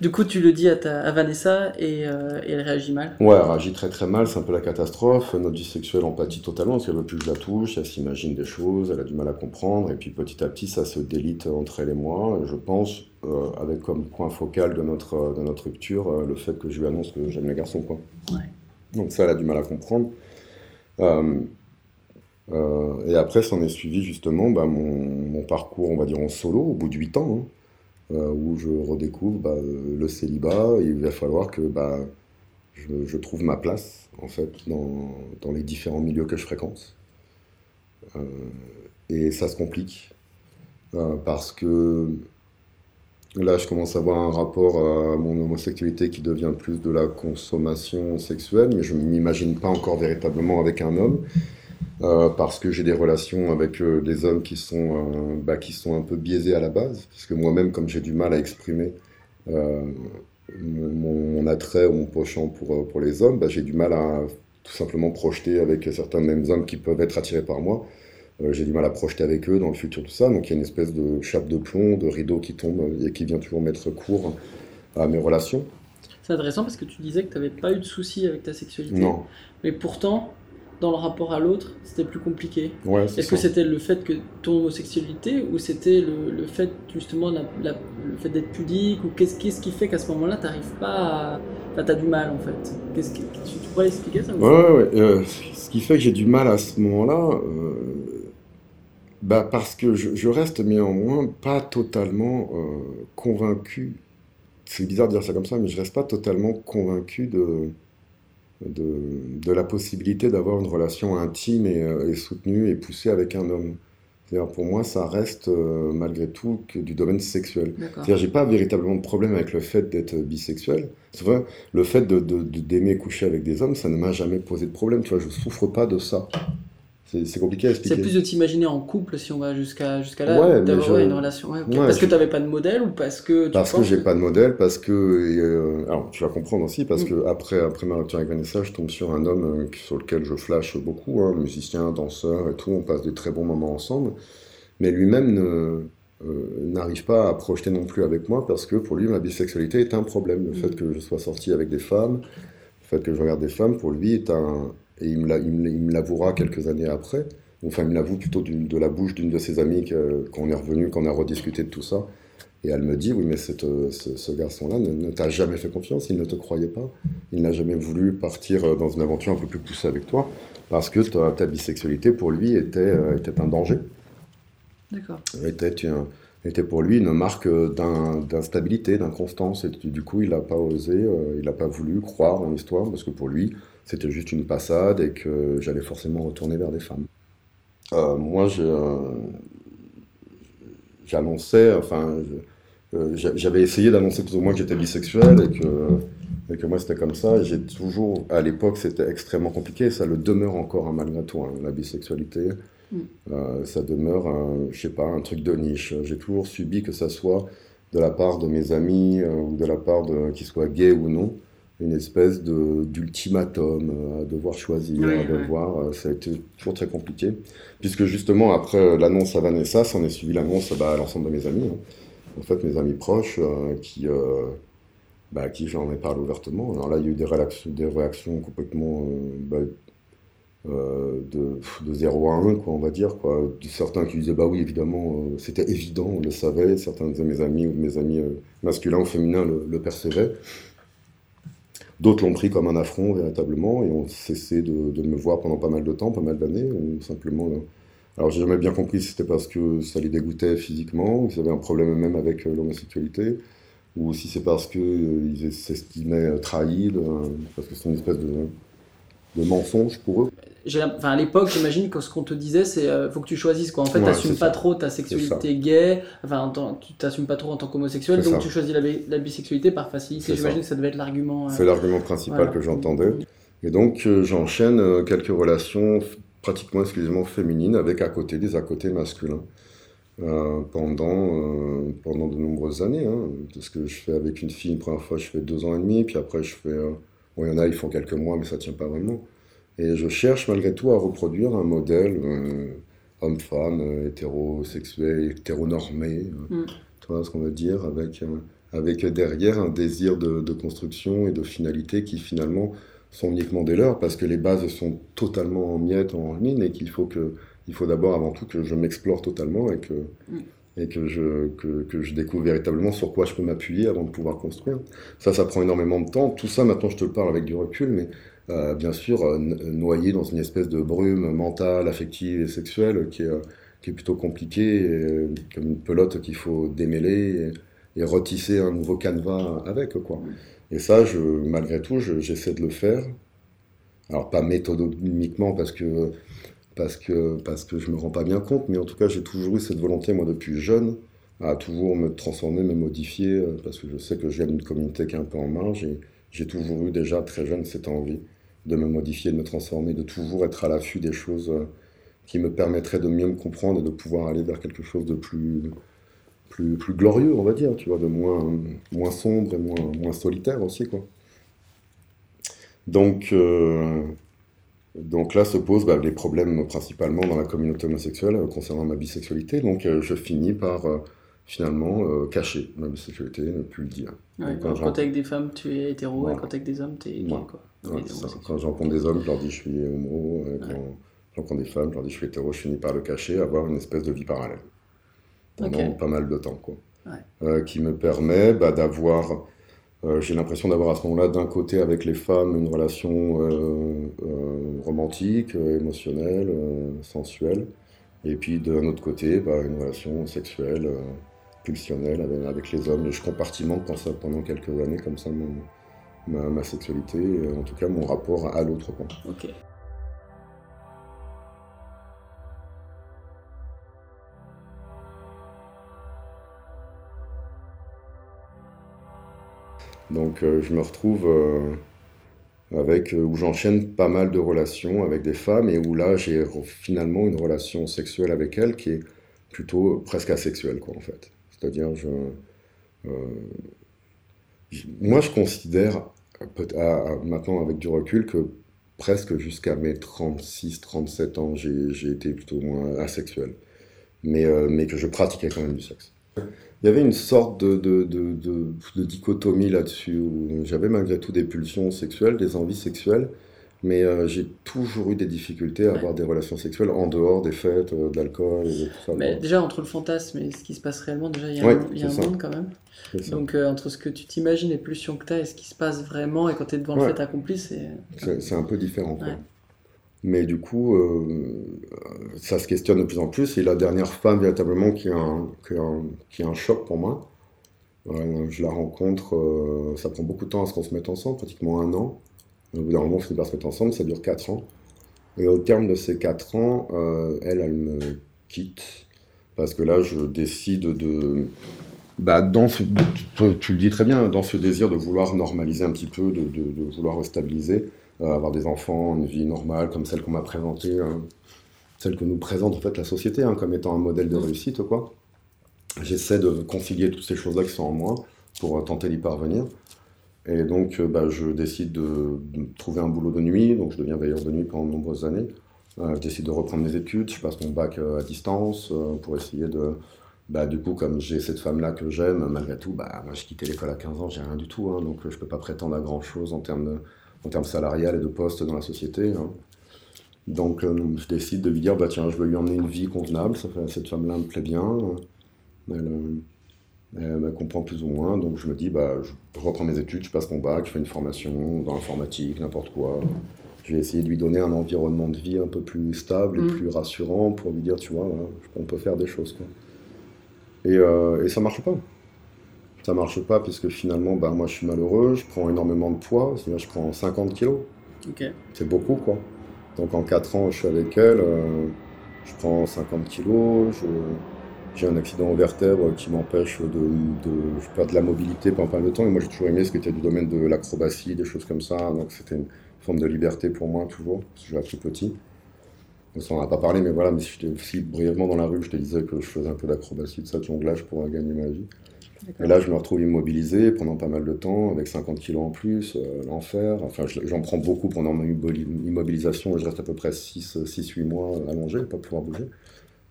du coup, tu le dis à, ta, à Vanessa et, euh, et, elle réagit mal Ouais, elle réagit très très mal, c'est un peu la catastrophe. Notre vie sexuelle empathie totalement parce qu'elle veut plus que je la touche, elle s'imagine des choses, elle a du mal à comprendre et puis petit à petit ça se délite entre elle et moi. je pense, euh, avec comme point focal de notre, de notre rupture, euh, le fait que je lui annonce que j'aime les garçons. Quoi. Ouais. Donc ça, elle a du mal à comprendre. Euh, euh, et après, s'en est suivi justement bah, mon, parcours, on va dire en solo, au bout de 8 ans, hein, euh, où je redécouvre bah, le célibat. Et il va falloir que bah, je, trouve ma place, en fait, dans, les différents milieux que je fréquente. Euh, et ça se complique, parce que là, je commence à avoir un rapport à mon homosexualité qui devient plus de la consommation sexuelle, mais je ne m'imagine pas encore véritablement avec un homme. Euh, parce que j'ai des relations avec euh, des hommes qui sont, euh, bah, qui sont un peu biaisés à la base, parce que moi-même, comme j'ai du mal à exprimer mon, attrait ou mon penchant pour, pour les hommes, bah, j'ai du mal à tout simplement projeter avec certains mêmes hommes qui peuvent être attirés par moi. j'ai du mal à projeter avec eux dans le futur, tout ça. Donc il y a une espèce de chape de plomb, de rideau qui tombe et qui vient toujours mettre court à mes relations. C'est intéressant parce que tu disais que tu n'avais pas eu de soucis avec ta sexualité. Non. Mais pourtant, dans le rapport à l'autre, c'était plus compliqué ouais, Est-ce que c'était le fait que ton homosexualité ou c'était le, le, fait justement le fait d'être pudique ou qu'est-ce, qui fait qu'à ce moment-là tu n'arrives pas à... Enfin, tu as du mal en fait? Qu'est-ce tu, pourrais expliquer ça Ouais, ouais, euh, ce qui fait que j'ai du mal à ce moment-là, euh, bah parce que je, je, reste néanmoins pas totalement euh, convaincu. C'est bizarre de dire ça comme ça, mais je reste pas totalement convaincu de de, la possibilité d'avoir une relation intime euh, et, soutenue et poussée avec un homme. Pour moi, ça reste euh, malgré tout que du domaine sexuel. C'est-à-dire, j'ai pas véritablement de problème avec le fait d'être bisexuel. C'est vrai, le fait de, d'aimer coucher avec des hommes, ça ne m'a jamais posé de problème. Tu vois, je souffre pas de ça. C'est compliqué à expliquer. C'est plus de t'imaginer en couple si on va jusqu'à jusqu'à là, d'avoir une relation. parce que tu n'avais pas de modèle ou parce que. parce que j'ai pas de modèle, parce que. Euh, alors tu vas comprendre aussi, parce mm. que après, après ma rupture avec Vanessa, je tombe sur un homme euh, sur lequel je flash beaucoup, hein, musicien, danseur et tout, on passe des très bons moments ensemble. Mais lui-même euh, n'arrive pas à projeter non plus avec moi parce que pour lui, ma bisexualité est un problème. Le mm. fait que je sois sorti avec des femmes, le fait que je regarde des femmes, pour lui, est un et il me l'avouera quelques années après. Enfin, il me l'avoue plutôt de la bouche d'une de ses amies qu'on est revenu, qu'on a rediscuté de tout ça. Et elle me dit, oui, mais cette, ce, garçon-là ne, t'a jamais fait confiance, il ne te croyait pas, il n'a jamais voulu partir dans une aventure un peu plus poussée avec toi, parce que ta, bisexualité, pour lui, était, euh, était un danger. D'accord. Était, était pour lui une marque d'instabilité, d'inconstance, et du coup, il n'a pas osé, euh, il n'a pas voulu croire en l'histoire, parce que pour lui, c'était juste une passade et que j'allais forcément retourner vers des femmes. Euh, moi, euh, j'annonçais, enfin, euh, j'avais essayé d'annoncer plus ou moins que j'étais bisexuel et que, et que moi c'était comme ça. J'ai toujours, à l'époque, c'était extrêmement compliqué. Ça le demeure encore hein, malgré tout, hein, la bisexualité. Mm. ça demeure, un, je sais pas, un truc de niche. J'ai toujours subi que ça soit de la part de mes amis ou de la part de qu'ils soient gays ou non une espèce d'ultimatum euh, à devoir choisir, à devoir. Euh, ça a été toujours très compliqué. Puisque justement, après euh, l'annonce à Vanessa, ça en est suivi l'annonce bah, à l'ensemble de mes amis. Hein. En fait, mes amis proches qui, bah, qui j'en ai parlé ouvertement. Alors là, il y a eu des réactions, des réactions complètement bah, de, de 0 à 1, quoi, on va dire. Quoi. Certains qui disaient, bah oui, évidemment, c'était évident, on le savait. Certains de mes amis ou mes amis masculins ou féminins le, le percevaient. D'autres l'ont pris comme un affront véritablement et ont cessé de, me voir pendant pas mal de temps, pas mal d'années. Simplement, euh, alors j'ai jamais bien compris si c'était parce que ça les dégoûtait physiquement, qu'ils avaient un problème même avec euh, l'homosexualité, ou si c'est parce qu'ils euh, s'estimaient trahis, parce que c'est une espèce de mensonge pour eux enfin, à l'époque, j'imagine que ce qu'on te disait, c'est euh, faut que tu choisisses quoi. En fait, tu n'assumes pas trop ta sexualité gay, enfin, tu t'assumes pas trop en tant qu'homosexuel, donc tu choisis la, bisexualité par facilité. J'imagine que ça devait être l'argument. Euh, c'est l'argument principal que j'entendais. Et donc, euh, j'enchaîne quelques relations pratiquement exclusivement féminines avec à côté des à côté masculins. pendant, pendant de nombreuses années. Hein. Ce que je fais avec une fille, une première fois, je fais deux ans et demi, puis après, je fais. bon, il y en a, ils font quelques mois, mais ça tient pas vraiment. Et je cherche malgré tout à reproduire un modèle homme-femme, hétérosexuel, hétéronormé, mm. tu vois ce qu'on veut dire, avec avec derrière un désir de, construction et de finalité qui finalement sont uniquement des leurs, parce que les bases sont totalement en miettes, en mine, et qu'il faut que, il faut d'abord, avant tout, que je m'explore totalement et que, mm. et que je, que, que, je découvre véritablement sur quoi je peux m'appuyer avant de pouvoir construire. Ça, ça prend énormément de temps. Tout ça, maintenant, je te le parle avec du recul, mais euh, bien sûr, euh, noyé dans une espèce de brume mentale, affective et sexuelle qui est, qui est plutôt compliquée, comme une pelote qu'il faut démêler et retisser un nouveau canevas avec. Quoi. Et ça, je, malgré tout, j'essaie de le faire. Alors, pas méthodiquement parce que, parce, que, parce que je me rends pas bien compte, mais en tout cas, j'ai toujours eu cette volonté, moi, depuis jeune, à toujours me transformer, me modifier, euh, parce que je sais que je viens d'une communauté qui est un peu en marge, et j'ai toujours eu déjà, très jeune, cette envie de me modifier, de me transformer, de toujours être à l'affût des choses euh, qui me permettraient de mieux me comprendre et de pouvoir aller vers quelque chose de plus, plus, plus glorieux, on va dire, tu vois, de moins, moins sombre et moins, moins solitaire aussi, quoi. Donc, euh, donc là se posent bah, les problèmes principalement dans la communauté homosexuelle euh, concernant ma bisexualité. Donc je finis par finalement cacher ma bisexualité, ne plus le dire. quand, tu es avec des femmes, tu es hétéro, et quand tu es avec des hommes, tu es gay. Quoi. quand rencontre des hommes, je leur dis je suis homo. Quand j'en rencontre des femmes, je leur dis je suis hétéro, je finis par le cacher, avoir une espèce de vie parallèle pendant pas mal de temps, quoi. Euh, qui me permet bah, d'avoir, euh, j'ai l'impression d'avoir à ce moment-là, d'un côté avec les femmes, une relation euh, romantique, émotionnelle, sensuelle, et puis d'un autre côté, bah, une relation sexuelle, pulsionnelle avec, les hommes. Et je compartimente pendant quelques années comme ça ma, ma, sexualité, en tout cas mon rapport à l'autre. Ok. Donc euh, je me retrouve euh, avec euh, où j'enchaîne pas mal de relations avec des femmes et où là j'ai finalement une relation sexuelle avec elles qui est plutôt presque asexuelle quoi en fait. C'est-à-dire je moi je considère maintenant avec du recul que presque jusqu'à mes 36-37 ans j'ai été plutôt moins asexuel mais, mais que je pratiquais quand même du sexe. Il y avait une sorte de dichotomie là-dessus, où j'avais malgré tout des pulsions sexuelles, des envies sexuelles, mais euh, j'ai toujours eu des difficultés à avoir des relations sexuelles en dehors des fêtes, euh, de l'alcool et tout ça. Mais déjà, entre le fantasme et ce qui se passe réellement, déjà, il y a un, y a un monde quand même. Donc, euh, entre ce que tu t'imagines, les pulsions que tu as et ce qui se passe vraiment, et quand tu es devant le fait accompli, c'est. C'est un peu différent. Quoi. Mais du coup, euh, ça se questionne de plus en plus. Et la dernière femme, véritablement, qui est un, qui un, choc pour moi, je la rencontre, ça prend beaucoup de temps à ce qu'on se mette ensemble, pratiquement un an. Au bout d'un moment, on finit par se mettre ensemble, ça dure quatre ans. Et au terme de ces quatre ans, elle, elle me quitte. Parce que là, je décide de. Bah, dans ce, tu, le dis très bien, dans ce désir de vouloir normaliser un petit peu, de, de, de vouloir restabiliser, euh, avoir des enfants, une vie normale comme celle qu'on m'a présentée, hein. celle que nous présente en fait la société hein, comme étant un modèle de réussite quoi. J'essaie de concilier toutes ces choses-là qui sont en moi pour euh, tenter d'y parvenir. Et donc, euh, bah, je décide de, trouver un boulot de nuit, donc je deviens veilleur de nuit pendant de nombreuses années. je décide de reprendre mes études, je passe mon bac à distance pour essayer de. Bah, du coup, comme j'ai cette femme-là que j'aime, malgré tout, bah, moi j'ai quitté l'école à 15 ans, j'ai rien du tout, hein, donc je peux pas prétendre à grand-chose en termes en termes salarial et de poste dans la société. Hein. Donc euh, je décide de lui dire, bah tiens, je veux lui emmener une vie convenable, cette femme-là me plaît bien, elle, me comprend plus ou moins, donc je me dis, bah je reprends mes études, je passe mon bac, je fais une formation dans l'informatique, n'importe quoi. Je vais essayer de lui donner un environnement de vie un peu plus stable et mm. plus rassurant pour lui dire, tu vois, on peut faire des choses. Quoi. Et, euh, et ça marche pas ça marche pas puisque finalement, bah, moi je suis malheureux, je prends énormément de poids, je prends 50 kilos. C'est beaucoup quoi. Donc en 4 ans, je suis avec elle, euh, je prends 50 kilos, j'ai un accident aux vertèbres qui m'empêche de, de, de la mobilité pendant pas mal de temps. Et moi j'ai toujours aimé ce qui était du domaine de l'acrobatie, des choses comme ça. Donc c'était une forme de liberté pour moi toujours, parce que je suis petit. on n'en a pas parlé, mais voilà, mais si, aussi brièvement dans la rue, je te disais que je faisais un peu d'acrobatie, de ça, de jonglage pour gagner ma vie. Et là, je me retrouve immobilisé pendant pas mal de temps, avec 50 kilos en plus, euh, l'enfer. Enfin, j'en prends beaucoup pendant mon immobilisation, je reste à peu près 6-8 mois allongé, pas pouvoir bouger,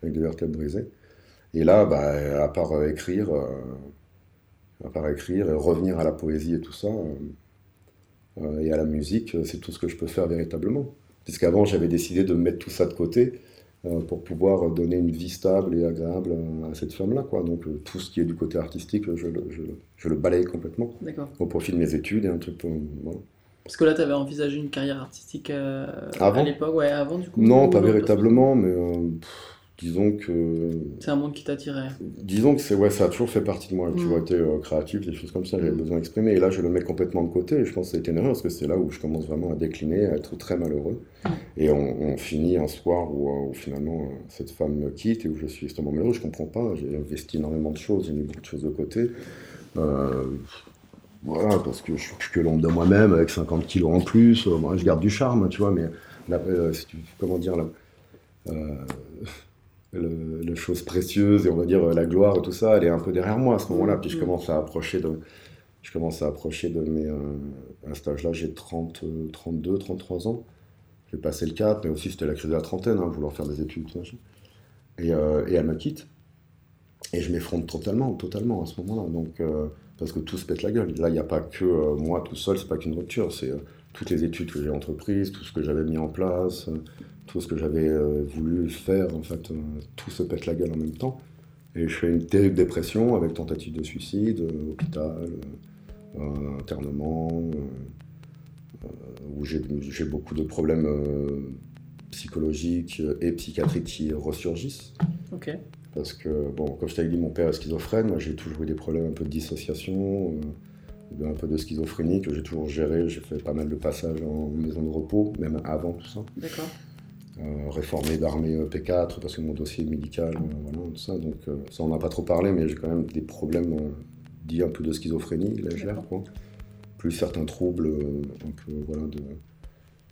avec des vertèbres brisées. Et là, bah, à part euh, écrire, euh, à part écrire et revenir à la poésie et tout ça, et à la musique, c'est tout ce que je peux faire véritablement. Puisqu'avant, j'avais décidé de mettre tout ça de côté euh, pour pouvoir donner une vie stable et agréable à cette femme-là. Quoi. Donc euh, tout ce qui est du côté artistique, je, je, je le balaye complètement au profit de mes études et un truc. Voilà. Parce que là, tu avais envisagé une carrière artistique euh, à l'époque, ouais, avant du coup Non, pas véritablement, mais disons que. C'est un monde qui t'attirait. Disons que c'est ouais, ça a toujours fait partie de moi. Tu vois, été euh, créatif, des choses comme ça, j'avais mm. besoin d'exprimer. Et là, je le mets complètement de côté. Et je pense que ça a été une erreur parce que c'est là où je commence vraiment à décliner, à être très malheureux. Mm. Et on, finit un soir où, euh, finalement euh, cette femme me quitte et où je suis extrêmement malheureux. Je comprends pas. J'ai investi énormément de choses, j'ai mis beaucoup de choses de côté. voilà, parce que je suis que l'ombre de moi-même avec 50 kilos en plus. moi, je garde du charme, tu vois, mais comment dire là le, chose précieuse et on va dire la gloire et tout ça, elle est un peu derrière moi à ce moment-là. Puis je mm. commence à approcher de, je commence à approcher de mes, euh, à cet âge-là, j'ai 30, 32, 33 ans. J'ai passé le cap, mais aussi c'était la crise de la trentaine, hein, vouloir faire des études, et, euh, et, elle me quitte. Et je m'effronte totalement, totalement à ce moment-là. Donc, euh, parce que tout se pète la gueule. Là, il n'y a pas que moi tout seul, c'est pas qu'une rupture, c'est toutes les études que j'ai entreprises, tout ce que j'avais mis en place, ce que j'avais euh, voulu faire, en fait, euh, tout se pète la gueule en même temps. Et je fais une terrible dépression avec tentative de suicide, euh, hôpital, internement, où j'ai beaucoup de problèmes psychologiques et psychiatriques qui ressurgissent. Parce que, bon, comme je t'avais dit, mon père est schizophrène, moi j'ai toujours eu des problèmes un peu de dissociation, un peu de schizophrénie que j'ai toujours géré. J'ai fait pas mal de passages en maison de repos, même avant tout ça. D'accord. Euh, réformé d'armée euh, P4 parce que mon dossier est médical, euh, voilà, tout ça. Donc ça, on n'a pas trop parlé, mais j'ai quand même des problèmes dits un peu de schizophrénie légère, quoi. Plus certains troubles un peu, voilà, de,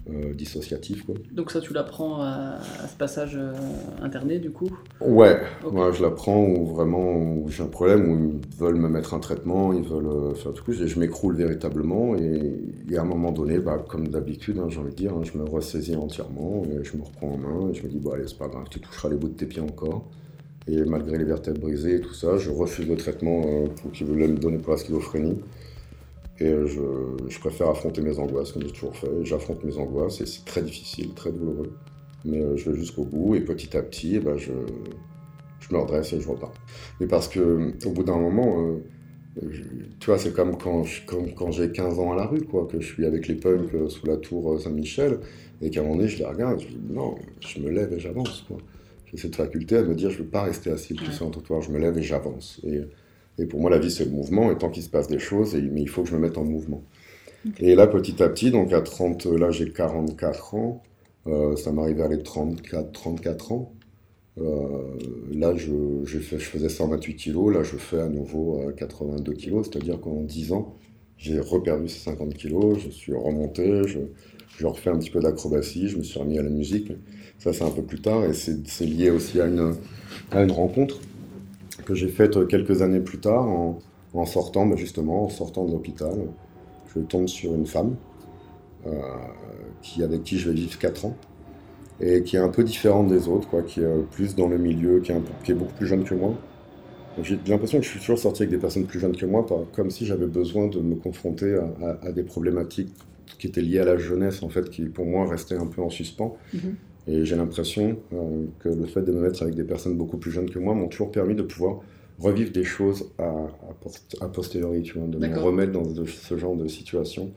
euh, dissociatif. Quoi. Donc ça, tu l'apprends à, à, ce passage euh, interné, du coup? Ouais, moi je l'apprends où vraiment où j'ai un problème, où ils veulent me mettre un traitement, ils veulent euh, faire tout et je m'écroule véritablement, et, à un moment donné, bah, comme d'habitude, hein, j'ai envie de dire, hein, je me ressaisis entièrement, et je me reprends en main, et je me dis, bon allez, c'est pas grave, tu toucheras les bouts de tes pieds encore. Et malgré les vertèbres brisées et tout ça, je refuse le traitement qu'ils voulaient me donner pour la schizophrénie. Et je, préfère affronter mes angoisses, comme j'ai toujours fait. J'affronte mes angoisses et c'est très difficile, très douloureux. Mais euh, je vais jusqu'au bout et petit à petit, eh ben, je, je, me redresse et je repars. Mais parce que au bout d'un moment, euh, tu vois, c'est comme quand, quand, j'ai 15 ans à la rue, quoi, que je suis avec les punks euh, sous la tour Saint-Michel et qu'à un moment donné, je les regarde, je dis non, je me lève et j'avance. J'ai cette faculté à me dire, je ne veux pas rester assis le plus sur un trottoir, je me lève et j'avance. Et, et pour moi, la vie, c'est le mouvement, et tant qu'il se passe des choses, mais il faut que je me mette en mouvement. Et là, petit à petit, donc à 30, là j'ai 44 ans, euh, ça m'arrivait à les 34, 34 ans. Euh, là, je, je, faisais 128 kilos, là je fais à nouveau 82 kilos, c'est-à-dire qu'en 10 ans, j'ai reperdu ces 50 kilos, je suis remonté, je, je refais un petit peu d'acrobatie, je me suis remis à la musique. Ça, c'est un peu plus tard, et c'est lié aussi à une, à une rencontre que j'ai faite quelques années plus tard en, sortant, mais justement, en sortant de l'hôpital. Je tombe sur une femme euh, qui, avec qui je vais vivre 4 ans et qui est un peu différente des autres, quoi, qui est plus dans le milieu, qui est, qui est beaucoup plus jeune que moi. J'ai l'impression que je suis toujours sorti avec des personnes plus jeunes que moi, comme si j'avais besoin de me confronter à, des problématiques qui étaient liées à la jeunesse, en fait, qui pour moi restaient un peu en suspens. Mm-hmm. Et j'ai l'impression euh, que le fait de me mettre avec des personnes beaucoup plus jeunes que moi m'ont toujours permis de pouvoir revivre des choses à, à, posteriori, tu vois, de me remettre dans ce genre de situation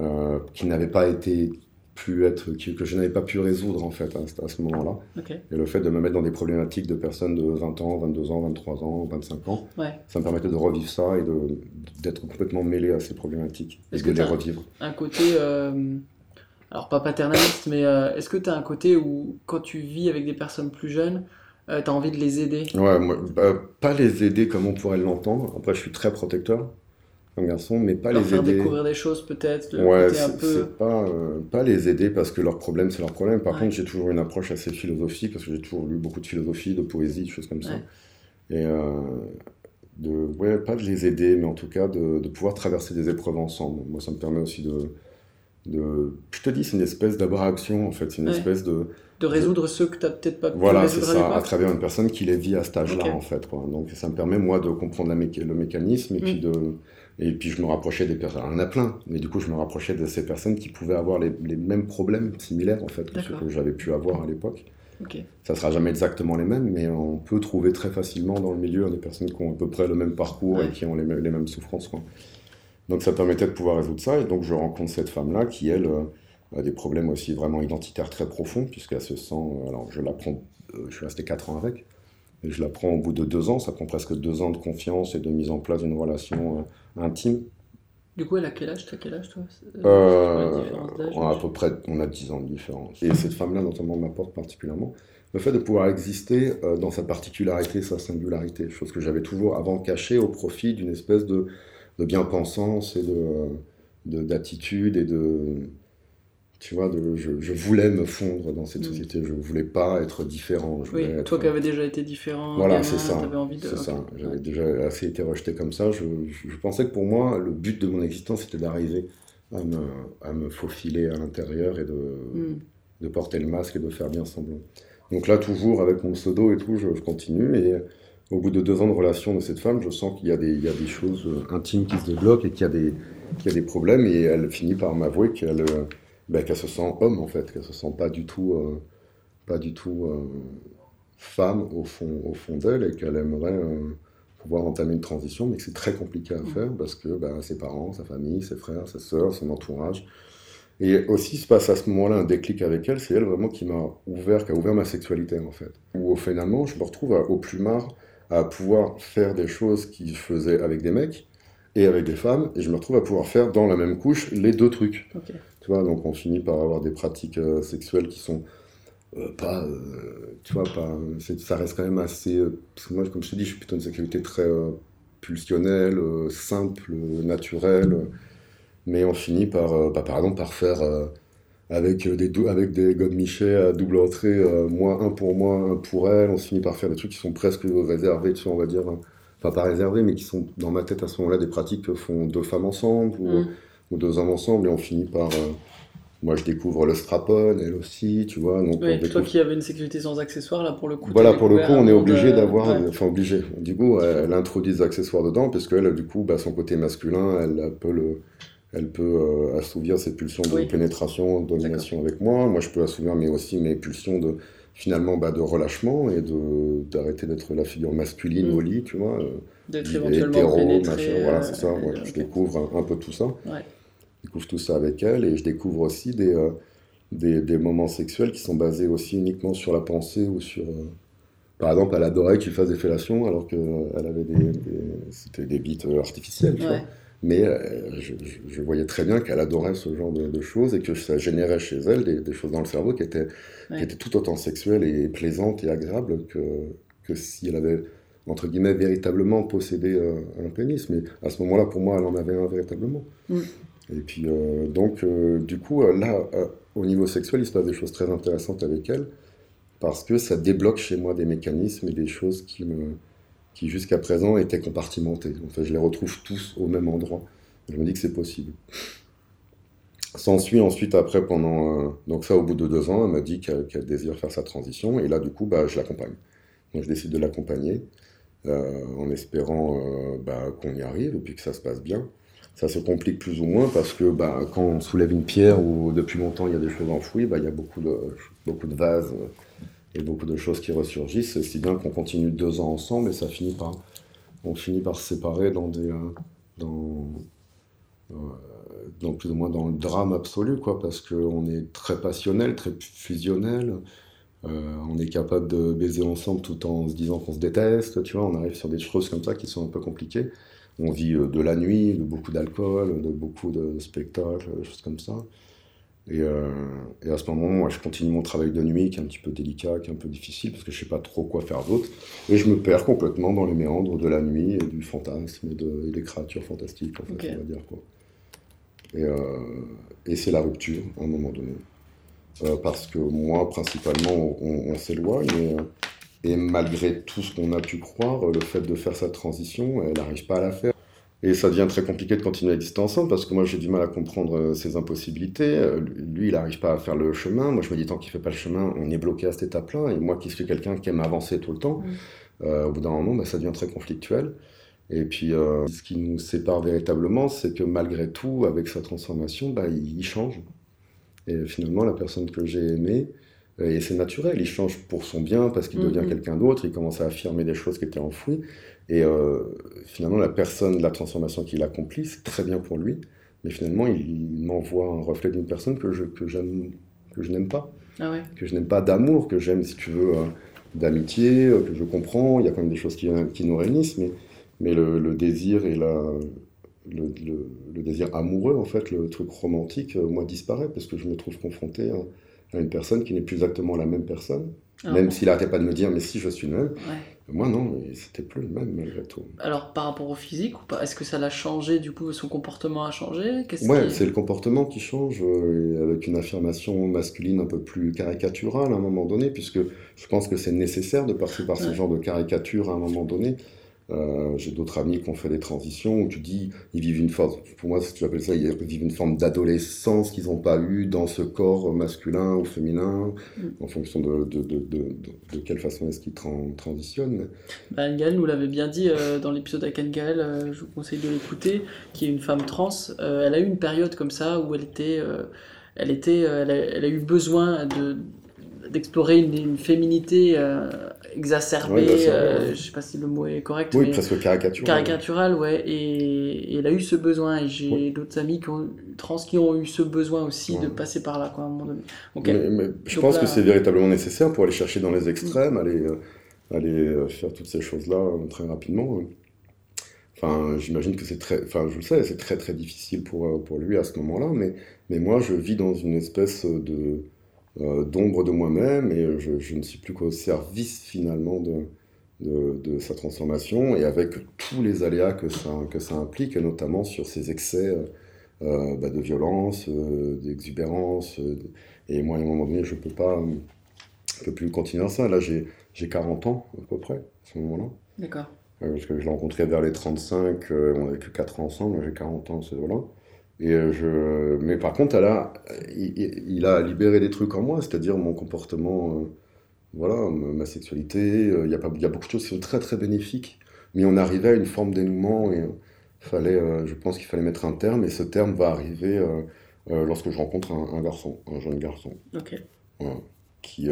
euh, qui n'avait pas été pu être, que je n'avais pas pu résoudre en fait à, ce moment-là. Et le fait de me mettre dans des problématiques de personnes de 20 ans, 22 ans, 23 ans, 25 ans, ça me permettait de revivre ça et d'être complètement mêlé à ces problématiques et de les revivre. Un côté euh, alors pas paternaliste, mais euh, est-ce que tu as un côté où quand tu vis avec des personnes plus jeunes, euh, tu as envie de les aider? Ouais, moi, bah, pas les aider comme on pourrait l'entendre. Après, je suis très protecteur. un garçon, mais pas leur les faire aider. découvrir des choses peut-être, ouais, un peu... c'est pas, euh, pas les aider parce que leur problème, c'est leur problème. Par Ouais. contre, j'ai toujours une approche assez philosophique parce que j'ai toujours lu beaucoup de philosophie, de poésie, de choses comme ça. Ouais. Et euh, de, ouais, pas de les aider, mais en tout cas de, de pouvoir traverser des épreuves ensemble. Moi, ça me permet aussi de. De je te dis, c'est une espèce d'abraction, en fait. C'est une Ouais. espèce de. De résoudre ceux que tu n'as peut-être pas pu Voilà, c'est résoudre à ça, à travers une personne qui les vit à cet âge-là, en fait. Quoi. Donc ça me permet, moi, de comprendre la le mécanisme et, puis Mm. de, et puis je me rapprochais des personnes. Il y en a plein, mais du coup, je me rapprochais de ces personnes qui pouvaient avoir les, les mêmes problèmes similaires, en fait, que ceux que j'avais pu avoir à l'époque. Ça sera jamais exactement les mêmes, mais on peut trouver très facilement dans le milieu des personnes qui ont à peu près le même parcours Ouais. et qui ont les, mêmes- les mêmes souffrances. Quoi. Donc ça permettait de pouvoir résoudre ça, et donc je rencontre cette femme-là qui, elle, euh, a des problèmes aussi vraiment identitaires très profonds, puisqu'elle se sent... euh, alors je l'apprends, euh, je suis resté 4 ans avec, et je l'apprends au bout de deux ans, ça prend presque deux ans de confiance et de mise en place d'une relation intime. Du coup, elle a quel âge? T'as quel âge toi? Euh, la on a à peu près on a 10 ans de différence. Et cette femme-là, notamment, m'apporte particulièrement le fait de pouvoir exister dans sa particularité, sa singularité, chose que j'avais toujours avant cachée au profit d'une espèce de, de bien-pensance et de, de- d'attitude et de. Tu vois, de, je, je voulais me fondre dans cette Mm. société, je voulais pas être différent. Je Oui, être- toi qui avais déjà été différent, voilà, c'est ça. t'avais envie de... C'est ça. J'avais déjà assez été rejeté comme ça. Je, pensais que pour moi, le but de mon existence, c'était d'arriver à me, à me faufiler à l'intérieur et de, Hmm. de porter le masque et de faire bien semblant. Donc là, toujours avec mon pseudo et tout, je, je continue. Et au bout de deux ans de relation de cette femme, je sens qu'il y, a des- choses euh, intimes qui se débloquent et qu'il y, a des- problèmes. Et elle finit par m'avouer qu'elle euh, ben, qu'elle se sent homme, en fait, qu'elle se sent pas du tout, euh, femme au fond, d'elle et qu'elle aimerait pouvoir entamer une transition, mais que c'est très compliqué à faire parce que ben, ses parents, sa famille, ses frères, ses sœurs, son entourage. Et aussi se passe à ce moment-là un déclic avec elle, c'est elle vraiment qui m'a ouvert, qui a ouvert ma sexualité en fait. Où finalement, je me retrouve au plumard à pouvoir faire des choses qu'il faisait avec des mecs et avec des femmes, et je me retrouve à pouvoir faire dans la même couche les deux trucs. Tu vois, donc on finit par avoir des pratiques euh, sexuelles qui sont euh, pas, euh, tu vois, pas, ça reste quand même assez, parce que moi, comme je te dis, je suis plutôt une sexualité très pulsionnelle, simple, naturelle, mais on finit par, bah, par exemple, par faire avec des, avec des godemichets à double entrée, euh, moi un pour moi, un pour elle, on se finit par faire des trucs qui sont presque réservés, tu vois, on va dire, enfin pas réservés, mais qui sont dans ma tête à ce moment-là des pratiques que font deux femmes ensemble, ou, ou deux hommes ensemble, et on finit par... euh, moi, je découvre le strapon, elle aussi, tu vois. Donc, toi qui avais une sécurité sans accessoires, là pour le coup. Voilà, pour le coup, on est obligé euh, d'avoir, ouais. enfin obligé. Du coup, elle, elle introduit des accessoires dedans, parce qu'elle, du coup, bah, son côté masculin, elle, elle peut, le, elle peut euh, assouvir ses pulsions de Oui. pénétration, de domination avec moi. Moi, je peux assouvir, mais aussi mes pulsions de, finalement, bah, de relâchement et de, d'arrêter d'être la figure masculine Mm. au lit, tu vois. euh, D'être éventuellement hétéro, pénétré. machin, voilà, c'est ça. ouais, euh, Je découvre un, un peu tout ça. Ouais. Je découvre tout ça avec elle et je découvre aussi des, euh, des, des moments sexuels qui sont basés aussi uniquement sur la pensée ou sur. euh, par exemple, elle adorait que tu fasses des fellations alors qu'elle avait des, des- c'était des bites artificielles, tu vois. Mais euh, je, voyais très bien qu'elle adorait ce genre de, de choses et que ça générait chez elle des, des choses dans le cerveau qui étaient, Ouais. qui étaient tout autant sexuelles et plaisantes et agréables que, que si elle avait, entre guillemets, véritablement possédé euh, un pénis. Mais à ce moment-là, pour moi, elle en avait un véritablement. Mm. Et puis, euh, donc, euh, du coup, là, euh, au niveau sexuel, il se passe des choses très intéressantes avec elle parce que ça débloque chez moi des mécanismes et des choses qui me qui jusqu'à présent étaient compartimentés. En je les retrouve tous au même endroit. Je me dis que c'est possible. S'ensuit ensuite après pendant euh, donc ça au bout de deux ans, elle m'a dit qu'elle désire faire sa transition et là du coup bah je l'accompagne. Donc je décide de l'accompagner euh, en espérant euh, bah, qu'on y arrive et puis que ça se passe bien. Ça se complique plus ou moins parce que bah, quand on soulève une pierre ou depuis longtemps il y a des choses enfouies, bah, il y a beaucoup de, beaucoup de vases et beaucoup de choses qui ressurgissent, si bien qu'on continue deux ans ensemble et ça finit par, on finit par se séparer dans des, euh, dans, euh, dans plus ou moins dans le drame absolu, quoi, parce qu'on est très passionnel, très fusionnel, euh, on est capable de baiser ensemble tout en se disant qu'on se déteste, tu vois, on arrive sur des choses comme ça qui sont un peu compliquées. On vit de la nuit, de beaucoup d'alcool, de beaucoup de spectacles, des choses comme ça. Et, et, à ce moment, moi, je continue mon travail de nuit qui est un petit peu délicat, qui est un peu difficile parce que je sais pas trop quoi faire d'autre. Et je me perds complètement dans les méandres de la nuit et du fantasme et, de, des créatures fantastiques, en fait, on va dire. Quoi. Et, et c'est la rupture à un moment donné. parce que moi, principalement, on, on s'éloigne. Et, et malgré tout ce qu'on a pu croire, le fait de faire sa transition, elle n'arrive pas à la faire. Et ça devient très compliqué de continuer à exister ensemble parce que moi j'ai du mal à comprendre ses euh, impossibilités. Euh, lui, il n'arrive pas à faire le chemin. Moi je me dis tant qu'il fait pas le chemin, on est bloqué à cette étape-là. Et moi qui suis quelqu'un qui aime avancer tout le temps, mm. euh, au bout d'un moment, bah, ça devient très conflictuel. Et puis ce qui nous sépare véritablement, c'est que malgré tout, avec sa transformation, bah, il, change. Et finalement, la personne que j'ai aimée, et c'est naturel, il change pour son bien parce qu'il devient mm-hmm. quelqu'un d'autre, il commence à affirmer des choses qui étaient enfouies. Et euh, finalement, la personne, la transformation qu'il accomplit, c'est très bien pour lui. Mais finalement, il, m'envoie un reflet d'une personne que je, que que je n'aime pas. Ah que je n'aime pas d'amour, que j'aime, si tu veux, euh, d'amitié, euh, que je comprends. Il y a quand même des choses qui, qui nous réunissent, mais, mais le, désir et la, le, le, désir amoureux, en fait, le truc romantique, moi, disparaît parce que je me trouve confronté à à une personne qui n'est plus exactement la même personne. Ah même s'il n'arrêtait pas de me dire, mais si je suis le même. Moi, non, c'était plus le même malgré tout. Alors, par rapport au physique ou pas Est-ce que ça l'a changé Du coup, son comportement a changé? Ouais, c'est le comportement qui change, euh, avec une affirmation masculine un peu plus caricaturale à un moment donné, puisque je pense que c'est nécessaire de passer par ce genre de caricature à un moment donné. Euh, j'ai d'autres amis qui ont fait des transitions où tu dis, ils vivent une forme, pour moi, tu appelles ça, ils vivent une forme d'adolescence qu'ils n'ont pas eu dans ce corps masculin ou féminin, mm. en fonction de, de, de, de, quelle façon est-ce qu'ils transitionnent. Bah, nous l'avait bien dit euh, dans l'épisode avec Anne euh, je vous conseille de l'écouter, qui est une femme trans. elle a eu une période comme ça où elle était, elle était, elle a, eu besoin de d'explorer une, une, féminité exacerbé, euh, je sais pas si le mot est correct. Oui, presque caricatural. Caricatural, ouais. Et, elle a eu ce besoin. Et j'ai d'autres amis qui ont, trans qui ont eu ce besoin aussi de passer par là, quoi, à un moment donné. Mais, je pense que c'est véritablement nécessaire pour aller chercher dans les extrêmes, aller, euh, aller euh, faire toutes ces choses-là très rapidement. Hein. Enfin, j'imagine que c'est très, enfin, je le sais, c'est très très difficile pour, pour lui à ce moment-là, mais, mais moi je vis dans une espèce de, euh, d'ombre de moi-même et je, ne suis plus qu'au service finalement de, de, sa transformation et avec tous les aléas que ça, que ça implique, notamment sur ces excès euh, euh, bah, de violence, d'exubérance. et moi, à un moment donné, je ne peux pas, peux plus continuer dans ça. Là, j'ai 40 ans à peu près à ce moment-là. D'accord. parce que je l'ai rencontré vers les 35, on n'avait que 4 ans ensemble, j'ai 40 ans, c'est voilà. Et euh, je... Mais par contre, elle a... il, a libéré des trucs en moi, c'est-à-dire mon comportement, euh, voilà, ma sexualité. Euh, il y, a pas... il y a beaucoup de choses qui sont très très bénéfiques, mais on arrivait à une forme dénouement et fallait, je pense qu'il fallait mettre un terme, et ce terme va arriver lorsque je rencontre un, garçon, un jeune garçon. qui,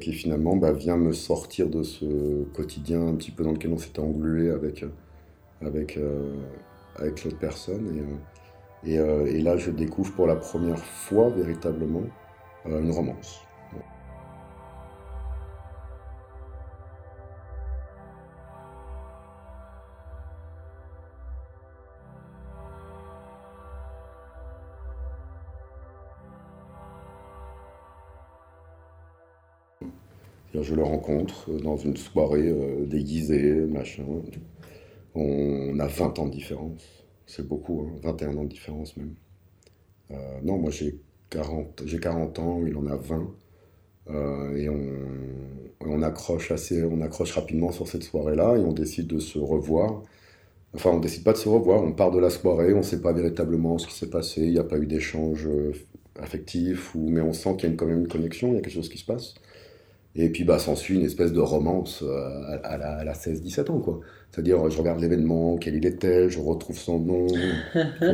qui finalement bah, vient me sortir de ce quotidien un petit peu dans lequel on s'était englué avec, avec, avec l'autre personne. Et, euh, et, là, je découvre pour la première fois véritablement euh, une romance. Je le rencontre dans une soirée euh, déguisée, machin. On a 20 ans de différence. C'est beaucoup, 21 hein, ans de différence même. Euh, non, moi j'ai 40, j'ai 40 ans, il en a 20. Euh, et on, on, accroche assez, on accroche rapidement sur cette soirée-là et on décide de se revoir. Enfin, on décide pas de se revoir, on part de la soirée, on ne sait pas véritablement ce qui s'est passé, il n'y a pas eu d'échange euh, affectif, ou, mais on sent qu'il y a quand même une connexion, il y a quelque chose qui se passe. Et puis bah, s'ensuit une espèce de romance à, la, la 16-17 ans. quoi. C'est-à-dire, je regarde l'événement, quel il était, je retrouve son nom,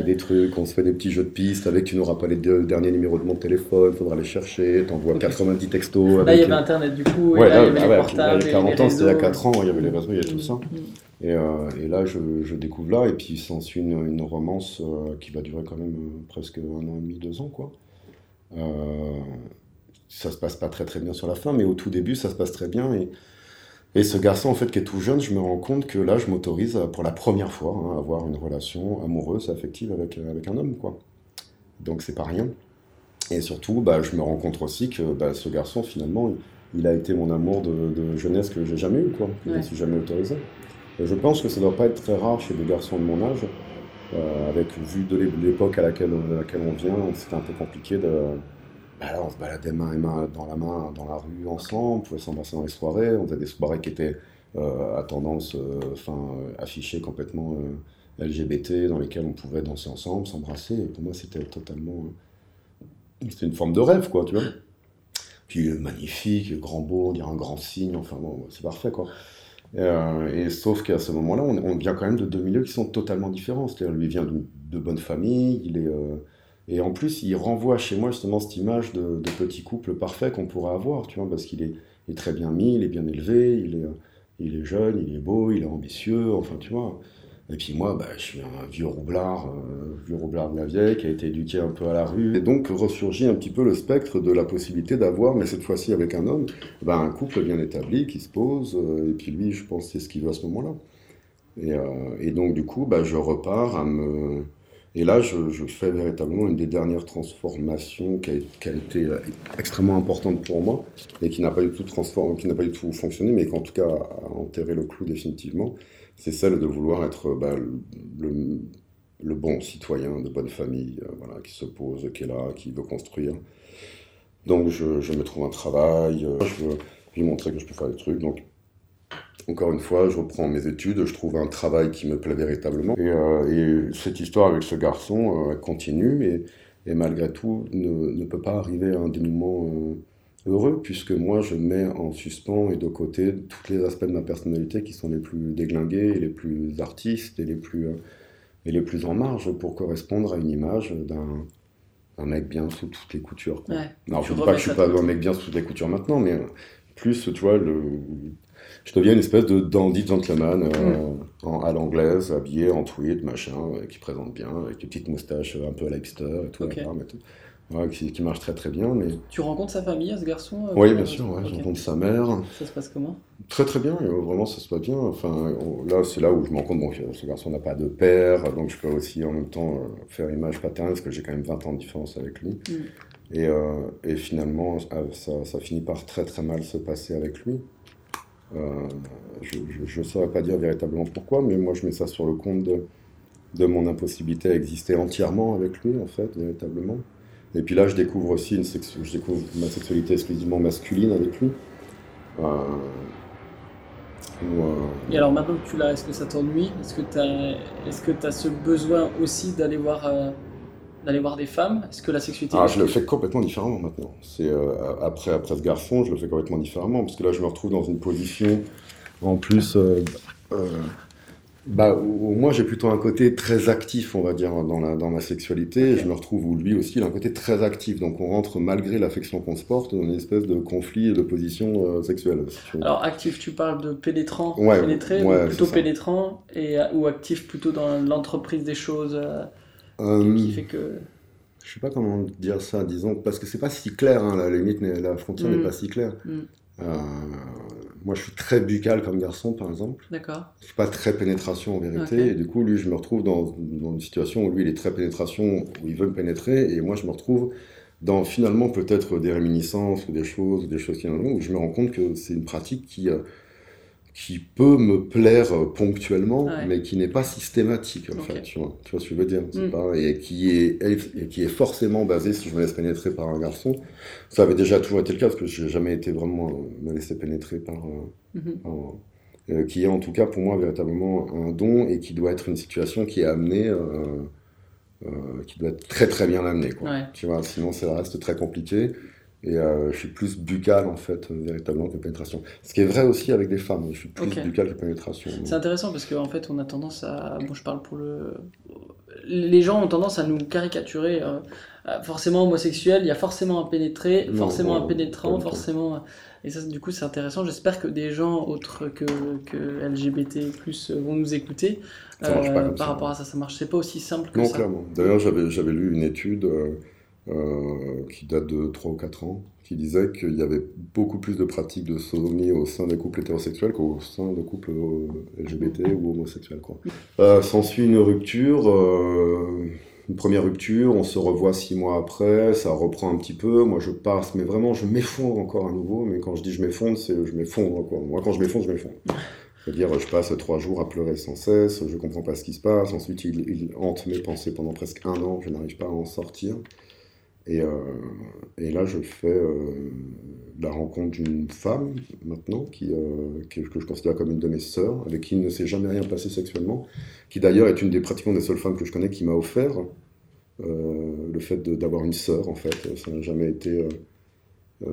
des trucs, on se fait des petits jeux de pistes avec, tu n'auras pas les deux derniers numéros de mon téléphone, il faudra les chercher, t'envoies okay. 90 textos. Là, il y avait Internet du coup, ouais, là, il y avait les portables. il y a 40 ans, c'était il y a 4 ans, il y avait les réseaux, il y avait tout ça. Mm. Et, euh, et, là, je, je, découvre là, et puis s'ensuit une, une romance euh, qui va durer quand même euh, presque un an et demi, deux ans, quoi. Euh, ça se passe pas très très bien sur la fin, mais au tout début, ça se passe très bien, et et ce garçon, en fait, qui est tout jeune, je me rends compte que là, je m'autorise pour la première fois hein, à avoir une relation amoureuse, affective avec, avec un homme, quoi. Donc, c'est pas rien. Et surtout, bah, je me rends compte aussi que bah, ce garçon, finalement, il a été mon amour de, jeunesse que j'ai jamais eu, quoi. Je ne suis jamais autorisé. Et je pense que ça ne doit pas être très rare chez des garçons de mon âge, euh, avec vu de l'époque à laquelle, à laquelle on vient, c'était un peu compliqué de. Bah, on se baladait main et main dans la main dans la rue ensemble, on pouvait s'embrasser dans les soirées, on faisait des soirées qui étaient euh, à tendance, euh, enfin, affichées complètement LGBT, dans lesquelles on pouvait danser ensemble, s'embrasser. Pour moi, c'était totalement. C'était une forme de rêve, quoi, tu vois. Puis magnifique, grand beau, on dirait un grand signe, enfin bon, c'est parfait quoi. Euh, et sauf qu'à ce moment-là, on, vient quand même de deux milieux qui sont totalement différents. C'est-à-dire, lui vient de, bonne famille, il est, euh, et en plus, il renvoie chez moi justement cette image de, petit couple parfait qu'on pourrait avoir, tu vois, parce qu'il est, très bien mis, il est bien élevé, il est, jeune, il est beau, il est ambitieux, enfin, tu vois. Et puis moi, bah, je suis un vieux roublard, euh, vieux roublard de la vieille, qui a été éduqué un peu à la rue. Et donc ressurgit un petit peu le spectre de la possibilité d'avoir, mais cette fois-ci avec un homme, bah, un couple bien établi qui se pose. Euh, et puis lui, je pense, c'est ce qu'il veut à ce moment-là. Et, euh, donc du coup, bah, je repars à me... Et là, je, fais véritablement une des dernières transformations qui a, été extrêmement importante pour moi et qui n'a pas du tout qui n'a pas du tout fonctionné, mais qui en tout cas a enterré le clou définitivement c'est celle de vouloir être bah, le, bon citoyen de bonne famille, euh, voilà, qui se pose, qui est là, qui veut construire. Donc je, me trouve un travail, euh, je veux lui montrer que je peux faire des trucs. Encore une fois, je reprends mes études, je trouve un travail qui me plaît véritablement. Et, euh, cette histoire avec ce garçon continue et, et, malgré tout ne, ne, peut pas arriver à un dénouement heureux, puisque moi, je mets en suspens et de côté tous les aspects de ma personnalité qui sont les plus déglingués, les plus artistes et les plus, euh, et les plus en marge pour correspondre à une image d'un un mec bien sous toutes les coutures. Non, je ne dis pas que je suis pas un mec bien sous toutes les coutures maintenant, mais euh, plus, tu vois, le... je deviens une espèce de dandy gentleman euh, mm. à l'anglaise, habillé en tweed, machin, qui présente bien, avec une petite moustache un peu à l'hipster et tout. Okay qui, marche très très bien. Mais... Tu rencontres sa famille, ce garçon euh, Oui, bien sûr, ouais, je rencontre sa mère. Ça se passe comment? Très très bien, vraiment ça se passe bien. Enfin, là, c'est là où je me rends compte, bon, ce garçon n'a pas de père, donc je peux aussi en même temps euh, faire image paternelle, parce que j'ai quand même 20 ans de différence avec lui. Mm. Et, euh, et, finalement, ça, ça, finit par très très mal se passer avec lui. Je ne saurais pas dire véritablement pourquoi, mais moi je mets ça sur le compte de, de mon impossibilité à exister entièrement avec lui, en fait, véritablement. Et puis là, je découvre aussi une je découvre ma sexualité exclusivement masculine avec lui. Euh, euh, Et alors maintenant que tu l'as, est-ce que ça t'ennuie? Est-ce que tu as, as ce besoin aussi d'aller voir, euh, d'aller voir des femmes Est-ce que la sexualité Ah, je le fais complètement différemment maintenant. C'est après après ce garçon, je le fais complètement différemment parce que là, je me retrouve dans une position en plus bah, moi, j'ai plutôt un côté très actif, on va dire, dans, la, dans ma sexualité. Je me retrouve où lui aussi, il a un côté très actif. Donc, on rentre, malgré l'affection qu'on se porte, dans une espèce de conflit de position euh, sexuelle. Alors, actif, tu parles de pénétrant, ouais, plutôt pénétrant, et, ou actif plutôt dans l'entreprise des choses euh, euh, qui fait que. Je sais pas comment dire ça, disons, parce que c'est pas si clair, hein, la limite, la frontière n'est mm. pas si claire. Mm. Moi, je suis très buccal comme garçon, par exemple. D'accord. Je suis pas très pénétration en vérité. Et du coup, lui, je me retrouve dans, une situation où lui, il est très pénétration, où il veut me pénétrer. Et moi, je me retrouve dans finalement peut-être des réminiscences ou des choses, des choses qui où je me rends compte que c'est une pratique qui, euh, qui peut me plaire ponctuellement, mais qui n'est pas systématique, en fait, tu vois, tu vois ce que je veux dire, mm. et, qui est, et qui est forcément basé, si je me laisse pénétrer par un garçon, ça avait déjà toujours été le cas, parce que je n'ai jamais été vraiment me laisser pénétrer par, euh, euh, qui est en tout cas pour moi véritablement un don, et qui doit être une situation qui est amenée, euh, qui doit être très très bien amenée, quoi, tu vois, sinon ça reste très compliqué, et euh, je suis plus buccal, en fait, euh, véritablement, que pénétration. Ce qui est vrai aussi avec des femmes. Je suis plus buccal que pénétration. C'est intéressant parce qu'en en fait, on a tendance à. Bon, je parle pour le. Les gens ont tendance à nous caricaturer. Euh, forcément homosexuel, il y a forcément un pénétré, forcément un pénétrant, forcément. Et ça, du coup, c'est intéressant. J'espère que des gens autres que, que LGBT vont nous écouter. par rapport à ça, ça marche. C'est pas aussi simple que non, ça. Non, clairement. D'ailleurs, j'avais lu une étude. Euh, qui date de 3 ou 4 ans, qui disait qu'il y avait beaucoup plus de pratiques de sodomie au sein des couples hétérosexuels qu'au sein de couples euh, LGBT ou homosexuels. Euh, S'ensuit une rupture. Euh, une première rupture, on se revoit six mois après, ça reprend un petit peu, moi je passe, mais vraiment je m'effondre encore à nouveau, mais quand je dis je m'effondre, c'est je m'effondre. Moi quand je m'effondre, je m'effondre. C'est-à-dire je passe trois jours à pleurer sans cesse, je comprends pas ce qui se passe, ensuite il, hante mes pensées pendant presque un an, je n'arrive pas à en sortir. Et, euh, et là je fais euh, la rencontre d'une femme maintenant, qui, euh, que je considère comme une de mes sœurs, avec qui il ne s'est jamais rien passé sexuellement, qui d'ailleurs est une des pratiquement des seules femmes que je connais qui m'a offert le fait d'avoir une sœur, en fait. Ça n'a jamais été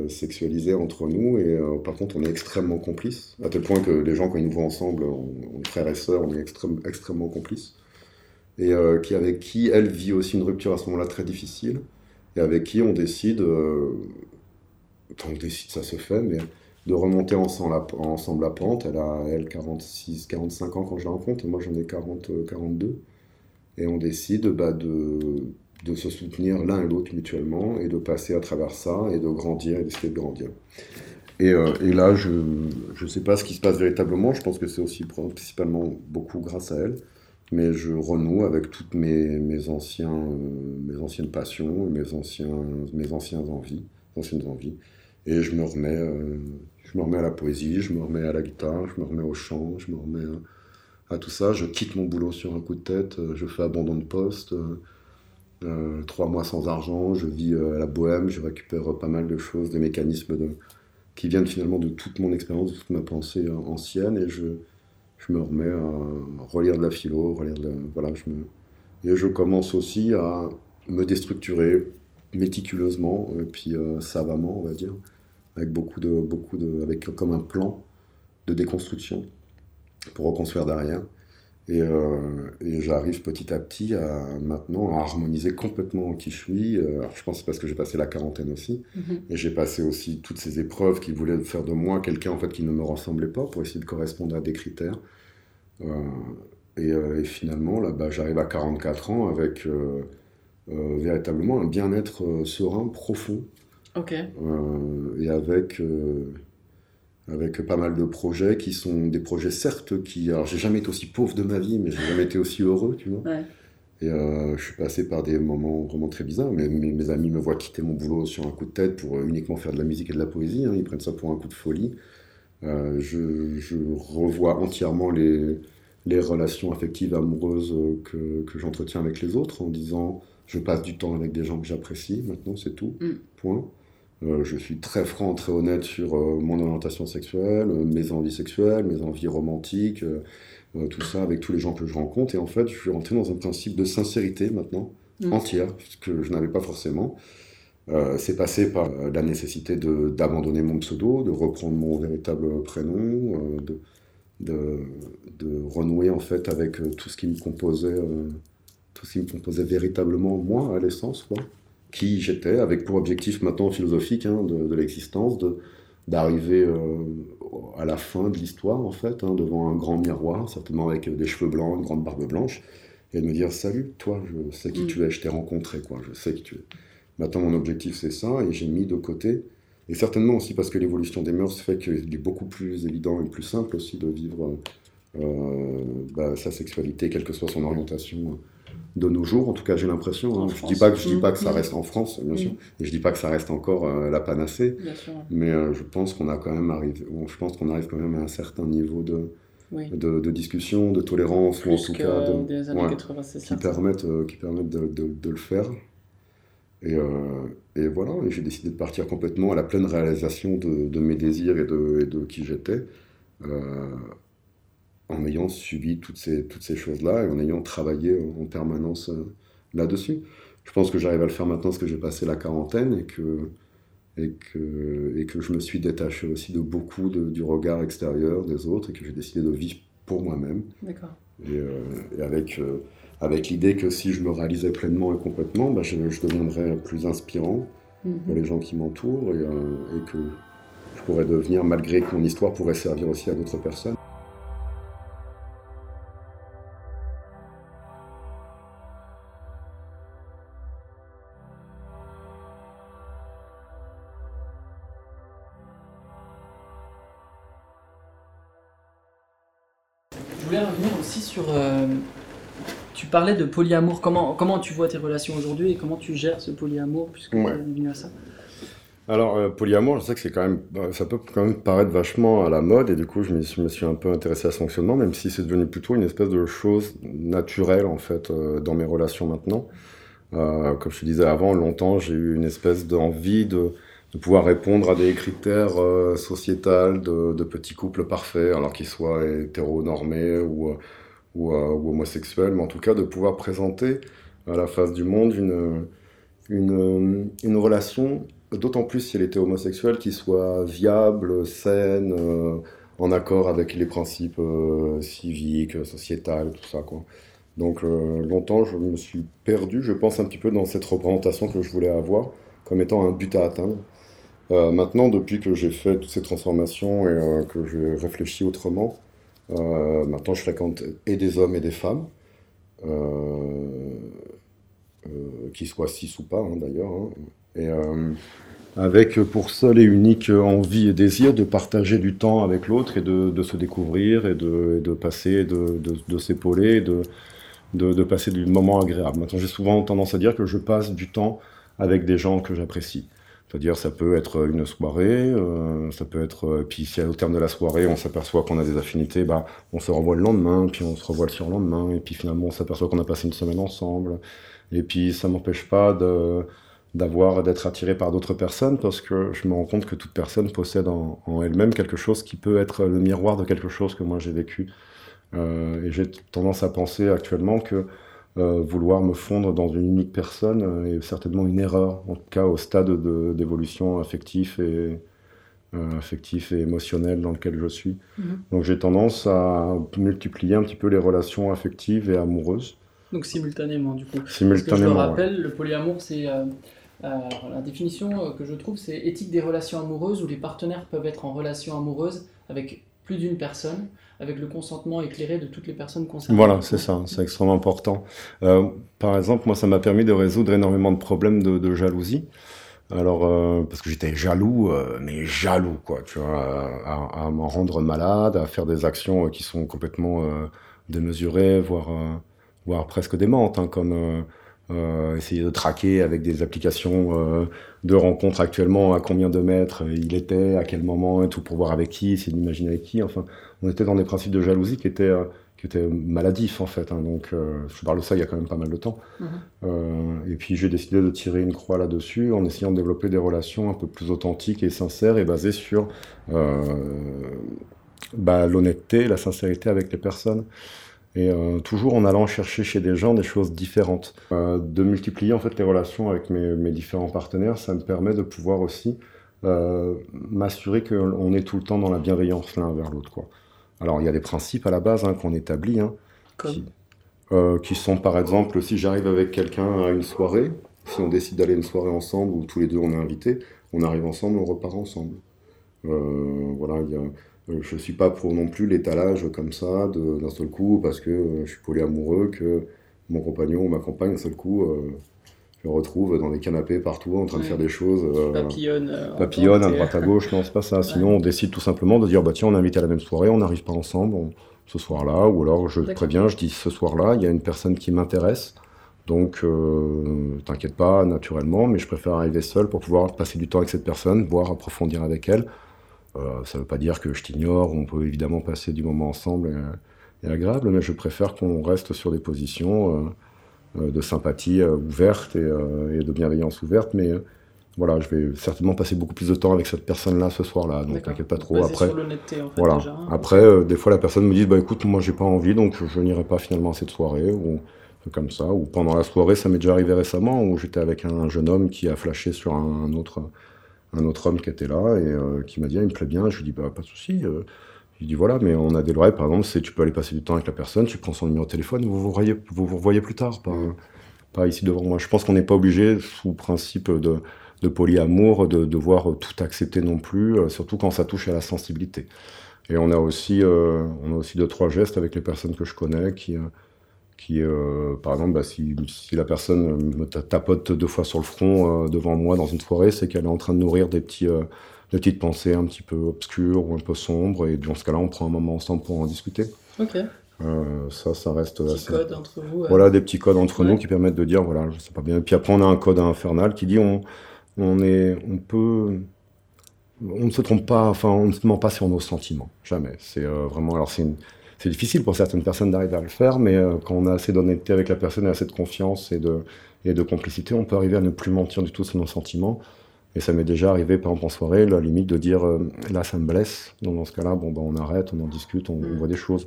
sexualisé entre nous, et par contre, on est extrêmement complices, à tel point que les gens, quand ils nous voient ensemble, on, est frères et sœurs, on est extrêmement complices. Et qui, avec qui elle vit aussi une rupture à ce moment-là très difficile, et avec qui on décide on décide, ça se fait, mais de remonter ensemble la, pente. Elle a, elle, 46, 45 ans quand je la rencontre, et moi j'en ai 40, 42. Et on décide bah, de, de se soutenir l'un et l'autre mutuellement, et de passer à travers ça, et de grandir, et d'essayer de grandir. Et, euh, et, là, je ne sais pas ce qui se passe véritablement, je pense que c'est aussi principalement beaucoup grâce à elle, mais je renoue avec toutes euh, mes anciennes passions, mes anciens, mes anciens envies, anciennes envies. Et je me remets, euh, je me remets à la poésie, je me remets à la guitare, je me remets au chant, je me remets à, tout ça. Je quitte mon boulot sur un coup de tête, euh, je fais abandon de poste, trois mois sans argent, je vis à la bohème, je récupère pas mal de choses, des mécanismes qui viennent finalement de toute mon expérience, de toute ma pensée ancienne, et je, je me remets à relire de la philo, relire de voilà, je et je commence aussi à me déstructurer méticuleusement, et puis savamment, on va dire avec beaucoup de, beaucoup de, avec comme un plan de déconstruction pour reconstruire derrière. Et, euh, et j'arrive petit à petit à maintenant à harmoniser complètement qui je suis. Euh, alors je pense que c'est parce que j'ai passé la quarantaine aussi, mm-hmm. et j'ai passé aussi toutes ces épreuves qui voulaient faire de moi quelqu'un en fait qui ne me ressemblait pas pour essayer de correspondre à des critères. Euh, et, et, finalement là, bah, j'arrive à 44 ans avec véritablement un bien-être serein profond et avec, avec pas mal de projets qui sont des projets, certes, qui. Alors, j'ai jamais été aussi pauvre de ma vie, mais j'ai jamais été aussi heureux, tu vois. Et euh, je suis passé par des moments vraiment très bizarres. Mais, mes, amis me voient quitter mon boulot sur un coup de tête pour uniquement faire de la musique et de la poésie. Hein. Ils prennent ça pour un coup de folie. je, je, revois entièrement les, les relations affectives amoureuses que, que j'entretiens avec les autres en disant je passe du temps avec des gens que j'apprécie, maintenant c'est tout, mm. point. Euh, je suis très franc, très honnête sur euh, mon orientation sexuelle, euh, mes envies sexuelles, mes envies romantiques, tout ça avec tous les gens que je rencontre. Et en fait, je suis rentré dans un principe de sincérité maintenant, mm. entière, ce que je n'avais pas forcément. c'est passé par la nécessité d'abandonner mon pseudo, de reprendre mon véritable prénom, de, de, de, renouer en fait avec tout ce qui me composait, tout ce qui me composait véritablement moi à l'essence, quoi qui j'étais, avec pour objectif maintenant philosophique hein, de, l'existence, d'arriver euh, à la fin de l'histoire, en fait, hein, devant un grand miroir, certainement avec des cheveux blancs, une grande barbe blanche, et de me dire Salut, toi, je sais qui mm. tu es, je t'ai rencontré, quoi, je sais qui tu es. Maintenant, mon objectif, c'est ça, et j'ai mis de côté, et certainement aussi parce que l'évolution des mœurs fait qu'il est beaucoup plus évident et plus simple aussi de vivre euh, bah, sa sexualité, quelle que soit son orientation de nos jours. En tout cas, j'ai l'impression. Hein. Je dis pas que je dis pas que ça mmh. reste en France, bien sûr, et je dis pas que ça reste encore euh, la panacée. Mais euh, je pense qu'on a quand même arrivé. Je pense qu'on arrive quand même à un certain niveau de de, discussion, de tolérance, ou en tout cas de, des années 80, qui permettent euh, qui permettent de, de, le faire. Et, et voilà, j'ai décidé de partir complètement à la pleine réalisation de, mes désirs et de, et de qui j'étais en ayant subi toutes ces, toutes ces choses-là et en ayant travaillé en permanence euh, là-dessus. Je pense que j'arrive à le faire maintenant parce que j'ai passé la quarantaine et que, et, que, et que je me suis détaché aussi de beaucoup du regard extérieur des autres et que j'ai décidé de vivre pour moi-même. D'accord. Et, euh, avec, euh, avec l'idée que si je me réalisais pleinement et complètement, bah, je, deviendrais plus inspirant mhm. pour les gens qui m'entourent et, et que je pourrais devenir, malgré que mon histoire pourrait servir aussi à d'autres personnes. Sur, euh, tu parlais de polyamour. Comment, comment tu vois tes relations aujourd'hui et comment tu gères ce polyamour puisque tu es venu à ça? Alors, euh, polyamour, je sais que c'est quand même, bah, ça peut quand même paraître vachement à la mode, et du coup, je me suis un peu intéressé à ce fonctionnement, même si c'est devenu plutôt une espèce de chose naturelle, en fait, euh, dans mes relations maintenant. Euh, comme je te disais avant, longtemps, j'ai eu une espèce d'envie de, de, pouvoir répondre à des critères euh, sociétals de, de, petits couples parfaits, alors qu'ils soient hétéronormés ou, euh, ou, ou, homosexuels, mais en tout cas de pouvoir présenter à la face du monde une, une, relation d'autant plus si elle était homosexuelle, qui soit viable, saine, euh, en accord avec les principes euh, civiques, sociétals, tout ça. Quoi. Donc euh, longtemps, je me suis perdu, je pense, un petit peu dans cette représentation que je voulais avoir, comme étant un but à atteindre. maintenant, depuis que j'ai fait toutes ces transformations et que j'ai réfléchi autrement, maintenant je fréquente et des hommes et des femmes. qui soient cis ou pas hein, d'ailleurs. Hein. Et avec pour seul et unique envie et désir de partager du temps avec l'autre et de, de, se découvrir et de, de passer, de, de s'épauler, de, passer du moment agréable. Maintenant, j'ai souvent tendance à dire que je passe du temps avec des gens que j'apprécie. C'est-à-dire, ça peut être une soirée, euh, ça peut être. Euh, puis, si au terme de la soirée, on s'aperçoit qu'on a des affinités, bah, on se revoit le lendemain, puis on se revoit le surlendemain, et puis finalement, on s'aperçoit qu'on a passé une semaine ensemble. Et puis, ça m'empêche pas de d'avoir d'être attiré par d'autres personnes parce que je me rends compte que toute personne possède en, elle-même quelque chose qui peut être le miroir de quelque chose que moi j'ai vécu euh, et j'ai tendance à penser actuellement que vouloir me fondre dans une unique personne euh, est certainement une erreur en tout cas au stade d'évolution affectif et affectif et émotionnel dans lequel je suis mm-hmm. donc j'ai tendance à multiplier un petit peu les relations affectives et amoureuses donc simultanément du coup. Simultanément. Parce que je rappelle, le polyamour c'est euh, la définition euh, que je trouve, c'est éthique des relations amoureuses où les partenaires peuvent être en relation amoureuse avec plus d'une personne, avec le consentement éclairé de toutes les personnes concernées. Voilà, c'est ça, c'est extrêmement important. Euh, par exemple, moi, ça m'a permis de résoudre énormément de problèmes de, jalousie. Alors, parce que j'étais jaloux, mais jaloux, quoi, tu vois, à, m'en rendre malade, à faire des actions qui sont complètement démesurées, voire, voire presque démentes, hein, comme euh, essayer de traquer avec des applications euh, de rencontres actuellement à combien de mètres il était, à quel moment et tout pour voir avec qui, essayer d'imaginer avec qui. Enfin, on était dans des principes de jalousie qui étaient, euh, qui étaient maladifs en fait. Hein, donc, je parle de ça il y a quand même pas mal de temps. Mhm. et puis j'ai décidé de tirer une croix là-dessus en essayant de développer des relations un peu plus authentiques et sincères et basées sur bah, l'honnêteté, la sincérité avec les personnes et euh, toujours en allant chercher chez des gens des choses différentes. Euh, de multiplier en fait les relations avec mes, mes, différents partenaires, ça me permet de pouvoir aussi euh, m'assurer qu'on est tout le temps dans la bienveillance l'un vers l'autre. Alors il y a des principes à la base hein, qu'on établit, hein, qui, euh, qui, sont par exemple si j'arrive avec quelqu'un à une soirée, si on décide d'aller une soirée ensemble ou tous les deux on est invités, on arrive ensemble, on repart ensemble. voilà, il y a euh, je ne suis pas pour non plus l'étalage comme ça d'un seul coup parce que euh, je suis polyamoureux que mon compagnon ou ma compagne d'un seul coup euh, je me retrouve dans des canapés partout en train de faire des choses papillonne papillonne à droite à gauche non c'est pas ça. Sinon on décide tout simplement de dire bah tiens on est invité à la même soirée on n'arrive pas ensemble ce soir-là ou alors je préviens je dis ce soir-là il y a une personne qui m'intéresse. Donc, t'inquiète pas, naturellement, mais je préfère arriver seul pour pouvoir passer du temps avec cette personne, voire approfondir avec elle, euh, ça ne veut pas dire que je t'ignore, on peut évidemment passer du moment ensemble et, agréable, mais je préfère qu'on reste sur des positions euh, euh, de sympathie ouverte et, de bienveillance ouverte, mais voilà, je vais certainement passer beaucoup plus de temps avec cette personne-là ce soir-là, donc t'inquiète pas trop. Après, en fait, voilà. Déjà, hein. Après, des fois, la personne me dit, bah écoute, moi j'ai pas envie, donc je n'irai pas finalement à cette soirée, ou comme ça. Ou pendant la soirée, ça m'est déjà arrivé récemment, où j'étais avec un, jeune homme qui a flashé sur un autre un autre homme qui était là et euh, qui m'a dit ah, il me plaît bien. Je lui dis bah pas de souci. Euh. Je dis voilà, mais on a des lois, par exemple, c'est tu peux aller passer du temps avec la personne, tu prends son numéro de téléphone, vous vous revoyez, vous, vous revoyez plus tard, pas, ici devant moi. Je pense qu'on n'est pas obligé, sous principe de, de polyamour, de devoir tout accepter non plus, euh, surtout quand ça touche à la sensibilité. Et on a aussi, on a aussi deux trois gestes avec les personnes que je connais qui qui, euh, par exemple, bah, si, si, la personne me tapote deux fois sur le front euh, devant moi dans une soirée, c'est qu'elle est en train de nourrir des, petits, euh, des petites pensées un petit peu obscures ou un peu sombres, et dans ce cas-là, on prend un moment ensemble pour en discuter. ça, ça reste des petits codes entre vous. Voilà, des petits codes entre nous qui permettent de dire, voilà, je sais pas bien. Puis après, on a un code infernal qui dit, on, on est, on peut, on ne se trompe pas, enfin, on ne se ment pas sur nos sentiments, jamais. C'est vraiment, alors c'est c'est difficile pour certaines personnes d'arriver à le faire, mais quand on a assez d'honnêteté avec la personne et assez de confiance et de, et de complicité, on peut arriver à ne plus mentir du tout sur nos sentiments. Et ça m'est déjà arrivé, par exemple, en soirée, la limite de dire euh, là, ça me blesse. Donc, dans ce cas-là, bon, ben, on arrête, on en discute, on, voit des choses.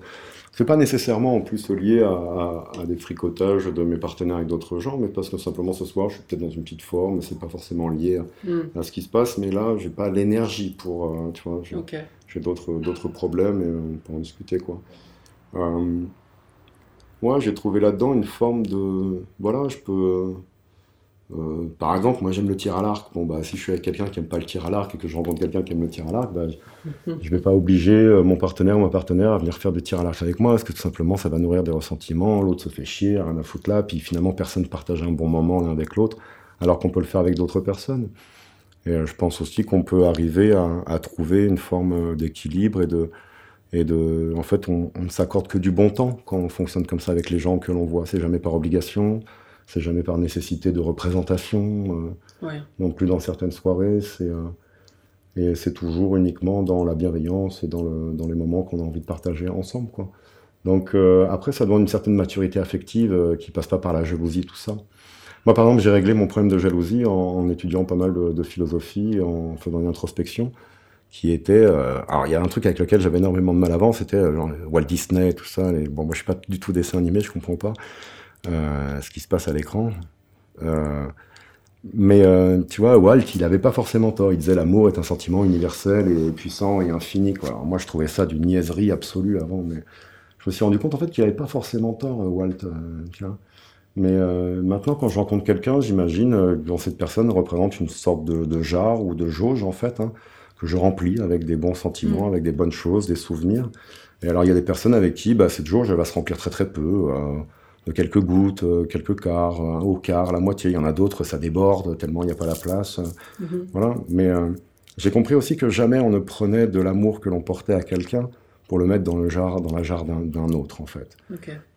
C'est pas nécessairement en plus lié à, des fricotages de mes partenaires avec d'autres gens, mais parce que simplement ce soir, je suis peut-être dans une petite forme, c'est pas forcément lié mm. à, ce qui se passe, mais là, j'ai pas l'énergie pour, euh, tu vois, j'ai d'autres, d'autres problèmes et on peut en discuter, quoi. Euh, moi, j'ai trouvé là-dedans une forme de. Voilà, je peux. Euh, par exemple, moi j'aime le tir à l'arc. Bon, bah, si je suis avec quelqu'un qui aime pas le tir à l'arc et que je rencontre quelqu'un qui aime le tir à l'arc, bah, je, ne vais pas obliger euh, mon partenaire ou ma partenaire à venir faire du tir à l'arc avec moi, parce que tout simplement ça va nourrir des ressentiments, l'autre se fait chier, rien à foutre là, puis finalement personne ne partage un bon moment l'un avec l'autre, alors qu'on peut le faire avec d'autres personnes. Et euh, je pense aussi qu'on peut arriver à, à, trouver une forme d'équilibre et de, et de, en fait, on, ne s'accorde que du bon temps quand on fonctionne comme ça avec les gens que l'on voit. C'est jamais par obligation, c'est jamais par nécessité de représentation. Euh, Non plus dans certaines soirées, c'est euh, et c'est toujours uniquement dans la bienveillance et dans, le, dans les moments qu'on a envie de partager ensemble, quoi. Donc euh, après, ça demande une certaine maturité affective euh, qui passe pas par la jalousie, tout ça. Moi, par exemple, j'ai réglé mon problème de jalousie en, étudiant pas mal de, de philosophie, en faisant une introspection qui était. Euh, alors, il y a un truc avec lequel j'avais énormément de mal avant, c'était Walt Disney, tout ça. Les, bon, moi, je suis pas du tout dessin animé, je comprends pas ce qui se passe à l'écran. mais tu vois, Walt, il avait pas forcément tort. Il disait l'amour est un sentiment universel et puissant et infini. Quoi. Alors, moi, je trouvais ça d'une niaiserie absolue avant, mais je me suis rendu compte en fait qu'il avait pas forcément tort, Walt. tu vois. Mais maintenant, quand je rencontre quelqu'un, j'imagine que cette personne représente une sorte de, de jarre ou de jauge, en fait. Hein, que je remplis avec des bons sentiments, mm. avec des bonnes choses, des souvenirs. Et alors il y a des personnes avec qui bah, cette jauge elle va se remplir très très peu, euh, de quelques gouttes, euh, quelques quarts, un haut quart, la moitié. Il y en a d'autres, ça déborde tellement il n'y a pas la place. Mm-hmm. Voilà. Mais euh, j'ai compris aussi que jamais on ne prenait de l'amour que l'on portait à quelqu'un pour le mettre dans le jar, dans la jarre d'un autre en fait.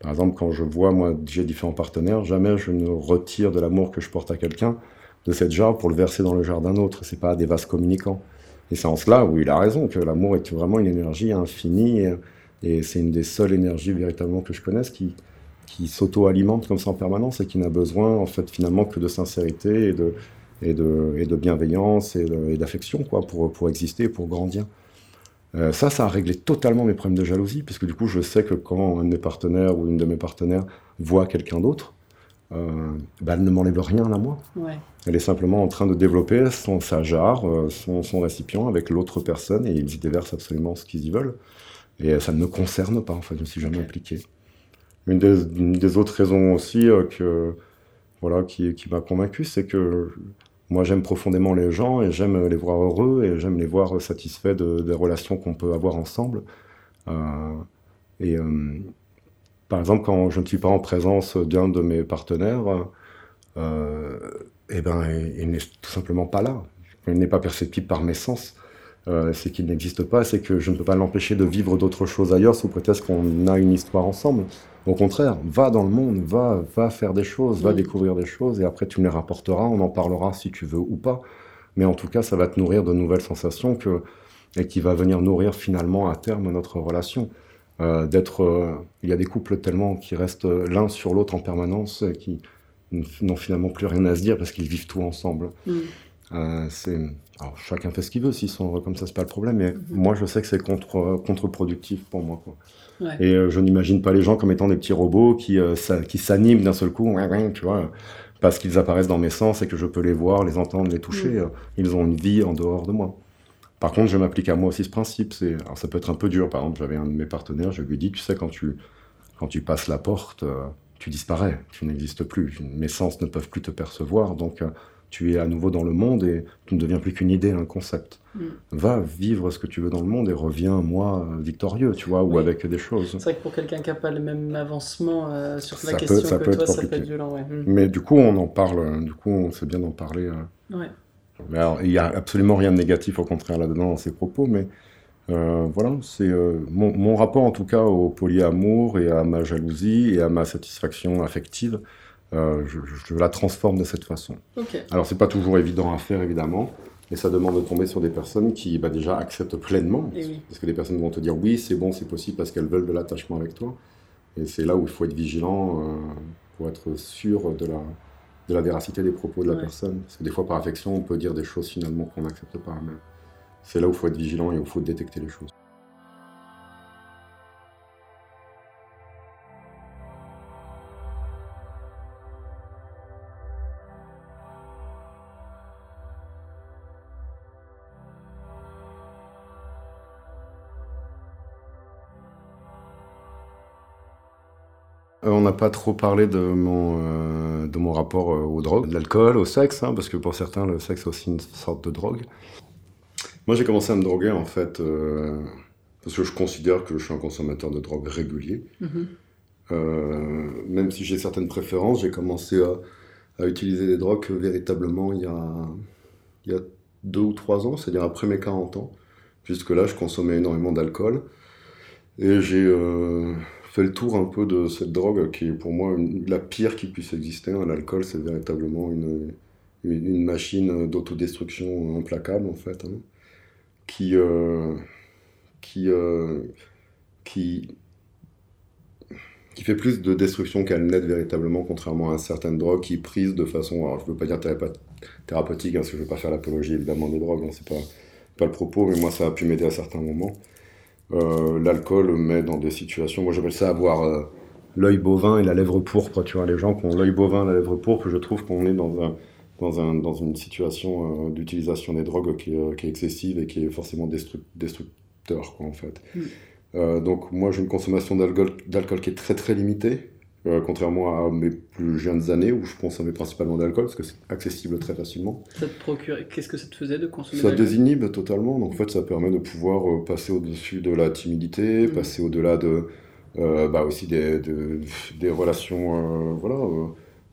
Par exemple, quand je vois moi j'ai différents partenaires, jamais je ne retire de l'amour que je porte à quelqu'un de cette jarre pour le verser dans le jar d'un autre. C'est pas des vases communicants. Et c'est en cela où il a raison, que l'amour est vraiment une énergie infinie, et, c'est une des seules énergies véritablement que je connaisse qui, qui s'auto-alimente comme ça en permanence et qui n'a besoin, en fait, finalement, que de sincérité et de, et de, et de bienveillance et d'affection, quoi, pour, pour exister, pour grandir. Euh, ça, ça a réglé totalement mes problèmes de jalousie, puisque du coup, je sais que quand un de mes partenaires ou une de mes partenaires voit quelqu'un d'autre, euh, bah, elle ne m'enlève rien à moi. Elle est simplement en train de développer son, sa jarre, euh, son, récipient avec l'autre personne et ils y déversent absolument ce qu'ils y veulent. Et ça ne me concerne pas, en fait, je ne suis jamais impliqué. Une des, autres raisons aussi euh, que, voilà, qui, m'a convaincu, c'est que moi j'aime profondément les gens et j'aime les voir heureux et j'aime les voir satisfaits des relations qu'on peut avoir ensemble. et par exemple, quand je ne suis pas en présence d'un de mes partenaires, euh, eh ben, il n'est tout simplement pas là. Il n'est pas perceptible par mes sens. Euh, c'est qu'il n'existe pas, c'est que je ne peux pas l'empêcher de vivre d'autres choses ailleurs sous prétexte qu'on a une histoire ensemble. Au contraire, va dans le monde, va, va faire des choses, va découvrir des choses, et après tu me les rapporteras, on en parlera si tu veux ou pas. Mais en tout cas, ça va te nourrir de nouvelles sensations que, et qui va venir nourrir finalement à terme notre relation. Euh, d'être. Euh, il y a des couples tellement qui restent l'un sur l'autre en permanence, qui n'ont finalement plus rien à se dire parce qu'ils vivent tout ensemble. Mm. Alors, chacun fait ce qu'il veut, s'ils sont heureux comme ça, c'est pas le problème, mais mm-hmm. moi je sais que c'est contre, contre-productif pour moi. Quoi. Et je n'imagine pas les gens comme étant des petits robots qui, qui s'animent d'un seul coup, tu vois, parce qu'ils apparaissent dans mes sens et que je peux les voir, les entendre, les toucher. Mm. Ils ont une vie en dehors de moi. Par contre, je m'applique à moi aussi ce principe. C'est, alors ça peut être un peu dur. Par exemple, j'avais un de mes partenaires, je lui ai dit, tu sais, quand tu, quand tu passes la porte, euh, tu disparais, tu n'existes plus. Mes sens ne peuvent plus te percevoir, donc euh, tu es à nouveau dans le monde et tu ne deviens plus qu'une idée, un concept. Mm. Va vivre ce que tu veux dans le monde et reviens, moi, victorieux, tu vois, ou avec des choses. C'est vrai que pour quelqu'un qui n'a pas le même avancement euh, sur la question ça que peut toi, ça peut être violent. Mm. Mais du coup, on en parle, du coup, on sait bien d'en parler. Ouais il n'y a absolument rien de négatif, au contraire, là-dedans, dans ces propos, mais voilà, c'est mon, rapport en tout cas au polyamour et à ma jalousie et à ma satisfaction affective. Je, la transforme de cette façon. Okay. Alors c'est pas toujours évident à faire évidemment, et ça demande de tomber sur des personnes qui bah, déjà acceptent pleinement. Parce que les personnes vont te dire oui, c'est bon, c'est possible parce qu'elles veulent de l'attachement avec toi. Et c'est là où il faut être vigilant pour être sûr de la, de la véracité des propos de la personne. Parce que des fois, par affection, on peut dire des choses finalement qu'on n'accepte pas. Mais c'est là où il faut être vigilant et où il faut détecter les choses. On n'a pas trop parlé de mon, euh, de mon rapport euh, aux drogues, l'alcool, au sexe, hein, parce que pour certains, le sexe est aussi une sorte de drogue. Moi, j'ai commencé à me droguer, en fait, parce que je considère que je suis un consommateur de drogue régulier. Mm-hmm. même si j'ai certaines préférences, j'ai commencé à, utiliser des drogues véritablement il y a, il y a deux ou trois ans, c'est-à-dire après mes 40 ans. Jusque-là, je consommais énormément d'alcool. Et j'ai fait le tour un peu de cette drogue qui est pour moi la pire qui puisse exister. Hein. L'alcool, c'est véritablement une, une, machine d'autodestruction implacable, en fait, hein, qui, euh, euh, qui, qui fait plus de destruction qu'elle n'aide véritablement, contrairement à certaines drogues qui, prises de façon, alors je ne veux pas dire thérapeutique, hein, parce que je ne veux pas faire l'apologie évidemment des drogues, c'est pas, pas le propos, mais moi ça a pu m'aider à certains moments. Euh, l'alcool met dans des situations, moi j'appelle ça avoir euh, l'œil bovin et la lèvre pourpre. Tu vois, les gens qui ont l'œil bovin et la lèvre pourpre, je trouve qu'on est dans, un, dans, un, dans une situation euh, d'utilisation des drogues qui, est excessive et qui est forcément destructeur, quoi, en fait. Mm. donc moi j'ai une consommation d'alcool qui est très très limitée. Euh, contrairement à mes plus jeunes années où je consommais principalement d'alcool parce que c'est accessible très facilement. Ça te procure... Qu'est-ce que ça te faisait de consommer Ça désinhibe totalement. Donc en fait, ça permet de pouvoir euh, passer au-dessus de la timidité, mmh. passer au-delà de, euh, bah aussi des, des relations, voilà.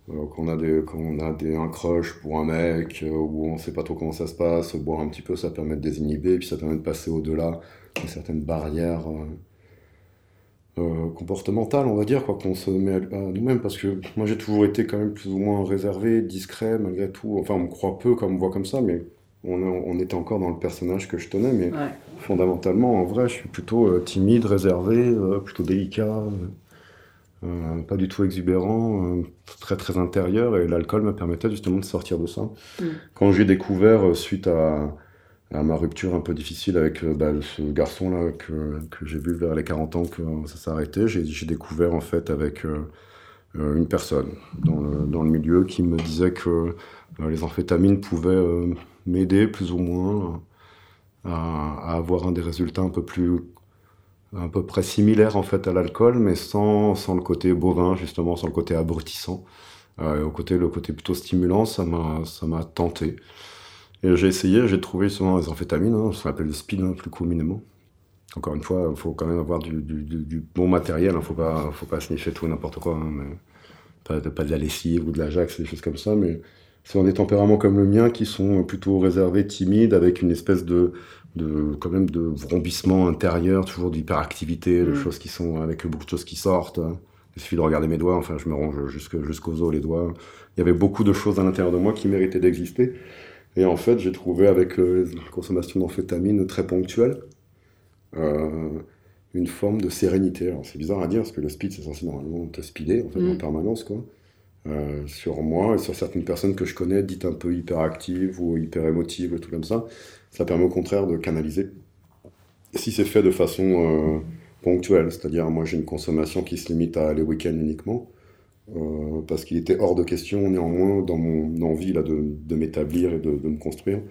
quand on a des, quand on a des, un crush pour un mec où on sait pas trop comment ça se passe, boire un petit peu, ça permet de désinhiber, et puis ça permet de passer au-delà de certaines barrières euh, comportemental, on va dire, quoi, qu'on se met à, nous-mêmes, parce que moi j'ai toujours été quand même plus ou moins réservé, discret, malgré tout. Enfin, on me croit peu comme on me voit comme ça, mais on, on était encore dans le personnage que je tenais, mais fondamentalement, en vrai, je suis plutôt euh, timide, réservé, euh, plutôt délicat, pas du tout exubérant, très très intérieur, et l'alcool me permettait justement de sortir de ça. Mm. Quand j'ai découvert, suite à à ma rupture un peu difficile avec euh, bah, ce garçon-là que, que j'ai vu vers les 40 ans que ça s'est arrêté, j'ai découvert en fait avec euh, euh, une personne dans le, dans le, milieu qui me disait que les amphétamines pouvaient m'aider plus ou moins à, à, avoir des résultats un peu plus à peu près similaires en fait à l'alcool, mais sans, sans, le côté bovin justement, sans le côté abrutissant. au côté, le côté plutôt stimulant, ça m'a tenté. Et j'ai essayé, j'ai trouvé souvent les amphétamines, hein, ça s'appelle le speed hein, plus communément. Encore une fois, il faut quand même avoir du, du, bon matériel, il hein, ne faut pas, faut pas sniffer tout n'importe quoi. Hein, mais pas, pas, de la lessive ou de l'Ajax, des choses comme ça, mais c'est des tempéraments comme le mien qui sont plutôt réservés, timides, avec une espèce de, de quand même de vrombissement intérieur, toujours d'hyperactivité, de mm. choses qui sont avec beaucoup de choses qui sortent. Il suffit de regarder mes doigts, enfin je me range jusqu'aux os les doigts. Il y avait beaucoup de choses à l'intérieur de moi qui méritaient d'exister. Et en fait, j'ai trouvé avec euh, la consommation d'amphétamines très ponctuelle euh, une forme de sérénité. Alors c'est bizarre à dire parce que le speed c'est censé normalement te speeder en, fait, en mm. permanence quoi. Euh, sur moi et sur certaines personnes que je connais dites un peu hyperactives ou hyper émotives tout comme ça, ça permet au contraire de canaliser. Si c'est fait de façon ponctuelle, c'est-à-dire moi j'ai une consommation qui se limite à les week-ends uniquement, euh, parce qu'il était hors de question néanmoins dans mon envie là, de, m'établir et de, de, me construire,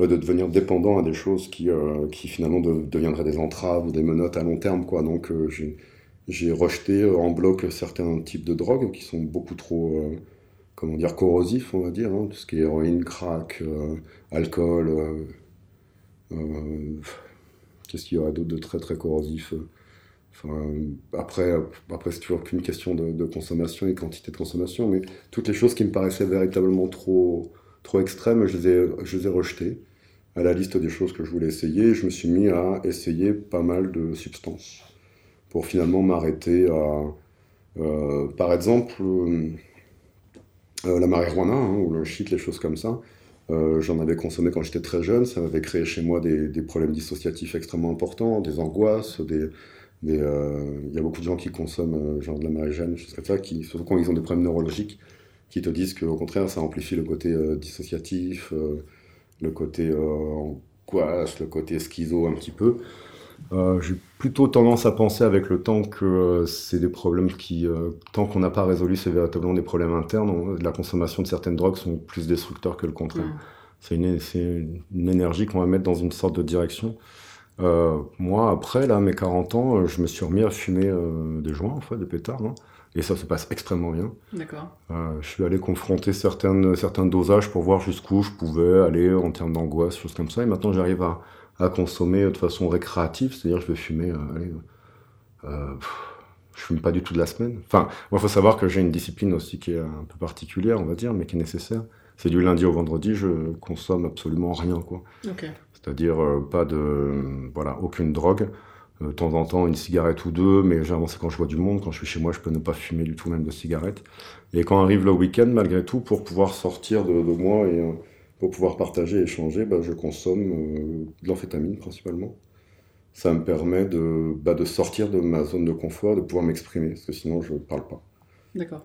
euh, de devenir dépendant à des choses qui, euh, qui finalement deviendraient des entraves ou des menottes à long terme. Quoi. Donc j'ai rejeté en bloc certains types de drogues qui sont beaucoup trop comment dire, corrosifs, on va dire, hein, tout ce qui est héroïne, crack, alcool, qu'est-ce qu'il y aurait d'autre de très très corrosif après, après c'est toujours qu'une question de, consommation et quantité de consommation, mais toutes les choses qui me paraissaient véritablement trop, trop extrêmes, je les ai, je les ai rejetées. à la liste des choses que je voulais essayer. Je me suis mis à essayer pas mal de substances pour finalement m'arrêter à, euh, par exemple, euh, la marijuana hein, ou le shit, les choses comme ça. J'en avais consommé quand j'étais très jeune, ça m'avait créé chez moi des, problèmes dissociatifs extrêmement importants, des angoisses, des, il y a beaucoup de gens qui consomment genre de la marijuana, choses comme ça, qui, surtout quand ils ont des problèmes neurologiques, qui te disent qu'au contraire, ça amplifie le côté dissociatif, le côté euh, angoisse, le côté schizo un petit peu. Euh, j'ai plutôt tendance à penser avec le temps que euh, c'est des problèmes qui, tant qu'on n'a pas résolu, c'est véritablement des problèmes internes. la consommation de certaines drogues sont plus destructeurs que le contraire. C'est une, une, énergie qu'on va mettre dans une sorte de direction. Moi, après, là, mes 40 ans, je me suis remis à fumer des joints, en fait, des pétards. Hein. Et ça se passe extrêmement bien. D'accord. Euh, je suis allé confronter certaines, certains dosages pour voir jusqu'où je pouvais aller en termes d'angoisse, choses comme ça. Et maintenant, j'arrive à, à, consommer de façon récréative, c'est-à-dire je vais fumer. Euh, allez, euh, je fume pas du tout de la semaine. Enfin, il faut savoir que j'ai une discipline aussi qui est un peu particulière, on va dire, mais qui est nécessaire. C'est du lundi au vendredi, je consomme absolument rien, quoi. Okay. C'est-à-dire euh, pas de, voilà, aucune drogue. Euh, de temps en temps une cigarette ou deux, mais généralement c'est quand je vois du monde, quand je suis chez moi je peux ne pas fumer du tout même de cigarette. Et quand arrive le week-end, malgré tout, pour pouvoir sortir de, moi et euh, pour pouvoir partager et échanger, bah, je consomme euh, de l'amphétamine principalement. Ça me permet de, bah, de sortir de ma zone de confort, de pouvoir m'exprimer, parce que sinon je ne parle pas. D'accord.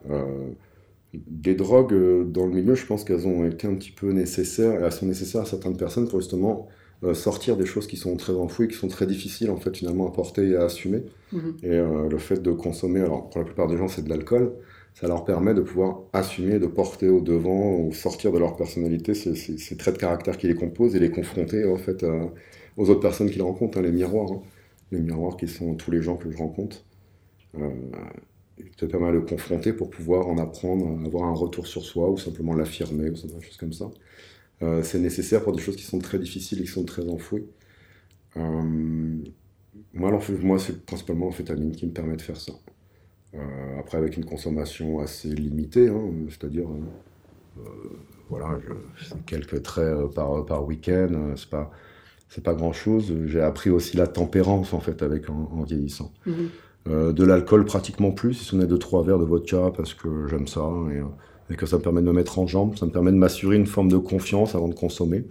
des drogues dans le milieu, je pense qu'elles ont été un petit peu nécessaires, elles sont nécessaires à certaines personnes pour justement sortir des choses qui sont très enfouies, qui sont très difficiles en fait finalement à porter et à assumer. Mhm. Et euh, le fait de consommer, alors pour la plupart des gens c'est de l'alcool, ça leur permet de pouvoir assumer, de porter au devant ou sortir de leur personnalité ces, ces, traits de caractère qui les composent et les confronter en fait aux autres personnes qu'ils rencontrent, hein, les miroirs, hein. les miroirs qui sont tous les gens que je rencontre. Euh, ça permet de confronter pour pouvoir en apprendre, avoir un retour sur soi ou simplement l'affirmer ou des choses comme ça. Euh, c'est nécessaire pour des choses qui sont très difficiles et qui sont très enfouies. Euh, moi, moi c'est principalement l'amphétamine qui me permet de faire ça. Euh, après, avec une consommation assez limitée, hein, c'est-à-dire, voilà, quelques traits par, par week-end, c'est pas, c'est pas grand-chose. J'ai appris aussi la tempérance, en fait, avec en, vieillissant. Mhm. de l'alcool, pratiquement plus, si ce n'est deux, trois verres de vodka, parce que j'aime ça. Et, et que ça me permet de me mettre en jambe, ça me permet de m'assurer une forme de confiance avant de consommer.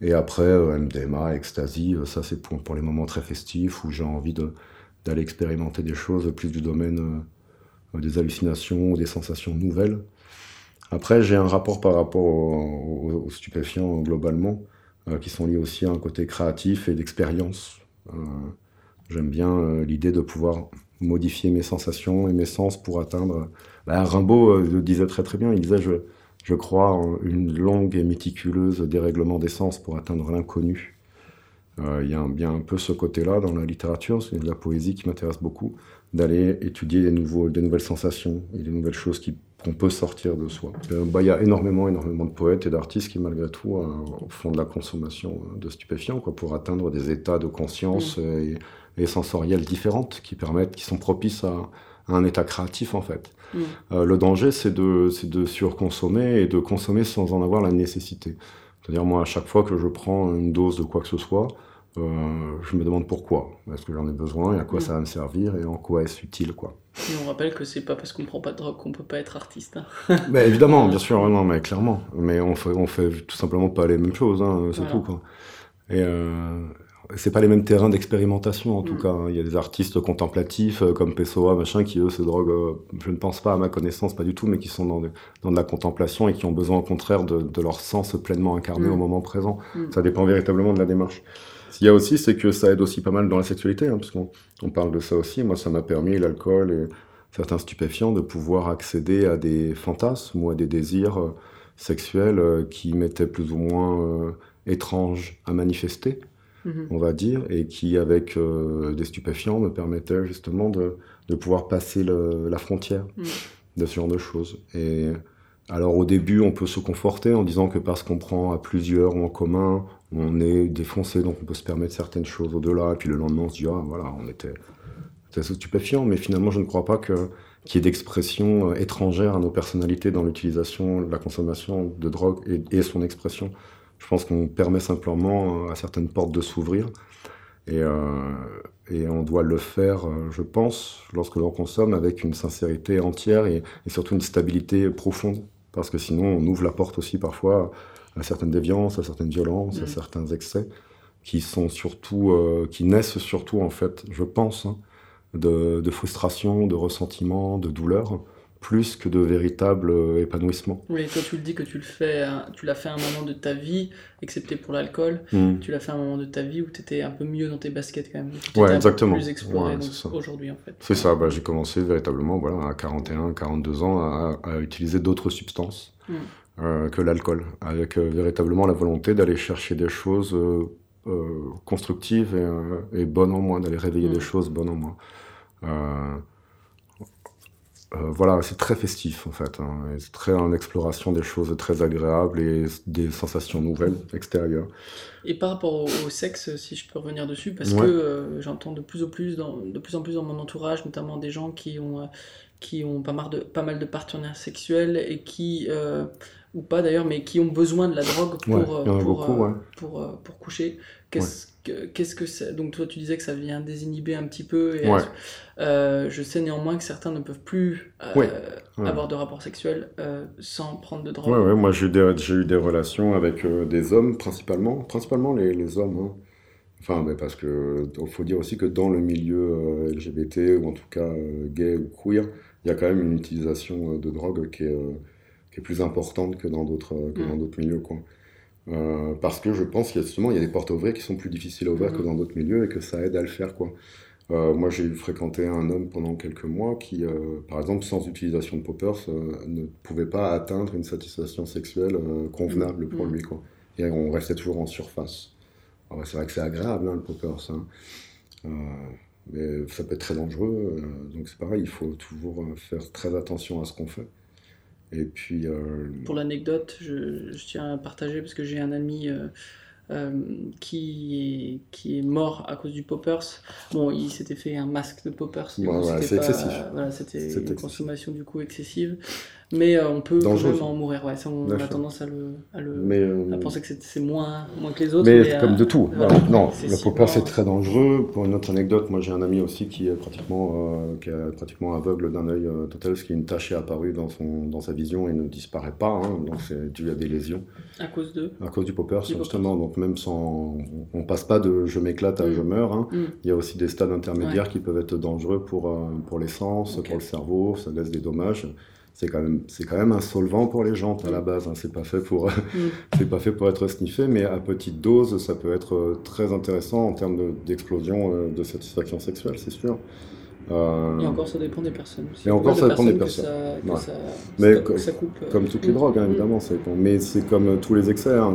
Et après, euh, MDMA, ecstasy, euh, ça c'est pour, les moments très festifs où j'ai envie d'aller expérimenter des choses plus du domaine euh, des hallucinations des sensations nouvelles. Après, j'ai un rapport par rapport aux, stupéfiants globalement, qui sont liés aussi à un côté créatif et d'expérience. J'aime bien l'idée de pouvoir modifier mes sensations et mes sens pour atteindre bah, Rimbaud euh, le disait très très bien, il disait je, je crois en une longue et méticuleuse dérèglement des sens pour atteindre l'inconnu. Euh, il y a bien un peu ce côté-là dans la littérature, c'est de la poésie qui m'intéresse beaucoup, d'aller étudier des, nouveaux, des nouvelles sensations et des nouvelles choses qu'on peut sortir de soi. Euh, bah, il y a énormément, énormément de poètes et d'artistes qui, malgré tout, font de la consommation de stupéfiants quoi, pour atteindre des états de conscience mmh. et, et, sensoriels différentes qui permettent, qui sont propices à, à un état créatif en fait. Mm. Euh, le danger, c'est de, de surconsommer et de consommer sans en avoir la nécessité. C'est-à-dire, moi, à chaque fois que je prends une dose de quoi que ce soit, euh, je me demande pourquoi. Est-ce que j'en ai besoin et à quoi mm. ça va me servir et en quoi est-ce utile, quoi. Et on rappelle que c'est pas parce qu'on prend pas de drogue qu'on peut pas être artiste. Hein. mais évidemment, bien sûr, non, mais clairement. Mais on fait, on fait tout simplement pas les mêmes choses, hein, c'est tout, quoi. Et, euh, c'est pas les mêmes terrains d'expérimentation en tout mm. cas. Hein. Il y a des artistes contemplatifs euh, comme Pessoa, machin, qui eux se droguent, euh, je ne pense pas à ma connaissance, pas du tout, mais qui sont dans de, dans de la contemplation et qui ont besoin au contraire de, de leur sens pleinement incarné au mm. moment présent. Mm. Ça dépend véritablement de la démarche. Ce qu'il y a aussi, c'est que ça aide aussi pas mal dans la sexualité, hein, parce qu'on on parle de ça aussi. Moi, ça m'a permis, l'alcool et certains stupéfiants, de pouvoir accéder à des fantasmes ou à des désirs euh, sexuels qui m'étaient plus ou moins étranges à manifester. Mhm. on va dire, et qui, avec euh, des stupéfiants, me permettait justement de, de pouvoir passer la frontière mhm. de ce genre de choses. Et alors au début, on peut se conforter en disant que parce qu'on prend à plusieurs ou en commun, on est défoncé, donc on peut se permettre certaines choses au-delà, et puis le lendemain, on se dit, ah voilà, on était, stupéfiant, mais finalement, je ne crois pas que qu'il y ait d'expression euh, étrangère à nos personnalités dans l'utilisation, la consommation de drogue et, et son expression Je pense qu'on permet simplement à certaines portes de s'ouvrir. Et, et, on doit le faire, je pense, lorsque l'on consomme avec une sincérité entière et, surtout une stabilité profonde. Parce que sinon, on ouvre la porte aussi parfois à certaines déviances, à certaines violences, à mm. certains excès qui sont surtout, qui naissent surtout en fait, je pense, hein, de, de, frustration, de ressentiment, de douleur, plus que de véritable euh, épanouissement. Oui, toi tu le dis que tu le fais, tu l'as fait à un moment de ta vie, excepté pour l'alcool, hmm. tu l'as fait à un moment de ta vie où tu étais un peu mieux dans tes baskets quand même. Ouais, exactement. plus exploré aujourd'hui en fait. C'est ça, bah, j'ai commencé véritablement voilà, à 41, 42 ans à, utiliser d'autres substances hmm. euh, que l'alcool, avec euh, véritablement la volonté d'aller chercher des choses constructives et, bonnes en moi, d'aller réveiller hmm. des choses bonnes en moi. Euh, voilà, c'est très festif en fait. Hein, c'est très en exploration des choses très agréables et des sensations nouvelles extérieures. Et par rapport au, sexe, si je peux revenir dessus, parce que euh, j'entends de plus en plus, dans, de plus en plus dans mon entourage, notamment des gens qui ont, euh, qui ont pas, mal de, pas mal de partenaires sexuels et qui, ou pas d'ailleurs, mais qui ont besoin de la drogue pour, pour, pour, pour, coucher. Qu'est-ce qu'est-ce que c'est? Donc toi tu disais que ça vient désinhiber un petit peu. Et euh, je sais néanmoins que certains ne peuvent plus euh, avoir de rapports sexuels euh, sans prendre de drogue. Ouais, moi j'ai eu, des relations avec des hommes principalement, principalement les, les hommes. Hein. Enfin, mais parce que faut dire aussi que dans le milieu LGBT ou en tout cas gay ou queer, il y a quand même une utilisation de drogue qui est, qui est plus importante que dans d'autres mm. milieux quoi. Euh, parce que je pense qu'il y y a des portes ouvertes qui sont plus difficiles à ouvrir que mhm. dans d'autres milieux et que ça aide à le faire quoi. Euh, moi j'ai fréquenté un homme pendant quelques mois qui, euh, par exemple, sans utilisation de poppers, ne pouvait pas atteindre une satisfaction sexuelle convenable pour mhm. lui quoi. Et on restait toujours en surface. C'est vrai que c'est agréable hein, le poppers, hein. mais ça peut être très dangereux. donc c'est pareil, il faut toujours faire très attention à ce qu'on fait. Et puis. Euh, Pour l'anecdote, je, je, tiens à partager parce que j'ai un ami. Euh, euh, qui, est, qui est mort à cause du poppers. Bon, il s'était fait un masque de poppers. c'est excessif. voilà, c'était une consommation du coup excessive. Mais euh, on peut en mourir. Ouais, on a tendance à, le, à, le, euh, à penser que c'est moins, moins que les autres. Mais, comme de tout. non, le poppers c'est très dangereux. Pour une autre anecdote, moi j'ai un ami aussi qui est pratiquement, qui est pratiquement aveugle d'un œil total, parce qu'une tache est apparue dans, son, dans sa vision et ne disparaît pas. Hein, donc c'est dû à des lésions. À cause de À cause du poppers, justement. Donc même sans. On passe pas de je m'éclate à je mm. meurs. Hein. Mm. Il y a aussi des stades intermédiaires qui peuvent être dangereux pour, euh, pour l'essence, pour le cerveau, ça laisse des dommages. C'est quand, même, c'est quand même un solvant pour les jantes à la base. Hein. C'est, pas fait pour, c'est pas fait pour être sniffé, mais à petite dose, ça peut être euh, très intéressant en termes d'explosion euh, de satisfaction sexuelle, c'est sûr. Euh... Et encore, ça dépend des personnes. Et encore, ça dépend des personnes. Ça, mais comme toutes les drogues, hein, évidemment. Mais c'est comme tous les excès. Hein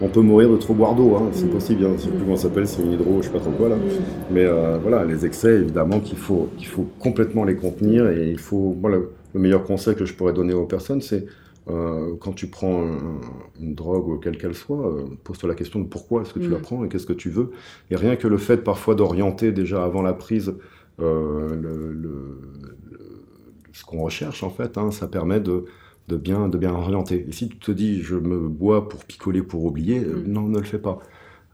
on peut mourir de trop boire d'eau, hein, c'est possible, je sais plus comment ça s'appelle, c'est une hydro, je sais pas trop quoi là. Mais euh, voilà, les excès, évidemment qu'il faut, qu'il faut complètement les contenir et il faut, voilà, le meilleur conseil que je pourrais donner aux personnes, c'est euh, quand tu prends une drogue, quelle qu'elle soit, euh, pose-toi la question de pourquoi est-ce que tu la mm. prends et qu'est-ce que tu veux. Et rien que le fait parfois d'orienter déjà avant la prise le, ce qu'on recherche en fait, hein, ça permet de de bien, de bien orienter. Et si tu te dis, je me bois pour picoler, pour oublier, euh, mm. non, ne le fais pas.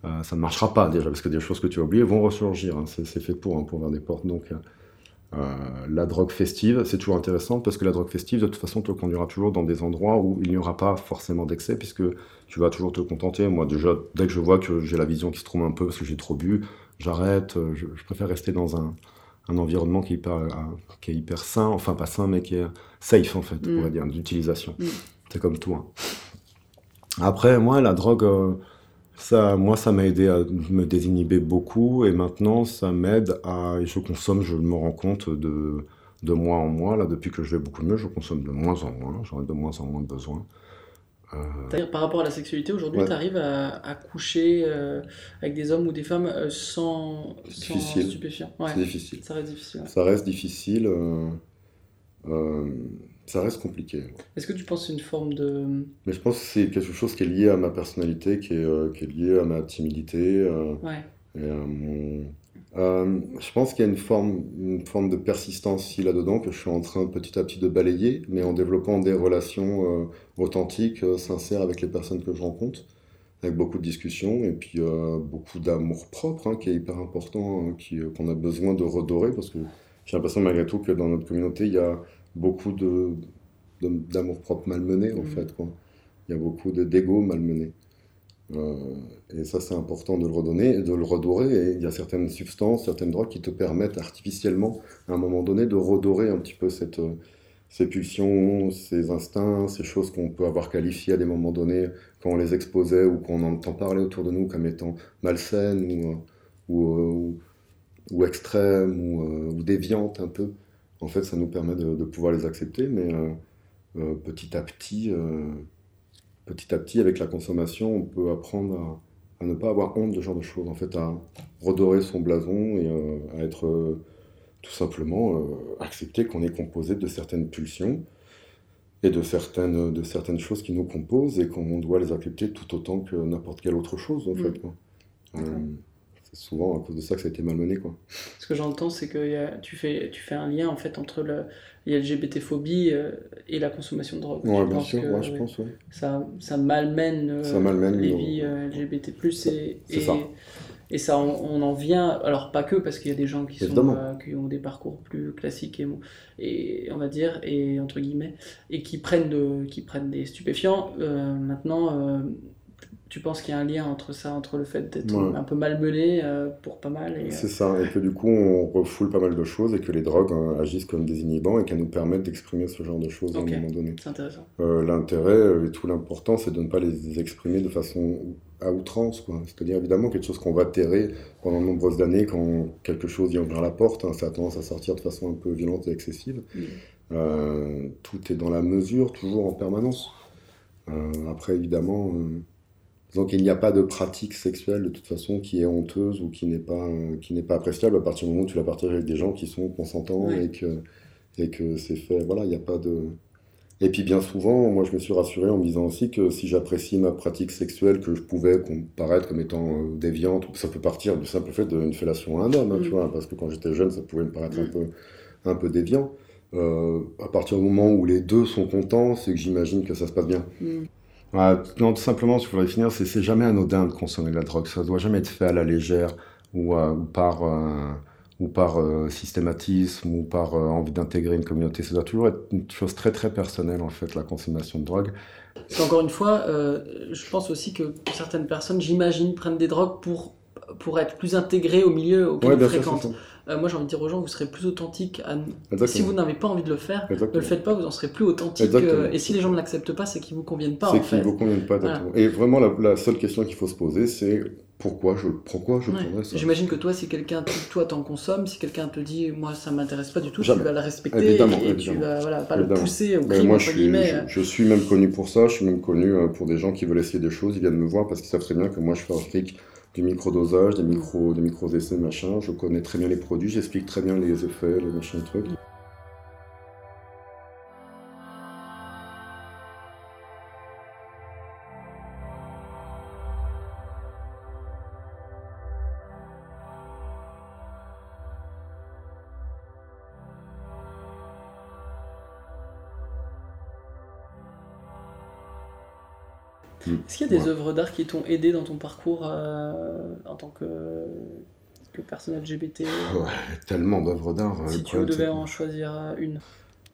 Euh, ça ne marchera pas déjà, parce que des choses que tu as oubliées vont ressurgir. Hein. C'est fait pour, hein, pour ouvrir des portes. Donc, euh, la drogue festive, c'est toujours intéressant, parce que la drogue festive, de toute façon, te conduira toujours dans des endroits où il n'y aura pas forcément d'excès, puisque tu vas toujours te contenter. Moi, déjà, dès que je vois que j'ai la vision qui se trompe un peu parce que j'ai trop bu, j'arrête. Je, je, préfère rester dans un, un environnement qui est, hyper, qui est hyper sain, enfin pas sain, mais qui est safe en fait, on va mm. dire, d'utilisation. Mm. C'est comme tout. Hein. Après, moi, la drogue, euh, ça, moi, ça m'a aidé à me désinhiber beaucoup, et maintenant, ça m'aide à, je consomme, je me rends compte de, de mois en mois, là, depuis que je vais beaucoup mieux, je consomme de moins en moins, j'en ai de moins en moins besoin. Euh, par rapport à la sexualité, aujourd'hui, tu arrives à, coucher euh, avec des hommes ou des femmes sans, sans stupéfiants C'est difficile. Ça reste difficile. Ça reste difficile. Euh, ça reste compliqué. Est-ce que tu penses une forme de... Mais je pense que c'est quelque chose qui est lié à ma personnalité, qui est, euh, qui est lié à ma timidité. Euh, ouais. et je pense qu'il y a une forme, une forme de persistance ici là-dedans que je suis en train petit à petit de balayer, mais en développant des relations authentiques, sincères avec les personnes que je rencontre. avec beaucoup de discussions et puis beaucoup d'amour propre, hein, qui est hyper important, hein, qu'on a besoin de redorer, parce que j'ai l'impression malgré tout que dans notre communauté, il y a beaucoup de, d'amour propre malmené, en mmh. fait. Quoi. Il y a beaucoup d'ego malmené. Euh, et ça, c'est important de le redonner, de le redorer. Et il y a certaines substances, certaines drogues qui te permettent artificiellement, à un moment donné, de redorer un petit peu cette, euh, ces pulsions, ces instincts, ces choses qu'on peut avoir qualifiées à des moments donnés quand on les exposait ou qu'on entend parler autour de nous comme étant malsaines ou, ou, ou, extrêmes ou, ou, déviantes un peu. En fait, ça nous permet de, pouvoir les accepter, mais euh, petit à petit petit à petit, avec la consommation, on peut apprendre à, ne pas avoir honte de ce genre de choses, en fait, à redorer son blason et euh, à être euh, tout simplement euh, accepter qu'on est composé de certaines pulsions et de certaines, de certaines choses qui nous composent et qu'on doit les accepter tout autant que n'importe quelle autre chose, en mm. fait. Quoi c'est souvent à cause de ça que ça a été malmené. Quoi. Ce que j'entends, c'est que tu, fais, tu fais un lien en fait entre le, l'LGBT-phobie euh, et la consommation de drogue. Oui, bien sûr, je pense. Ça, ça malmène, euh, ça malmène les vies euh, LGBT. Et, et, ça. et ça, on, en vient, alors pas que, parce qu'il y a des gens qui, sont, qui ont des parcours plus classiques, et, et, on va dire, et entre guillemets, et qui prennent, de, qui prennent des stupéfiants. maintenant, tu penses qu'il y a un lien entre ça, entre le fait d'être un peu malmené euh, pour pas mal et... C'est ça, et que du coup on refoule pas mal de choses et que les drogues euh, agissent comme des inhibants et qu'elles nous permettent d'exprimer ce genre de choses à un moment donné. C'est intéressant. Euh, l'intérêt et tout l'important c'est de ne pas les exprimer de façon à outrance. C'est-à-dire évidemment quelque chose qu'on va terrer pendant de nombreuses années quand quelque chose vient ouvrir la porte, hein, ça a tendance à sortir de façon un peu violente et excessive. Mm. tout est dans la mesure, toujours en permanence. après évidemment donc il n'y a pas de pratique sexuelle de toute façon qui est honteuse ou qui n'est pas, qui n'est pas appréciable à partir du moment où tu la partages avec des gens qui sont consentants et que, et que c'est fait. Voilà, il n'y a pas de. Et puis bien souvent, moi je me suis rassuré en me disant aussi que si j'apprécie ma pratique sexuelle, que je pouvais paraître comme étant euh, déviante, ça peut partir du simple fait d'une fellation à un homme, hein, tu mm. vois, parce que quand j'étais jeune, ça pouvait me paraître un, mm. peu, un peu déviant. Euh, à partir du moment où les deux sont contents, c'est que j'imagine que ça se passe bien. Mm non, tout simplement, ce que je voudrais finir, c'est c'est jamais anodin de consommer de la drogue. Ça doit jamais être fait à la légère ou, euh, par, euh, ou par euh, systématisme ou par envie d'intégrer une communauté. Ça doit toujours être une chose très très personnelle, en fait, la consommation de drogue. Encore une fois, je pense aussi que certaines personnes, j'imagine, prennent des drogues pour, pour être plus intégrées au milieu auquel ils fréquentent. Euh, moi j'ai envie de dire aux gens, vous serez plus authentique. Si vous n'avez pas envie de le faire, ne le faites pas, vous en serez plus authentique. et si les gens ne l'acceptent pas, c'est qu'ils vous conviennent pas. C'est qu'ils ne vous conviennent pas, Et vraiment, la, seule question qu'il faut se poser, c'est pourquoi je, pourquoi je prendrais ça? J'imagine que toi, si quelqu'un, toi, t'en consommes, si quelqu'un te dit, moi, ça m'intéresse pas du tout, tu vas le respecter et, tu vas voilà, pas le pousser au crime, moi, je suis, je, suis même connu pour ça, je suis même connu euh, pour des gens qui veulent essayer des choses, ils viennent me voir parce qu'ils savent très bien que moi, je fais un fric du microdosage, des micro, des micros essais, machin. Je connais très bien les produits, j'explique très bien les effets, les machins, trucs. Est-ce qu'il y a des œuvres d'art qui t'ont aidé dans ton parcours euh, en tant que, que personne LGBT ouais, Tellement d'œuvres d'art. Si euh, tu devais en choisir une.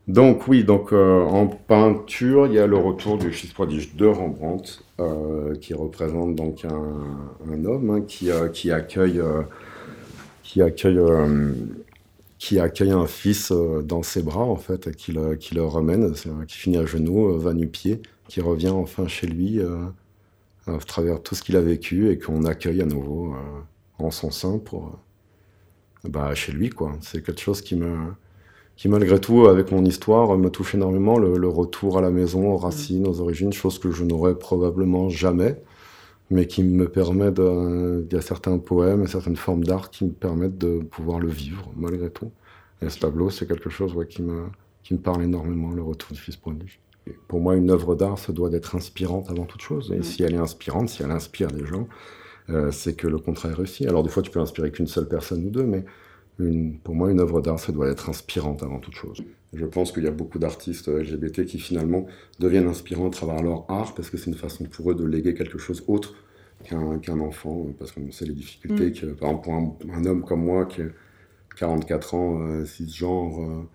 Donc oui, donc euh, en peinture, il y a le retour du Fils prodige de Rembrandt, qui représente donc un, un homme hein, qui, qui accueille, qui accueille, qui accueille un fils dans ses bras en fait, qui le, qui le remène, qui finit à genoux, va nu-pied, qui revient enfin chez lui euh, à travers tout ce qu'il a vécu et qu'on accueille à nouveau euh, en son sein pour euh, bah, chez lui quoi. C'est quelque chose qui me qui malgré tout avec mon histoire me touche énormément le, retour à la maison, aux racines, aux origines, chose que je n'aurais probablement jamais mais qui me permet de. Il y a certains poèmes et certaines formes d'art qui me permettent de pouvoir le vivre, malgré tout. Et ce tableau, c'est quelque chose qui, me, qui me parle énormément, le retour du fils prodige pour moi, une œuvre d'art, ça doit être inspirante avant toute chose. Et si elle est inspirante, si elle inspire des gens, euh, c'est que le contraire est réussi. Alors des fois, tu peux inspirer qu'une seule personne ou deux, mais pour moi, une œuvre d'art, ça doit être inspirante avant toute chose. Je pense qu'il y a beaucoup d'artistes LGBT qui finalement deviennent inspirants à travers leur art, parce que c'est une façon pour eux de léguer quelque chose autre qu'un enfant, parce qu'on sait les difficultés mm. que, par exemple, pour un, homme comme moi qui a 44 ans, 6 genres,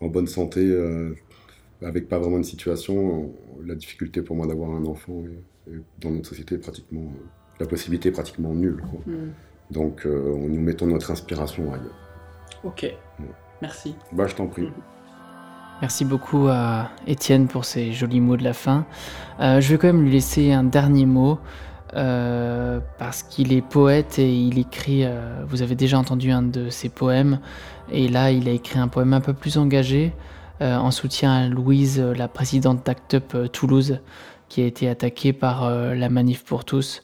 en bonne santé, avec pas vraiment de situation, la difficulté pour moi d'avoir un enfant dans notre société est pratiquement, la possibilité est pratiquement nulle. Mm. Donc nous mettons notre inspiration ailleurs. Ok, merci. Bah je t'en prie. Mm. Merci beaucoup à Étienne pour ces jolis mots de la fin. Euh, je vais quand même lui laisser un dernier mot. Euh, parce qu'il est poète et il écrit, euh, vous avez déjà entendu un de ses poèmes, et là il a écrit un poème un peu plus engagé en soutien à Louise, la présidente d'Act Up Toulouse, qui a été attaquée par la manif pour tous.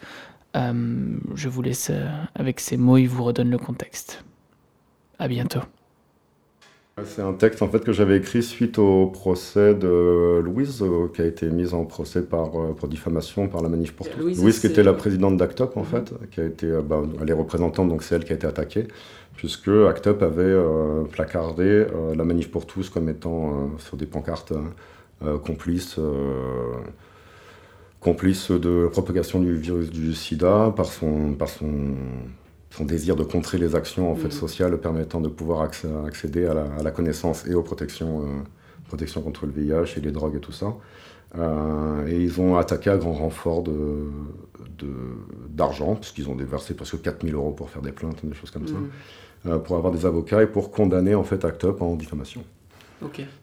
je vous laisse avec ces mots, il vous redonne le contexte. À bientôt. C'est un texte en fait que j'avais écrit suite au procès de Louise, euh, qui a été mise en procès par, euh, pour diffamation par la manif pour tous. Louise, qui était la présidente d'ACTUP en mhm. fait, qui a été, euh, bah, elle est représentante, donc c'est elle qui a été attaquée, puisque ACTUP avait placardé la manif pour tous comme étant sur des pancartes complices complice de propagation du virus du sida par son, par son son désir de contrer les actions en fait, mm. sociales permettant de pouvoir accéder à la, connaissance et aux protections, euh, protections contre le VIH et les drogues et tout ça. Euh, et ils ont attaqué à grand renfort d'argent, de, d'argent puisqu'ils ont déversé presque 4000 euros pour faire des plaintes, des choses comme ça, mm. euh, pour avoir des avocats et pour condamner en fait ACT UP en diffamation.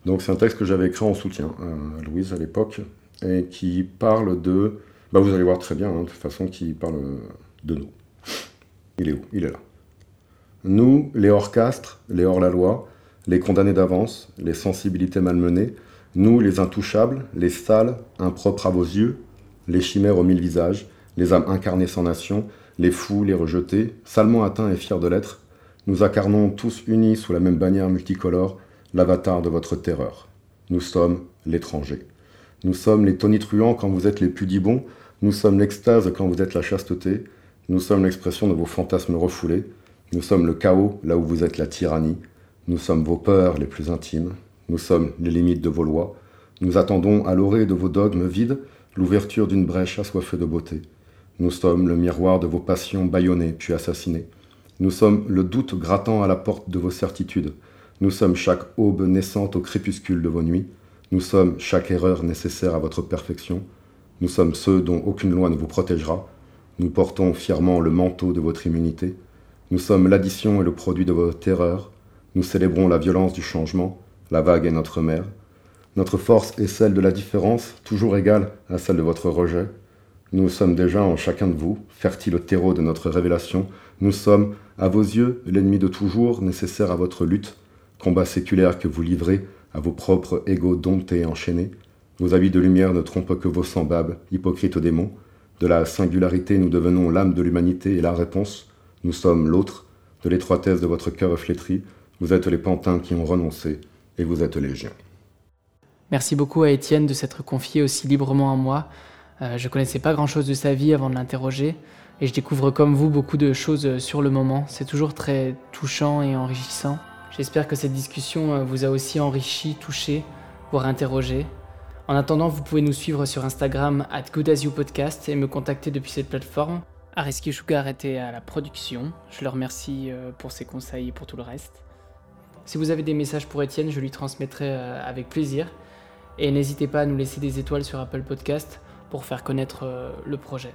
Donc c'est un texte que j'avais écrit en soutien à Louise à l'époque et qui parle de, bah, vous allez voir très bien, hein, de toute façon, qui parle de nous. Il est où? Il est là. Nous, les hors-castres, les hors-la-loi, les condamnés d'avance, les sensibilités malmenées, nous, les intouchables, les sales, impropres à vos yeux, les chimères aux mille visages, les âmes incarnées sans nation, les fous, les rejetés, salement atteints et fiers de l'être, nous incarnons tous unis sous la même bannière multicolore l'avatar de votre terreur. Nous sommes l'étranger. Nous sommes les tonitruants quand vous êtes les pudibons, nous sommes l'extase quand vous êtes la chasteté, nous sommes l'expression de vos fantasmes refoulés. Nous sommes le chaos là où vous êtes la tyrannie. Nous sommes vos peurs les plus intimes. Nous sommes les limites de vos lois. Nous attendons à l'orée de vos dogmes vides l'ouverture d'une brèche assoiffée de beauté. Nous sommes le miroir de vos passions bâillonnées puis assassinées. Nous sommes le doute grattant à la porte de vos certitudes. Nous sommes chaque aube naissante au crépuscule de vos nuits. Nous sommes chaque erreur nécessaire à votre perfection. Nous sommes ceux dont aucune loi ne vous protégera, nous portons fièrement le manteau de votre immunité. Nous sommes l'addition et le produit de votre terreur. Nous célébrons la violence du changement. La vague est notre mère. Notre force est celle de la différence, toujours égale à celle de votre rejet. Nous sommes déjà en chacun de vous, fertile terreau de notre révélation. Nous sommes, à vos yeux, l'ennemi de toujours, nécessaire à votre lutte, combat séculaire que vous livrez à vos propres égaux domptés et enchaînés. Vos habits de lumière ne trompent que vos semblables, hypocrites démons. De la singularité, nous devenons l'âme de l'humanité et la réponse, nous sommes l'autre. De l'étroitesse de votre cœur flétri, vous êtes les pantins qui ont renoncé et vous êtes légion. Merci beaucoup à Étienne de s'être confié aussi librement à moi. Euh, je connaissais pas grand-chose de sa vie avant de l'interroger et je découvre comme vous beaucoup de choses sur le moment. C'est toujours très touchant et enrichissant. J'espère que cette discussion euh, vous a aussi enrichi, touché, voire interrogé. En attendant, vous pouvez nous suivre sur Instagram at Podcast et me contacter depuis cette plateforme. Ariski Sugar était à la production. Je le remercie euh, pour ses conseils et pour tout le reste. Si vous avez des messages pour Étienne, je lui transmettrai euh, avec plaisir. Et n'hésitez pas à nous laisser des étoiles sur Apple Podcast pour faire connaître euh, le projet.